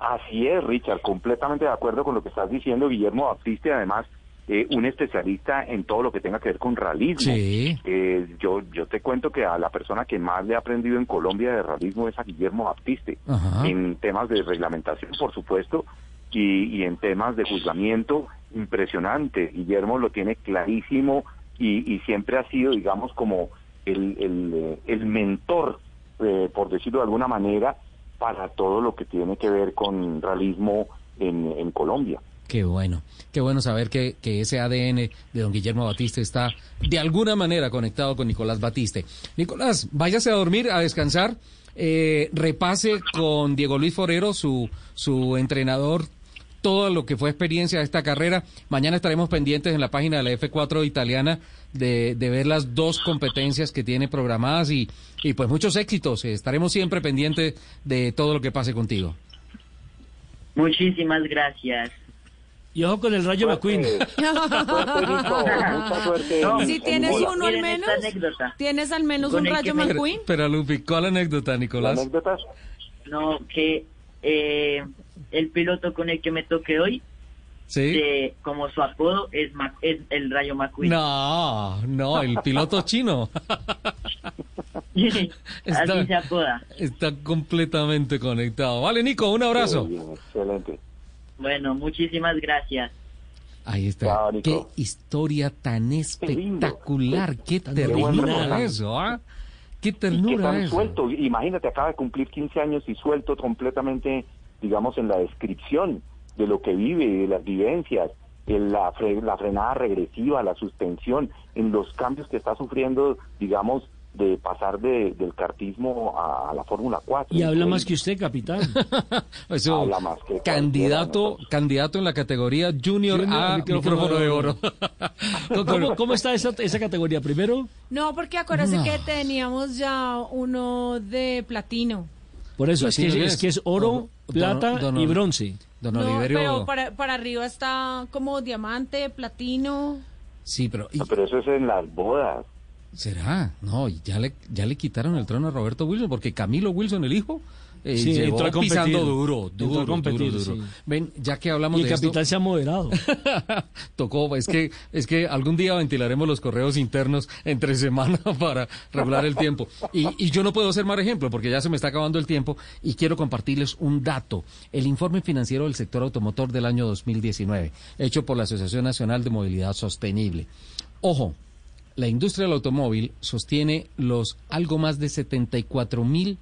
Así es, Richard, completamente de acuerdo con lo que estás diciendo, Guillermo Baptiste, además eh, un especialista en todo lo que tenga que ver con realismo. Sí. Eh, yo, yo te cuento que a la persona que más le ha aprendido en Colombia de realismo es a Guillermo Baptiste, Ajá. en temas de reglamentación, por supuesto, y, y en temas de juzgamiento, impresionante. Guillermo lo tiene clarísimo y, y siempre ha sido, digamos, como el, el, eh, el mentor, eh, por decirlo de alguna manera, para todo lo que tiene que ver con realismo en, Colombia. Qué bueno, qué bueno saber que, que ese ADN de don Guillermo Batiste está de alguna manera conectado con Nicolás Batiste. Nicolás, váyase a dormir, a descansar, eh, repase con Diego Luis Forero, su, su entrenador, todo lo que fue experiencia de esta carrera. Mañana estaremos pendientes en la página de la F4 italiana de, de ver las dos competencias que tiene programadas y, y pues muchos éxitos. Estaremos siempre pendientes de todo lo que pase contigo. Muchísimas gracias. Y ojo con el Rayo McQueen. <laughs> Mucha suerte. No, Si tienes uno al menos, tienes al menos un rayo McQueen. Pero Lupi, ¿cuál anécdota, Nicolás? ¿Anécdotas? No, que eh, el piloto con el que me toqué hoy, Sí. de- como su apodo, es, Mac- es el Rayo McQueen. No, no, el piloto <laughs> chino Está- Así se apoda. está completamente conectado. Vale, Nico, un abrazo. Qué bien, excelente. Bueno, muchísimas gracias. Ahí está. Qué historia tan espectacular. Qué buen ternura eso, ¿ah? Qué Y que ternura tan eso. suelto, imagínate, acaba de cumplir 15 años y suelto completamente, digamos, en la descripción de lo que vive, de las vivencias, en la, fre- la frenada regresiva, la suspensión, en los cambios que está sufriendo, digamos, de pasar de- del cartismo a, la Fórmula 4. Y habla más que usted, capitán. <laughs> Eso, Habla más que candidato, candidato en la categoría Junior, Junior a micrófono, micrófono de oro. <laughs> ¿Cómo, cómo- está esa, esa categoría? Primero, No, porque acuérdate No. que teníamos ya uno de platino. por eso, es que, es, es. que es oro, Don- plata don- y bronce. Don No, Oliverio. pero para, para arriba está como diamante, platino. Sí, pero y- No, pero eso es en las bodas. ¿será? No, y ya le, ya le quitaron el trono a Roberto Wilson, porque Camilo Wilson, el hijo, eh, Sí, llegó entró a competir. pisando duro, Entró a duro, competir, duro, duro. sí. Ven, ya que hablamos Y el de esto- capitán se ha moderado. <laughs> Tocó, es que, es que algún día ventilaremos los correos internos entre semana <laughs> para regular el tiempo. Y, y yo no puedo ser más ejemplo porque ya se me está acabando el tiempo y quiero compartirles un dato. El informe financiero del sector automotor del año 2019, hecho por la Asociación Nacional de Movilidad Sostenible. Ojo, la industria del automóvil sostiene los algo más de 74 mil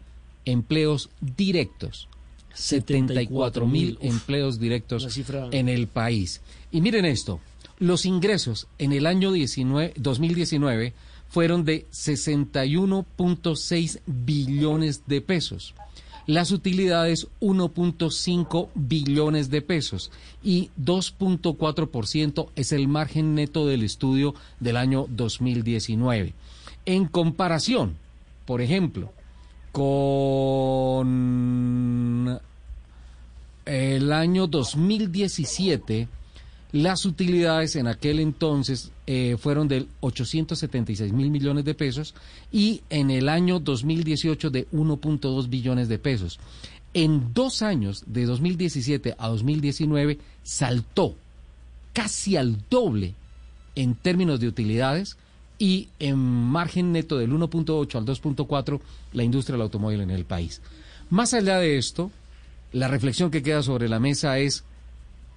empleos directos. 74 mil empleos directos cifra- en el país. Y miren esto, los ingresos en el año 19 2019 fueron de 61.6 billones de pesos. Las utilidades 1.5 billones de pesos y 2.4% es el margen neto del estudio del año 2019. En comparación, por ejemplo, con el año 2017, las utilidades en aquel entonces eh, fueron de 876 mil millones de pesos y en el año 2018 de 1.2 billones de pesos. En dos años, de 2017 a 2019, saltó casi al doble en términos de utilidades y en margen neto del 1.8 al 2.4 la industria del automóvil en el país. Más allá de esto, la reflexión que queda sobre la mesa es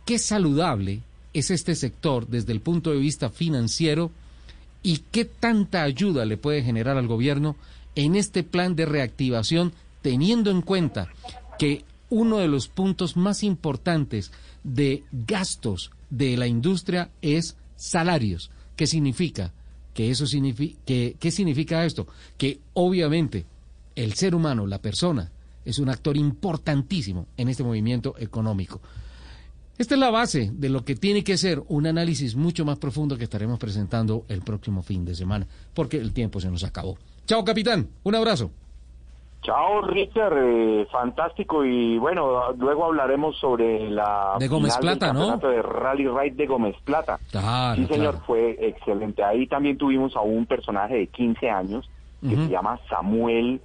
qué saludable es este sector desde el punto de vista financiero y qué tanta ayuda le puede generar al gobierno en este plan de reactivación teniendo en cuenta que uno de los puntos más importantes de gastos de la industria es salarios. ¿Qué significa? Que eso significa que, ¿Qué significa esto? Que obviamente el ser humano, la persona, es un actor importantísimo en este movimiento económico. Esta es la base de lo que tiene que ser un análisis mucho más profundo que estaremos presentando el próximo fin de semana, porque el tiempo se nos acabó. Chao, capitán. Un abrazo. Chao, Richard. Eh, fantástico. Y bueno, luego hablaremos sobre la de Gómez Plata, ¿no? de Rally Ride de Gómez Plata. sí, señor, fue excelente. Ahí también tuvimos a un personaje de 15 años que se llama Samuel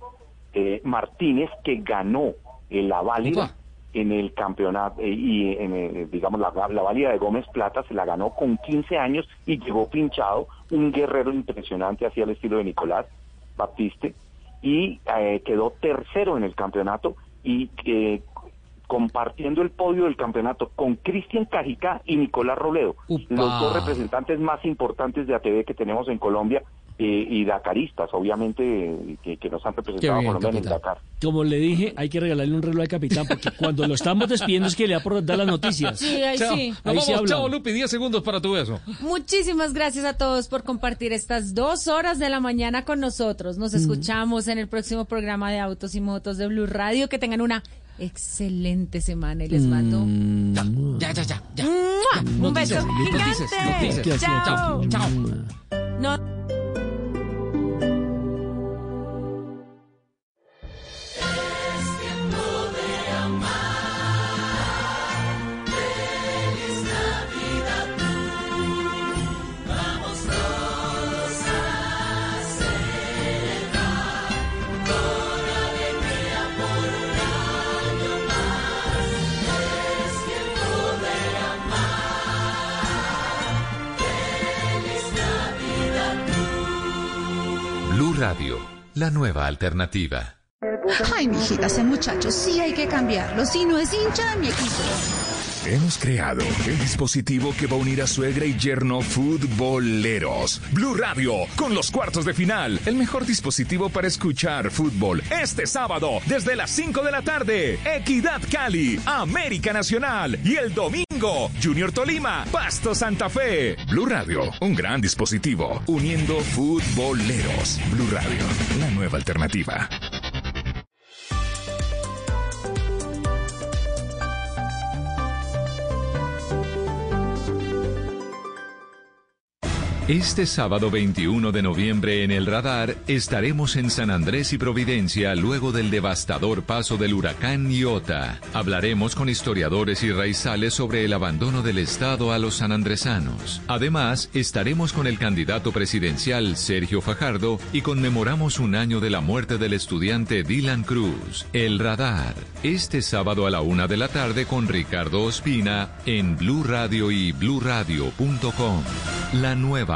eh, Martínez, que ganó la válida en el campeonato eh, y en, digamos la, la válida de Gómez Plata se la ganó con 15 años y llegó pinchado, un guerrero impresionante hacia el estilo de Nicolás Baptiste y eh, quedó tercero en el campeonato y eh, compartiendo el podio del campeonato con Cristian Cajica y Nicolás Robledo, los dos representantes más importantes de ATV que tenemos en Colombia y Dakaristas, obviamente, que, nos han representado por Colombia en el Dakar. Como le dije, hay que regalarle un reloj al capitán, porque cuando lo estamos despidiendo es que le da por dar las noticias. Sí, ahí sí. vamos, chao, Lupi, 10 segundos para tu beso. Muchísimas gracias a todos por compartir estas dos horas de la mañana con nosotros. Nos escuchamos en el próximo programa de Autos y Motos de Blue Radio. Que tengan una excelente semana y les mando. Ya, ya, ya, ya. Un beso gigante. Chao. Chao. No. Radio, la nueva alternativa. Ay, mijita, ese muchacho sí hay que cambiarlo. Si no es hincha de mi equipo. Hemos creado el dispositivo que va a unir a suegra y yerno futboleros. Blue Radio, con los cuartos de final. El mejor dispositivo para escuchar fútbol. Este sábado, desde las 5 de la tarde. Equidad Cali, América Nacional. Y el domingo, Junior Tolima, Pasto Santa Fe. Blue Radio, un gran dispositivo. Uniendo futboleros. Blue Radio, la nueva alternativa. Este sábado 21 de noviembre en el radar estaremos en San Andrés y Providencia luego del devastador paso del huracán Iota. Hablaremos con historiadores y raizales sobre el abandono del Estado a los sanandresanos. Además, estaremos con el candidato presidencial Sergio Fajardo y conmemoramos un año de la muerte del estudiante Dylan Cruz. El radar, este sábado a la una de la tarde con Ricardo Ospina en Blue Radio y bluradio.com. La nueva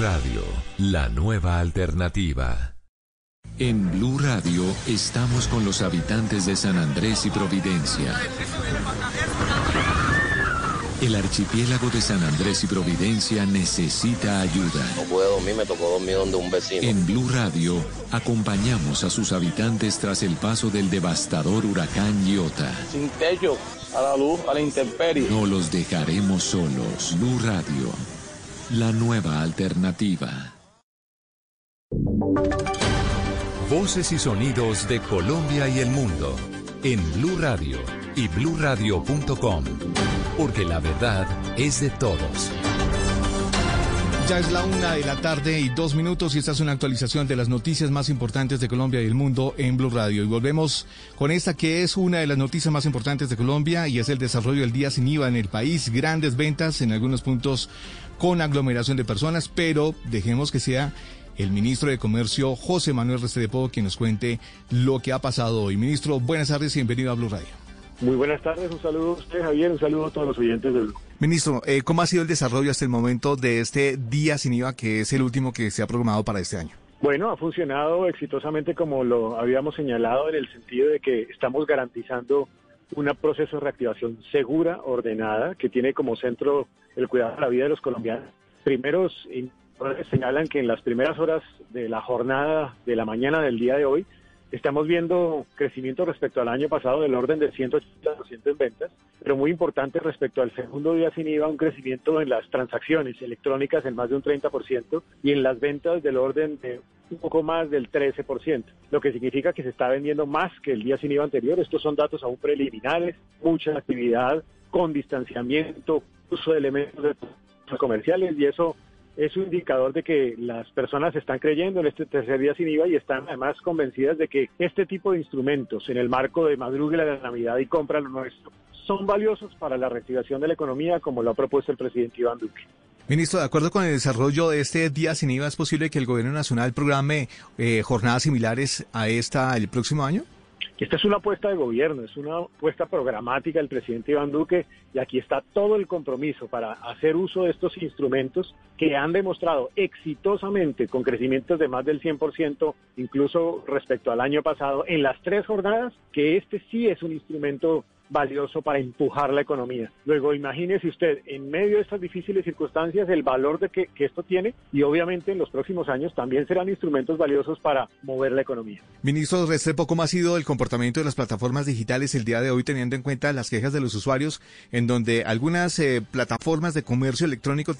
Radio, la nueva alternativa. En Blue Radio estamos con los habitantes de San Andrés y Providencia. El archipiélago de San Andrés y Providencia necesita ayuda. No puedo dormir, me tocó dormir donde un vecino. En Blue Radio acompañamos a sus habitantes tras el paso del devastador huracán Iota. Sin techo, a la luz, a la intemperie. No los dejaremos solos. Blue Radio, la nueva alternativa. Voces y sonidos de Colombia y el mundo en Blue Radio y bluradio.com, porque la verdad es de todos. Ya es la una de la tarde y dos minutos y esta es una actualización de las noticias más importantes de Colombia y el mundo en Blue Radio. Y volvemos con esta que es una de las noticias más importantes de Colombia y es el desarrollo del día sin IVA en el país. Grandes ventas en algunos puntos con aglomeración de personas, pero dejemos que sea el ministro de Comercio, José Manuel Restrepo, quien nos cuente lo que ha pasado hoy. Ministro, buenas tardes y bienvenido a Blue Radio. Muy buenas tardes, un saludo a usted, Javier, un saludo a todos los oyentes del Ministro, eh, ¿cómo ha sido el desarrollo hasta el momento de este día sin IVA, que es el último que se ha programado para este año? Bueno, ha funcionado exitosamente como lo habíamos señalado en el sentido de que estamos garantizando un proceso de reactivación segura, ordenada, que tiene como centro el cuidado de la vida de los colombianos. Primeros señalan que en las primeras horas de la jornada de la mañana del día de hoy estamos viendo crecimiento respecto al año pasado del orden de 180% en ventas, pero muy importante respecto al segundo día sin IVA, un crecimiento en las transacciones electrónicas en más de un 30% y en las ventas del orden de un poco más del 13%, lo que significa que se está vendiendo más que el día sin IVA anterior. Estos son datos aún preliminares, mucha actividad con distanciamiento, uso de elementos comerciales y eso es un indicador de que las personas están creyendo en este tercer día sin IVA y están además convencidas de que este tipo de instrumentos en el marco de madrugada de la Navidad y compra lo nuestro son valiosos para la reactivación de la economía como lo ha propuesto el presidente Iván Duque. Ministro, de acuerdo con el desarrollo de este día sin IVA, ¿es posible que el gobierno nacional programe eh, jornadas similares a esta el próximo año? Esta es una apuesta de gobierno, es una apuesta programática del presidente Iván Duque y aquí está todo el compromiso para hacer uso de estos instrumentos que han demostrado exitosamente con crecimientos de más del 100%, incluso respecto al año pasado, en las tres jornadas, que este sí es un instrumento valioso para empujar la economía. Luego, imagínese usted, en medio de estas difíciles circunstancias, el valor de que, que, esto tiene y obviamente en los próximos años también serán instrumentos valiosos para mover la economía. Ministro Restrepo, ¿cómo ha sido el comportamiento de las plataformas digitales el día de hoy, teniendo en cuenta las quejas de los usuarios, en donde algunas eh, plataformas de comercio electrónico tenían